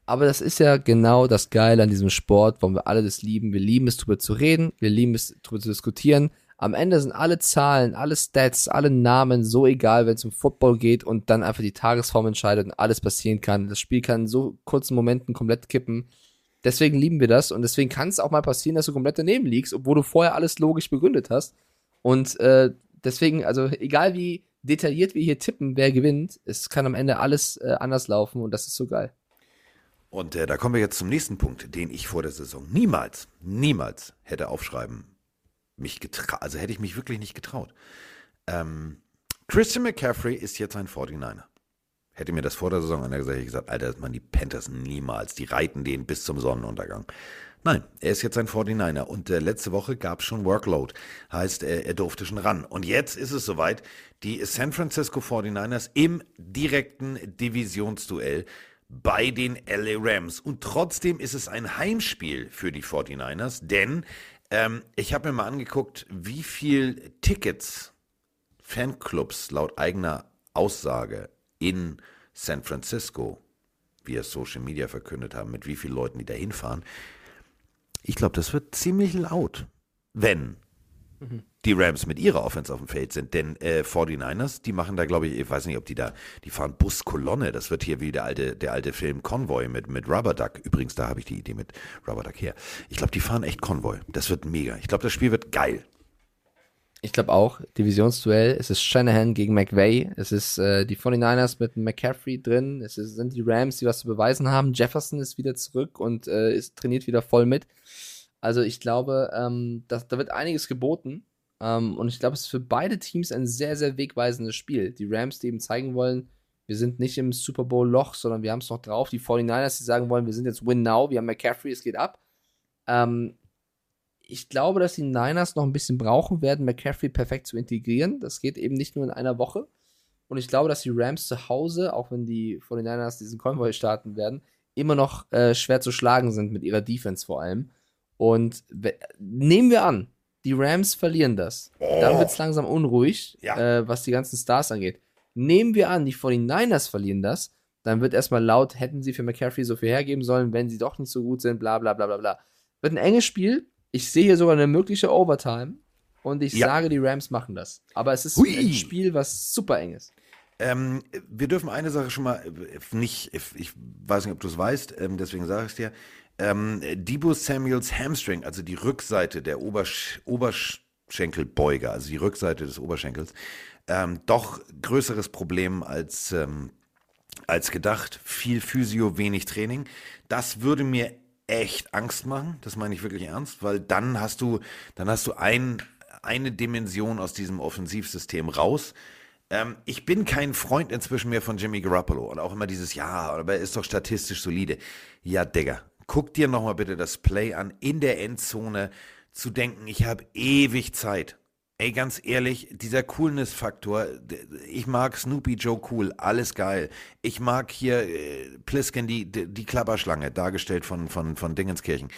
Speaker 4: Aber das ist ja genau das Geile an diesem Sport, warum wir alle das lieben. Wir lieben es, drüber zu reden, wir lieben es, drüber zu diskutieren. Am Ende sind alle Zahlen, alle Stats, alle Namen so egal, wenn es um Football geht und dann einfach die Tagesform entscheidet und alles passieren kann. Das Spiel kann in so kurzen Momenten komplett kippen. Deswegen lieben wir das und deswegen kann es auch mal passieren, dass du komplett daneben liegst, obwohl du vorher alles logisch begründet hast. Und äh, deswegen, also egal wie detailliert wir hier tippen, wer gewinnt, es kann am Ende alles äh, anders laufen und das ist so geil.
Speaker 3: Und äh, da kommen wir jetzt zum nächsten Punkt, den ich vor der Saison niemals, niemals hätte aufschreiben mich getraut. Also hätte ich mich wirklich nicht getraut. Ähm, Christian McCaffrey ist jetzt ein 49er. Hätte mir das vor der Saison einer gesagt, hätte ich gesagt, Alter, das machen die Panthers niemals. Die reiten den bis zum Sonnenuntergang. Nein, er ist jetzt ein 49er und äh, letzte Woche gab es schon Workload. Heißt, äh, er durfte schon ran. Und jetzt ist es soweit, die San Francisco 49ers im direkten Divisionsduell bei den LA Rams. Und trotzdem ist es ein Heimspiel für die 49ers, denn ähm, ich habe mir mal angeguckt, wie viel Tickets Fanclubs laut eigener Aussage in San Francisco via Social Media verkündet haben, mit wie vielen Leuten die da hinfahren. Ich glaube, das wird ziemlich laut, wenn mhm. die Rams mit ihrer Offense auf dem Feld sind. Denn äh, 49ers, die machen da, glaube ich, ich weiß nicht, ob die da, die fahren Buskolonne. Das wird hier wie der alte, der alte Film Convoy mit, mit Rubber Duck. Übrigens, da habe ich die Idee mit Rubber Duck her. Ich glaube, die fahren echt Convoy. Das wird mega. Ich glaube, das Spiel wird geil.
Speaker 4: Ich glaube auch, Divisionsduell. Es ist Shanahan gegen McVay. Es ist äh, die 49ers mit McCaffrey drin. Es ist, sind die Rams, die was zu beweisen haben. Jefferson ist wieder zurück und äh, ist trainiert wieder voll mit. Also ich glaube, ähm, das, da wird einiges geboten. Ähm, und ich glaube, es ist für beide Teams ein sehr, sehr wegweisendes Spiel. Die Rams, die eben zeigen wollen, wir sind nicht im Super Bowl-Loch, sondern wir haben es noch drauf. Die 49ers, die sagen wollen, wir sind jetzt Win Now, wir haben McCaffrey, es geht ab. Ähm, ich glaube, dass die Niners noch ein bisschen brauchen werden, McCaffrey perfekt zu integrieren. Das geht eben nicht nur in einer Woche. Und ich glaube, dass die Rams zu Hause, auch wenn die 49ers diesen Konvoi starten werden, immer noch äh, schwer zu schlagen sind mit ihrer Defense vor allem. Und nehmen wir an, die Rams verlieren das. Oh. Dann wird es langsam unruhig, ja. äh, was die ganzen Stars angeht. Nehmen wir an, die 49ers verlieren das, dann wird erstmal laut, hätten sie für McCaffrey so viel hergeben sollen, wenn sie doch nicht so gut sind, bla bla bla bla bla. Wird ein enges Spiel, ich sehe hier sogar eine mögliche Overtime und ich ja. sage, die Rams machen das. Aber es ist Hui. ein Spiel, was super eng ist.
Speaker 3: Ähm, wir dürfen eine Sache schon mal äh, nicht, ich weiß nicht, ob du es weißt, ähm, deswegen sage ich es dir. Ähm, Debo Samuels Hamstring, also die Rückseite der Obersch Oberschenkelbeuger, also die Rückseite des Oberschenkels, ähm, doch größeres Problem als, ähm, als gedacht. Viel Physio, wenig Training. Das würde mir echt Angst machen. Das meine ich wirklich ernst, weil dann hast du, dann hast du ein, eine Dimension aus diesem Offensivsystem raus. Ähm, ich bin kein Freund inzwischen mehr von Jimmy Garoppolo und auch immer dieses, ja, aber er ist doch statistisch solide. Ja, Digga, guck dir nochmal bitte das Play an, in der Endzone zu denken, ich habe ewig Zeit. Ey, ganz ehrlich, dieser Coolness-Faktor, ich mag Snoopy Joe cool, alles geil. Ich mag hier äh, Plisken, die, die Klapperschlange, dargestellt von, von, von Dingenskirchen.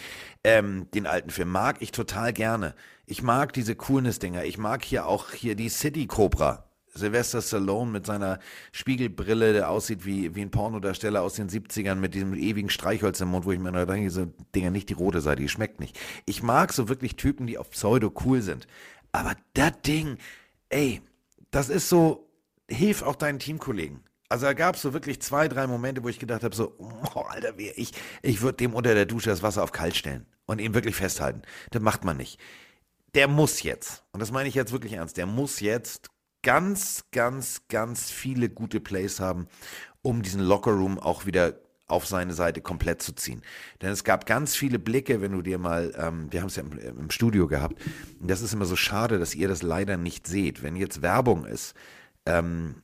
Speaker 3: Ähm, den alten Film mag ich total gerne. Ich mag diese Coolness-Dinger. Ich mag hier auch hier die City Cobra. Sylvester Stallone mit seiner Spiegelbrille, der aussieht wie, wie ein Pornodarsteller aus den 70ern mit diesem ewigen Streichholz im Mund, wo ich mir nur denke, diese Dinger nicht die rote Seite, die schmeckt nicht. Ich mag so wirklich Typen, die auf Pseudo cool sind. Aber das Ding, ey, das ist so, hilf auch deinen Teamkollegen. Also da gab es so wirklich zwei, drei Momente, wo ich gedacht habe, so, oh, Alter, ich, ich würde dem unter der Dusche das Wasser auf kalt stellen und ihn wirklich festhalten. Das macht man nicht. Der muss jetzt, und das meine ich jetzt wirklich ernst, der muss jetzt ganz, ganz, ganz viele gute Plays haben, um diesen Lockerroom auch wieder auf seine Seite komplett zu ziehen. Denn es gab ganz viele Blicke, wenn du dir mal, ähm, wir haben es ja im, im, Studio gehabt, und das ist immer so schade, dass ihr das leider nicht seht. Wenn jetzt Werbung ist, ähm,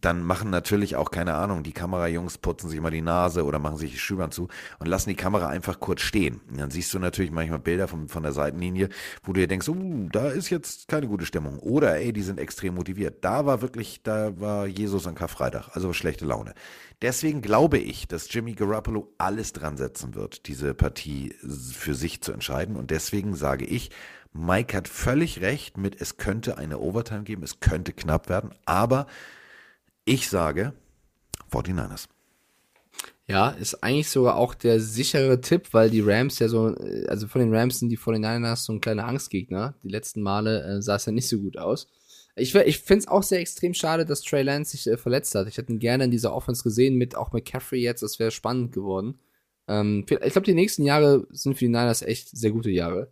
Speaker 3: dann machen natürlich auch, keine Ahnung, die Kamerajungs putzen sich mal die Nase oder machen sich die Schübern zu und lassen die Kamera einfach kurz stehen. Und dann siehst du natürlich manchmal Bilder von, von der Seitenlinie, wo du dir denkst, uh, da ist jetzt keine gute Stimmung. Oder, ey, die sind extrem motiviert. Da war wirklich, da war Jesus an Karfreitag, also schlechte Laune. Deswegen glaube ich, dass Jimmy Garoppolo alles dran setzen wird, diese Partie für sich zu entscheiden. Und deswegen sage ich, Mike hat völlig recht mit, es könnte eine Overtime geben, es könnte knapp werden, aber ich sage 49ers.
Speaker 4: Ja, ist eigentlich sogar auch der sichere Tipp, weil die Rams ja so, also von den Rams sind die 49ers so ein kleiner Angstgegner. Die letzten Male äh, sah es ja nicht so gut aus. Ich, ich finde es auch sehr extrem schade, dass Trey Lance sich äh, verletzt hat. Ich hätte ihn gerne in dieser Offense gesehen, mit auch McCaffrey jetzt, das wäre spannend geworden. Ähm, ich glaube, die nächsten Jahre sind für die Niners echt sehr gute Jahre.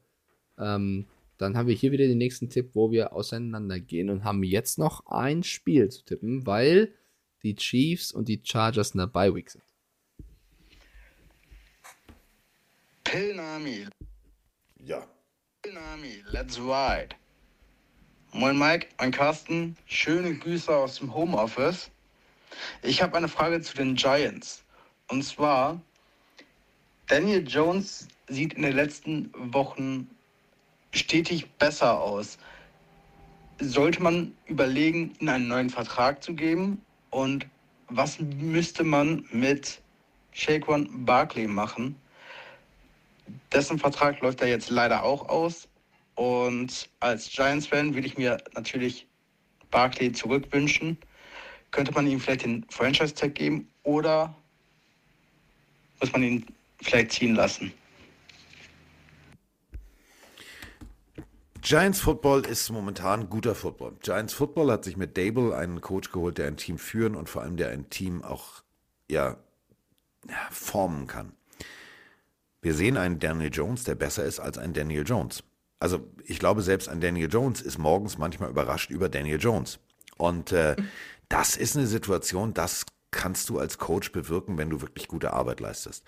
Speaker 4: Ähm, Dann haben wir hier wieder den nächsten Tipp, wo wir auseinandergehen und haben jetzt noch ein Spiel zu tippen, weil die Chiefs und die Chargers in der Bye Week sind.
Speaker 8: Pilnami.
Speaker 3: Ja.
Speaker 8: Pilnami, let's ride. Moin Mike, mein Carsten. Schöne Grüße aus dem Homeoffice. Ich habe eine Frage zu den Giants. Und zwar, Daniel Jones sieht in den letzten Wochen stetig besser aus. Sollte man überlegen, ihm einen neuen Vertrag zu geben? Und was müsste man mit Shaquan Barkley machen? Dessen Vertrag läuft ja jetzt leider auch aus. Und als Giants-Fan würde ich mir natürlich Barkley zurückwünschen. Könnte man ihm vielleicht den Franchise-Tag geben oder muss man ihn vielleicht ziehen lassen?
Speaker 3: Giants Football ist momentan guter Football. Giants Football hat sich mit Dable einen Coach geholt, der ein Team führen und vor allem der ein Team auch ja, formen kann. Wir sehen einen Daniel Jones, der besser ist als ein Daniel Jones. Also ich glaube, selbst ein Daniel Jones ist morgens manchmal überrascht über Daniel Jones. Und äh, das ist eine Situation, das kannst du als Coach bewirken, wenn du wirklich gute Arbeit leistest.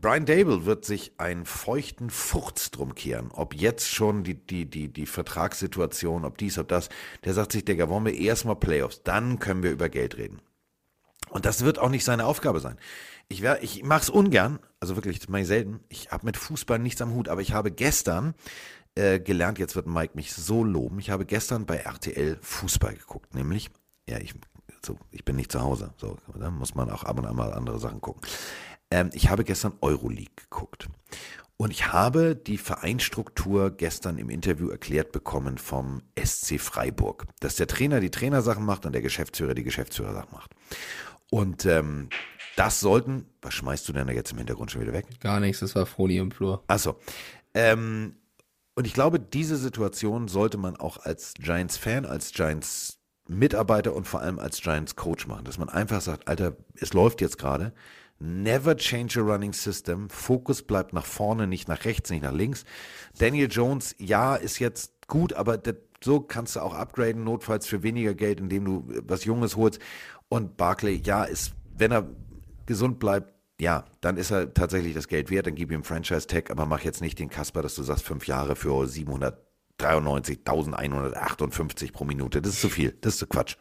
Speaker 3: Brian Dable wird sich einen feuchten Furz drum kehren, ob jetzt schon die, die, die, die Vertragssituation, ob dies, ob das. Der sagt sich, Digga, wollen wir erstmal Playoffs, dann können wir über Geld reden. Und das wird auch nicht seine Aufgabe sein. Ich, ich mache es ungern, also wirklich, das mache ich selten. Ich habe mit Fußball nichts am Hut, aber ich habe gestern äh, gelernt, jetzt wird Mike mich so loben, ich habe gestern bei RTL Fußball geguckt, nämlich, ja, ich, so, ich bin nicht zu Hause, so, da muss man auch ab und an mal andere Sachen gucken. Ähm, ich habe gestern Euroleague geguckt. Und ich habe die Vereinsstruktur gestern im Interview erklärt bekommen vom SC Freiburg, dass der Trainer die Trainersachen macht und der Geschäftsführer die Geschäftsführersachen macht. Und ähm, das sollten, was schmeißt du denn da jetzt im Hintergrund schon wieder weg?
Speaker 4: Gar nichts, das war Froni im Flur.
Speaker 3: Achso. Ähm, und ich glaube, diese Situation sollte man auch als Giants-Fan, als Giants-Mitarbeiter und vor allem als Giants-Coach machen, dass man einfach sagt, Alter, es läuft jetzt gerade. Never change a running system. Fokus bleibt nach vorne, nicht nach rechts, nicht nach links. Daniel Jones, ja, ist jetzt gut, aber das, so kannst du auch upgraden, notfalls für weniger Geld, indem du was Junges holst. Und Barclay, ja, ist, wenn er gesund bleibt, ja, dann ist er tatsächlich das Geld wert, dann gib ihm Franchise-Tag, aber mach jetzt nicht den Kasper, dass du sagst, fünf Jahre für 793.158 pro Minute. Das ist zu viel, das ist zu Quatsch.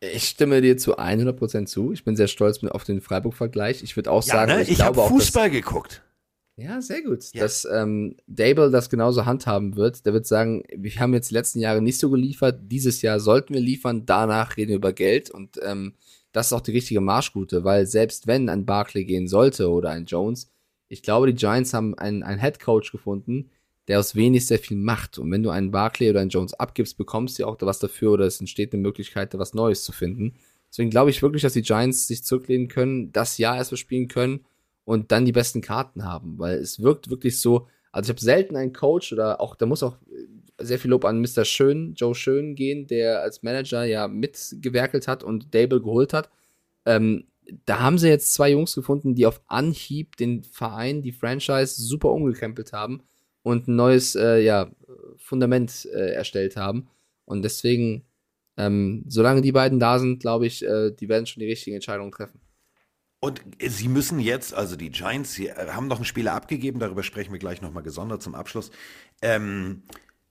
Speaker 4: Ich stimme dir zu 100% zu. Ich bin sehr stolz auf den Freiburg-Vergleich. Ich würde auch
Speaker 3: Ja,
Speaker 4: sagen,
Speaker 3: ne?
Speaker 4: ich,
Speaker 3: ich habe
Speaker 4: glaube auch,
Speaker 3: Fußball geguckt.
Speaker 4: Ja, sehr gut.
Speaker 3: Ja.
Speaker 4: Dass ähm, Dable das genauso handhaben wird. Der wird sagen, wir haben jetzt die letzten Jahre nicht so geliefert, dieses Jahr sollten wir liefern, danach reden wir über Geld und ähm, das ist auch die richtige Marschroute, weil selbst wenn ein Barkley gehen sollte oder ein Jones, ich glaube, die Giants haben einen, einen Head Coach gefunden, der aus wenig sehr viel macht. Und wenn du einen Barkley oder einen Jones abgibst, bekommst du auch da was dafür oder es entsteht eine Möglichkeit, da was Neues zu finden. Deswegen glaube ich wirklich, dass die Giants sich zurücklehnen können, das Jahr erstmal spielen können und dann die besten Karten haben, weil es wirkt wirklich so, also ich habe selten einen Coach oder auch, da muss auch sehr viel Lob an Mr. Schön, Joe Schön gehen, der als Manager ja mitgewerkelt hat und Dable geholt hat. Ähm, da haben sie jetzt zwei Jungs gefunden, die auf Anhieb den Verein, die Franchise super umgekrempelt haben und ein neues äh, ja, Fundament äh, erstellt haben. Und deswegen, ähm, solange die beiden da sind, glaube ich, äh, die werden schon die richtigen Entscheidungen treffen.
Speaker 3: Und sie müssen jetzt, also die Giants, sie äh, haben noch einen Spieler abgegeben, darüber sprechen wir gleich nochmal gesondert zum Abschluss. Ähm,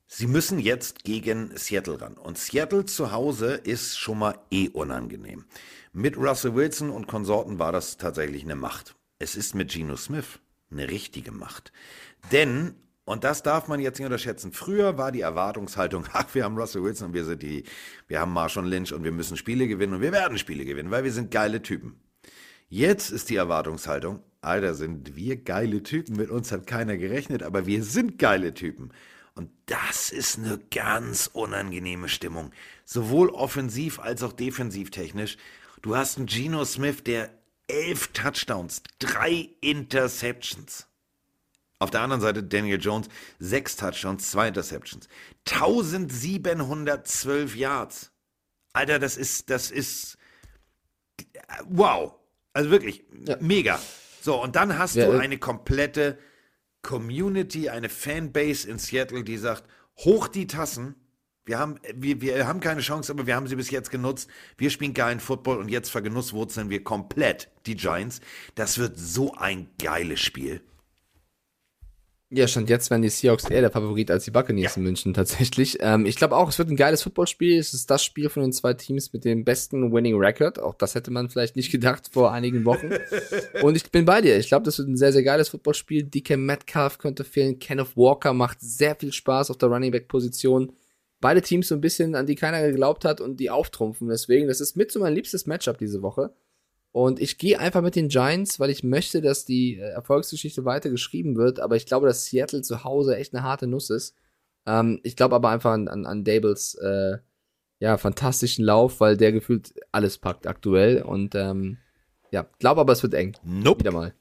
Speaker 3: sie müssen jetzt gegen Seattle ran. Und Seattle zu Hause ist schon mal eh unangenehm. Mit Russell Wilson und Konsorten war das tatsächlich eine Macht. Es ist mit Geno Smith eine richtige Macht. Denn, und das darf man jetzt nicht unterschätzen, früher war die Erwartungshaltung, ach, wir haben Russell Wilson und wir sind die, wir haben Marshall Lynch und wir müssen Spiele gewinnen und wir werden Spiele gewinnen, weil wir sind geile Typen. Jetzt ist die Erwartungshaltung, Alter, sind wir geile Typen, mit uns hat keiner gerechnet, aber wir sind geile Typen. Und das ist eine ganz unangenehme Stimmung, sowohl offensiv als auch defensiv technisch. Du hast einen Geno Smith, der elf Touchdowns, drei Interceptions. Auf der anderen Seite Daniel Jones, sechs Touchdowns, zwei Interceptions. 1712 Yards. Alter, das ist, das ist, wow. Also wirklich,
Speaker 4: Ja.
Speaker 3: mega. So, und dann hast
Speaker 4: Ja,
Speaker 3: du
Speaker 4: äh,
Speaker 3: eine komplette Community, eine Fanbase in Seattle, die sagt, hoch die Tassen. Wir haben, wir, wir haben keine Chance, aber wir haben sie bis jetzt genutzt. Wir spielen geilen Football und jetzt vergenusswurzeln wir komplett die Giants. Das wird so ein geiles Spiel.
Speaker 4: Ja, stand jetzt werden die Seahawks eher der Favorit als die Buccaneers in München tatsächlich. Ähm, ich glaube auch, es wird ein geiles Footballspiel. Es ist das Spiel von den zwei Teams mit dem besten Winning Record. Auch das hätte man vielleicht nicht gedacht vor einigen Wochen. Und ich bin bei dir. Ich glaube, das wird ein sehr, sehr geiles Footballspiel. DK Metcalf könnte fehlen. Kenneth Walker macht sehr viel Spaß auf der Running Back Position. Beide Teams so ein bisschen, an die keiner geglaubt hat und die auftrumpfen. Deswegen, das ist mit so mein liebstes Matchup diese Woche. Und ich gehe einfach mit den Giants, weil ich möchte, dass die äh, Erfolgsgeschichte weiter geschrieben wird. Aber ich glaube, dass Seattle zu Hause echt eine harte Nuss ist. Ähm, ich glaube aber einfach an, an, an Dables äh, ja, fantastischen Lauf, weil der gefühlt alles packt aktuell. Und ähm, ja, glaube aber, es wird eng.
Speaker 3: Nope.
Speaker 4: Wieder mal.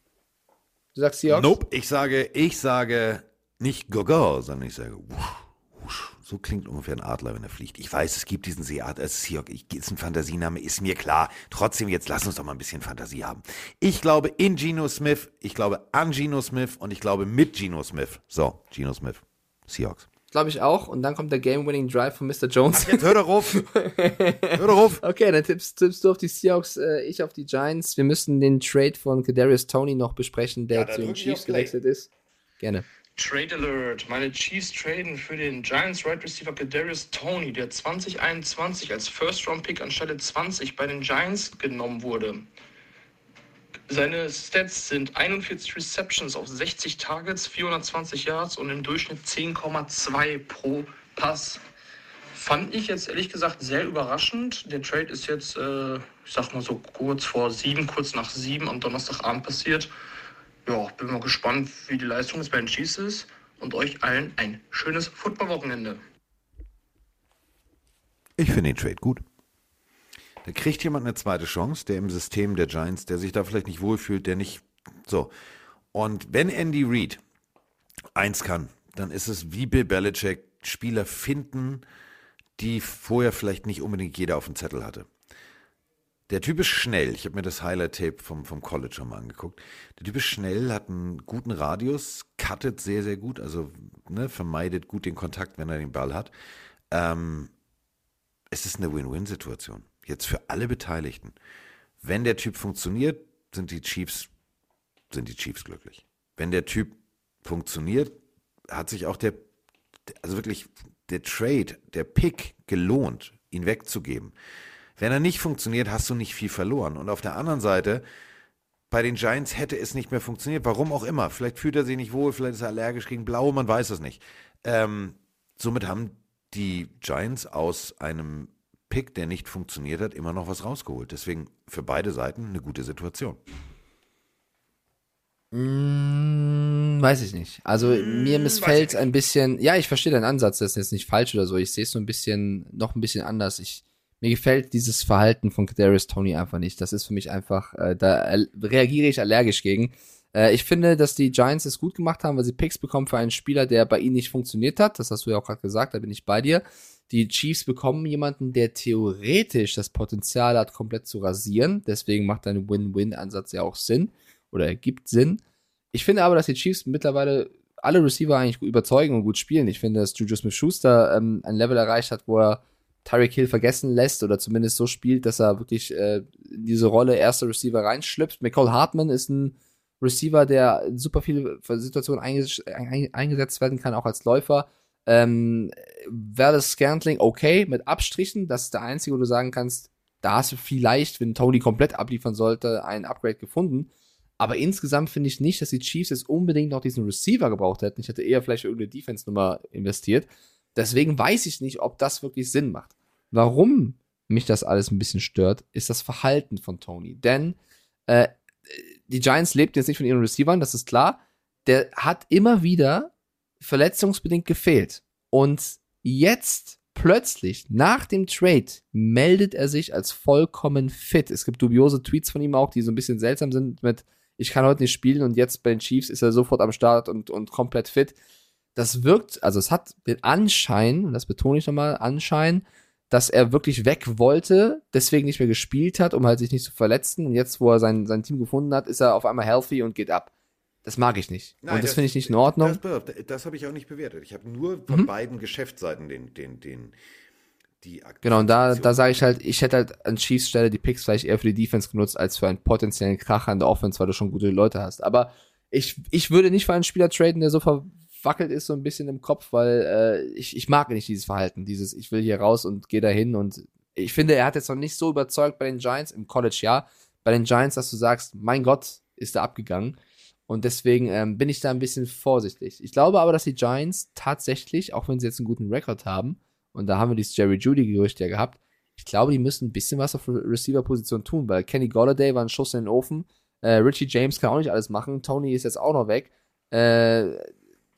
Speaker 4: Du sagst Seahawks?
Speaker 3: Nope. Ich sage, ich sage nicht Gogo, sondern ich sage wusch, wusch. So klingt ungefähr ein Adler, wenn er fliegt. Ich weiß, es gibt diesen Seeadler, es ist, Seahawk, ich, ist ein Fantasiename, ist mir klar. Trotzdem, jetzt lass uns doch mal ein bisschen Fantasie haben. Ich glaube in Geno Smith, ich glaube an Geno Smith und ich glaube mit Geno Smith. So, Geno Smith, Seahawks.
Speaker 4: Glaube ich auch. Und dann kommt der Game-Winning Drive von Mr. Jones.
Speaker 3: Ach, jetzt hör doch auf. hör doch auf.
Speaker 4: Okay, dann tippst, tippst du auf die Seahawks, äh, ich auf die Giants. Wir müssen den Trade von Kadarius Tony noch besprechen, der
Speaker 3: Ja,
Speaker 4: zu den Chiefs gewechselt ist. Gerne.
Speaker 9: Trade Alert. Meine Chiefs traden für den Giants Right Receiver Kadarius Tony, der 2021 als First Round Pick anstelle 20 bei den Giants genommen wurde. Seine Stats sind 41 Receptions auf 60 Targets, 420 Yards und im Durchschnitt 10,2 pro Pass. Fand ich jetzt ehrlich gesagt sehr überraschend. Der Trade ist jetzt, äh, ich sag mal so kurz vor sieben, kurz nach sieben am Donnerstagabend passiert. Ja, bin mal gespannt, wie die Leistung bei den Chiefs ist und euch allen ein schönes Footballwochenende.
Speaker 3: Ich finde den Trade gut. Da kriegt jemand eine zweite Chance, der im System der Giants, der sich da vielleicht nicht wohlfühlt, der nicht so. Und wenn Andy Reid eins kann, dann ist es wie Bill Belichick Spieler finden, die vorher vielleicht nicht unbedingt jeder auf dem Zettel hatte. Der Typ ist schnell. Ich habe mir das Highlight-Tape vom, vom College schon mal angeguckt. Der Typ ist schnell, hat einen guten Radius, cuttet sehr, sehr gut, also ne, vermeidet gut den Kontakt, wenn er den Ball hat. Ähm, es ist eine Win-Win-Situation. Jetzt für alle Beteiligten. Wenn der Typ funktioniert, sind die Chiefs, sind die Chiefs glücklich. Wenn der Typ funktioniert, hat sich auch der, also wirklich der Trade, der Pick gelohnt, ihn wegzugeben. Wenn er nicht funktioniert, hast du nicht viel verloren. Und auf der anderen Seite, bei den Giants hätte es nicht mehr funktioniert, warum auch immer. Vielleicht fühlt er sich nicht wohl, vielleicht ist er allergisch gegen Blau, man weiß es nicht. Ähm, somit haben die Giants aus einem Pick, der nicht funktioniert hat, immer noch was rausgeholt. Deswegen für beide Seiten eine gute Situation.
Speaker 4: Mm, weiß ich nicht. Also mir missfällt ein bisschen. Ja, ich verstehe deinen Ansatz, das ist jetzt nicht falsch oder so. Ich sehe es so ein bisschen, noch ein bisschen anders. Ich, mir gefällt dieses Verhalten von Kadarius Tony einfach nicht. Das ist für mich einfach, äh, da reagiere ich allergisch gegen. Äh, ich finde, dass die Giants es gut gemacht haben, weil sie Picks bekommen für einen Spieler, der bei ihnen nicht funktioniert hat. Das hast du ja auch gerade gesagt, da bin ich bei dir. Die Chiefs bekommen jemanden, der theoretisch das Potenzial hat, komplett zu rasieren. Deswegen macht ein Win-Win-Ansatz ja auch Sinn oder ergibt Sinn. Ich finde aber, dass die Chiefs mittlerweile alle Receiver eigentlich gut überzeugen und gut spielen. Ich finde, dass Juju Smith-Schuster ähm, ein Level erreicht hat, wo er Tyreek Hill vergessen lässt oder zumindest so spielt, dass er wirklich äh, in diese Rolle erster Receiver reinschlüpft. McCall Hartman ist ein Receiver, der in super viele Situationen einges ein eingesetzt werden kann, auch als Läufer. Ähm, Verdes Scantling, okay, mit Abstrichen. Das ist der einzige, wo du sagen kannst, da hast du vielleicht, wenn Tony komplett abliefern sollte, ein Upgrade gefunden. Aber insgesamt finde ich nicht, dass die Chiefs jetzt unbedingt noch diesen Receiver gebraucht hätten. Ich hätte eher vielleicht irgendeine Defense-Nummer investiert. Deswegen weiß ich nicht, ob das wirklich Sinn macht. Warum mich das alles ein bisschen stört, ist das Verhalten von Tony. Denn äh, die Giants lebt jetzt nicht von ihren Receivern, das ist klar. Der hat immer wieder verletzungsbedingt gefehlt. Und jetzt plötzlich, nach dem Trade, meldet er sich als vollkommen fit. Es gibt dubiose Tweets von ihm auch, die so ein bisschen seltsam sind mit, ich kann heute nicht spielen und jetzt bei den Chiefs ist er sofort am Start und, und komplett fit. Das wirkt, also es hat den Anschein, und das betone ich nochmal, Anschein, dass er wirklich weg wollte, deswegen nicht mehr gespielt hat, um halt sich nicht zu verletzen. Und jetzt, wo er sein, sein Team gefunden hat, ist er auf einmal healthy und geht ab. Das mag ich nicht.
Speaker 3: Nein,
Speaker 4: und das, finde ich nicht in Ordnung.
Speaker 3: Das, das, das habe ich auch nicht bewertet. Ich habe nur von
Speaker 4: Mhm.
Speaker 3: beiden Geschäftsseiten den, den, den, die Ak-
Speaker 4: Genau, und da,
Speaker 3: Aktion.
Speaker 4: da sage ich halt, ich hätte halt an Chiefs Stelle die Picks vielleicht eher für die Defense genutzt, als für einen potenziellen Kracher in der Offense, weil du schon gute Leute hast. Aber ich, ich würde nicht für einen Spieler traden, der so verwackelt ist, so ein bisschen im Kopf, weil äh, ich, ich mag nicht dieses Verhalten, dieses, ich will hier raus und gehe dahin und ich finde, er hat jetzt noch nicht so überzeugt bei den Giants, im College ja, bei den Giants, dass du sagst, mein Gott, ist er abgegangen. Und deswegen ähm, bin ich da ein bisschen vorsichtig. Ich glaube aber, dass die Giants tatsächlich, auch wenn sie jetzt einen guten Rekord haben, und da haben wir dieses Jerry Judy-Gerücht ja gehabt, ich glaube, die müssen ein bisschen was auf Re- Receiver-Position tun, weil Kenny Golladay war ein Schuss in den Ofen, äh, Richie James kann auch nicht alles machen, Tony ist jetzt auch noch weg, äh,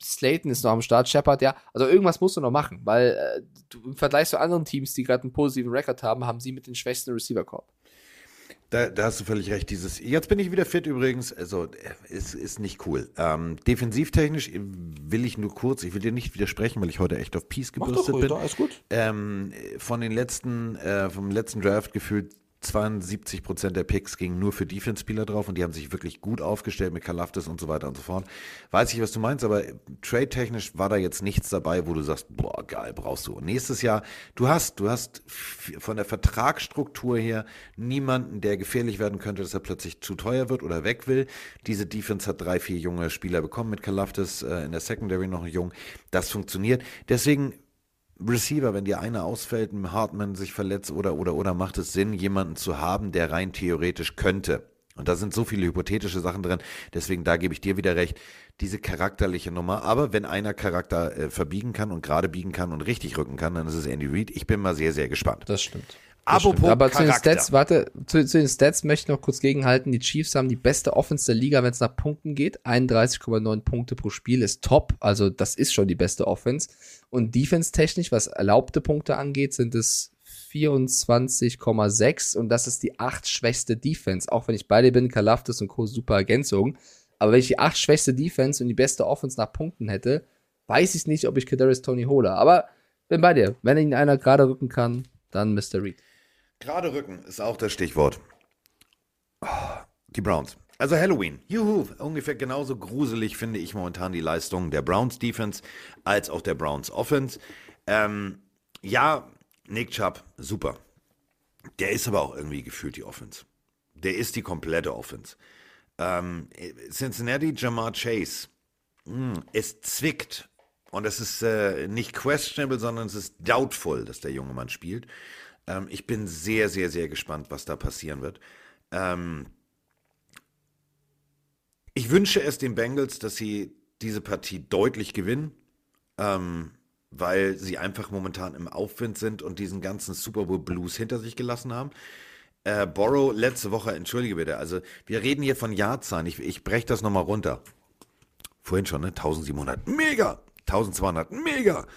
Speaker 4: Slayton ist noch am Start, Shepard, ja, also irgendwas musst du noch machen, weil äh, du, im Vergleich zu anderen Teams, die gerade einen positiven Rekord haben, haben sie mit den schwächsten Receiver-Korb.
Speaker 3: Da, da hast du völlig recht. Dieses, jetzt bin ich wieder fit übrigens. Also, äh, ist, ist nicht cool. Ähm, defensivtechnisch will ich nur kurz, ich will dir nicht widersprechen, weil ich heute echt auf Peace gebürstet bin.
Speaker 4: alles gut.
Speaker 3: Ähm, von den letzten, äh, vom letzten Draft gefühlt 72 Prozent der Picks gingen nur für Defense-Spieler drauf und die haben sich wirklich gut aufgestellt mit Kalafdis und so weiter und so fort. Weiß ich, was du meinst, aber trade-technisch war da jetzt nichts dabei, wo du sagst, boah, geil, brauchst du. Nächstes Jahr, du hast, du hast von der Vertragsstruktur her niemanden, der gefährlich werden könnte, dass er plötzlich zu teuer wird oder weg will. Diese Defense hat drei, vier junge Spieler bekommen mit Kalafdis, äh, in der Secondary noch jung. Das funktioniert. Deswegen Receiver, wenn dir einer ausfällt, ein Hartman sich verletzt oder, oder, oder macht es Sinn, jemanden zu haben, der rein theoretisch könnte. Und da sind so viele hypothetische Sachen drin, deswegen da gebe ich dir wieder recht, diese charakterliche Nummer. Aber wenn einer Charakter äh, verbiegen kann und gerade biegen kann und richtig rücken kann, dann ist es Andy Reid. Ich bin mal sehr, sehr gespannt.
Speaker 4: Das stimmt.
Speaker 3: Apropos.
Speaker 4: Aber zu den. Stats, warte, zu, zu den Stats möchte ich noch kurz gegenhalten. Die Chiefs haben die beste Offense der Liga, wenn es nach Punkten geht. 31,9 Punkte pro Spiel ist top. Also das ist schon die beste Offense. Und defense-technisch, was erlaubte Punkte angeht, sind es 24,6 und das ist die acht schwächste Defense. Auch wenn ich bei dir bin, Kalafdis und Co. super Ergänzung. Aber wenn ich die acht schwächste Defense und die beste Offense nach Punkten hätte, weiß ich nicht, ob ich Kadarius Tony hole. Aber bin bei dir. Wenn ihn einer gerade rücken kann, dann Mr. Reed.
Speaker 3: Gerade Rücken ist auch das Stichwort. Oh, Die Browns. Also Halloween. Juhu. Ungefähr genauso gruselig finde ich momentan die Leistung der Browns Defense als auch der Browns Offense. Ähm, ja, Nick Chubb, super. Der ist aber auch irgendwie gefühlt die Offense. Der ist die komplette Offense. Ähm, Cincinnati, Jamar Chase. Hm, es zwickt. Und es ist äh, nicht questionable, sondern es ist doubtful, dass der junge Mann spielt. Ähm, ich bin sehr, sehr, sehr gespannt, was da passieren wird. Ähm, ich wünsche es den Bengals, dass sie diese Partie deutlich gewinnen, ähm, weil sie einfach momentan im Aufwind sind und diesen ganzen Super Bowl Blues hinter sich gelassen haben. Äh, Borrow letzte Woche, entschuldige bitte, also wir reden hier von Jahrzahlen. Ich, ich breche das nochmal runter. Vorhin schon, ne? 1700, mega! 1200, mega!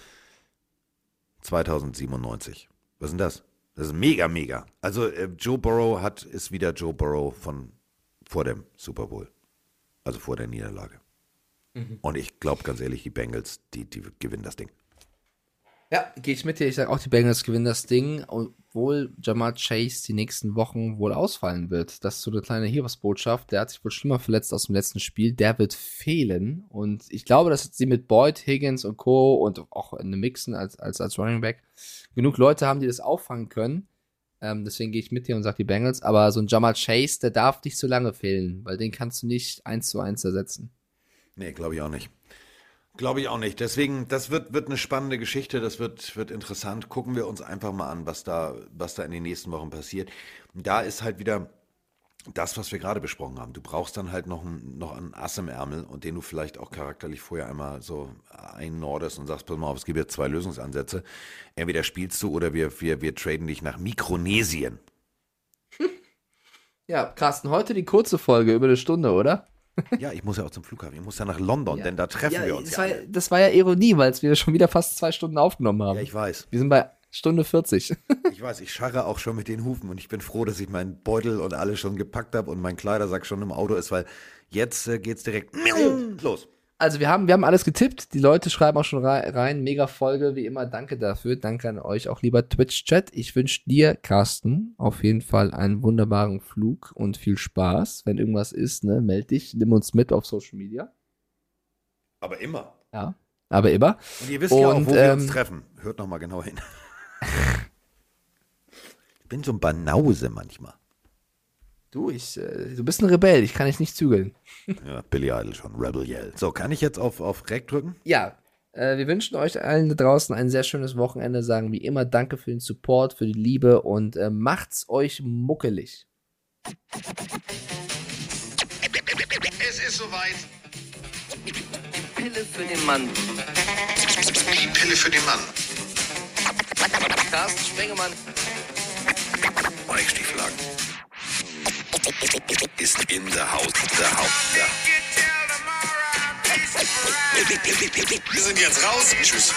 Speaker 3: 2097. Was ist denn das? Das ist mega, mega. Also äh, Joe Burrow hat, ist wieder Joe Burrow von vor dem Super Bowl. Also vor der Niederlage. Und ich glaube ganz ehrlich, die Bengals, die, die gewinnen das Ding.
Speaker 4: Ja, gehe ich mit dir. Ich sage auch, die Bengals gewinnen das Ding, obwohl Jamar Chase die nächsten Wochen wohl ausfallen wird. Das ist so eine kleine Heeresbotschaft. Der hat sich wohl schlimmer verletzt aus dem letzten Spiel. Der wird fehlen. Und ich glaube, dass sie mit Boyd, Higgins und Co. und auch in einem Mixen als, als, als Running Back genug Leute haben, die das auffangen können. Ähm, deswegen gehe ich mit dir und sage die Bengals. Aber so ein Jamar Chase, der darf nicht so lange fehlen, weil den kannst du nicht eins zu eins ersetzen.
Speaker 3: Nee, glaube ich auch nicht. Glaube ich auch nicht. Deswegen, das wird, wird eine spannende Geschichte, das wird, wird interessant. Gucken wir uns einfach mal an, was da, was da in den nächsten Wochen passiert. Da ist halt wieder das, was wir gerade besprochen haben. Du brauchst dann halt noch, ein, noch einen Ass im Ärmel und den du vielleicht auch charakterlich vorher einmal so einnordest und sagst, pass mal auf, es gibt jetzt zwei Lösungsansätze. Entweder spielst du oder wir, wir, wir traden dich nach Mikronesien.
Speaker 4: Ja, Carsten, heute die kurze Folge über eine Stunde, oder?
Speaker 3: Ja, ich muss ja auch zum Flughafen. Ich muss ja nach London, denn da treffen
Speaker 4: ja,
Speaker 3: wir uns.
Speaker 4: Das,
Speaker 3: ja
Speaker 4: war, das war ja Ironie, weil wir schon wieder fast zwei Stunden aufgenommen haben.
Speaker 3: Ja, ich weiß.
Speaker 4: Wir sind bei Stunde 40.
Speaker 3: Ich weiß, ich scharre auch schon mit den Hufen und ich bin froh, dass ich meinen Beutel und alles schon gepackt habe und mein Kleidersack schon im Auto ist, weil jetzt äh, geht's direkt los.
Speaker 4: Also wir haben, wir haben alles getippt. Die Leute schreiben auch schon rein. Mega Folge, wie immer. Danke dafür. Danke an euch, auch lieber Twitch-Chat. Ich wünsche dir, Carsten, auf jeden Fall einen wunderbaren Flug und viel Spaß. Wenn irgendwas ist, ne, meld dich, nimm uns mit auf Social Media.
Speaker 3: Aber immer.
Speaker 4: Ja, aber immer.
Speaker 3: Und ihr wisst ja auch,
Speaker 4: Und,
Speaker 3: wo wir
Speaker 4: ähm,
Speaker 3: uns treffen. Hört noch mal genau hin. ich bin so ein Banause manchmal.
Speaker 4: Du, ich, äh, du bist ein Rebell, ich kann dich nicht zügeln.
Speaker 3: Ja, Billy Idol schon, Rebel Yell. So, kann ich jetzt auf, auf Rec drücken?
Speaker 4: Ja, äh, wir wünschen euch allen da draußen ein sehr schönes Wochenende. Sagen wie immer Danke für den Support, für die Liebe und äh, macht's euch muckelig.
Speaker 1: Es ist soweit.
Speaker 2: Pille für den Mann.
Speaker 1: Die Pille für den Mann.
Speaker 2: Carsten Spengemann.
Speaker 1: Mike Stieflagen. Ist in der Haus. Der Haus. Der. Wir sind jetzt raus. Tschüss.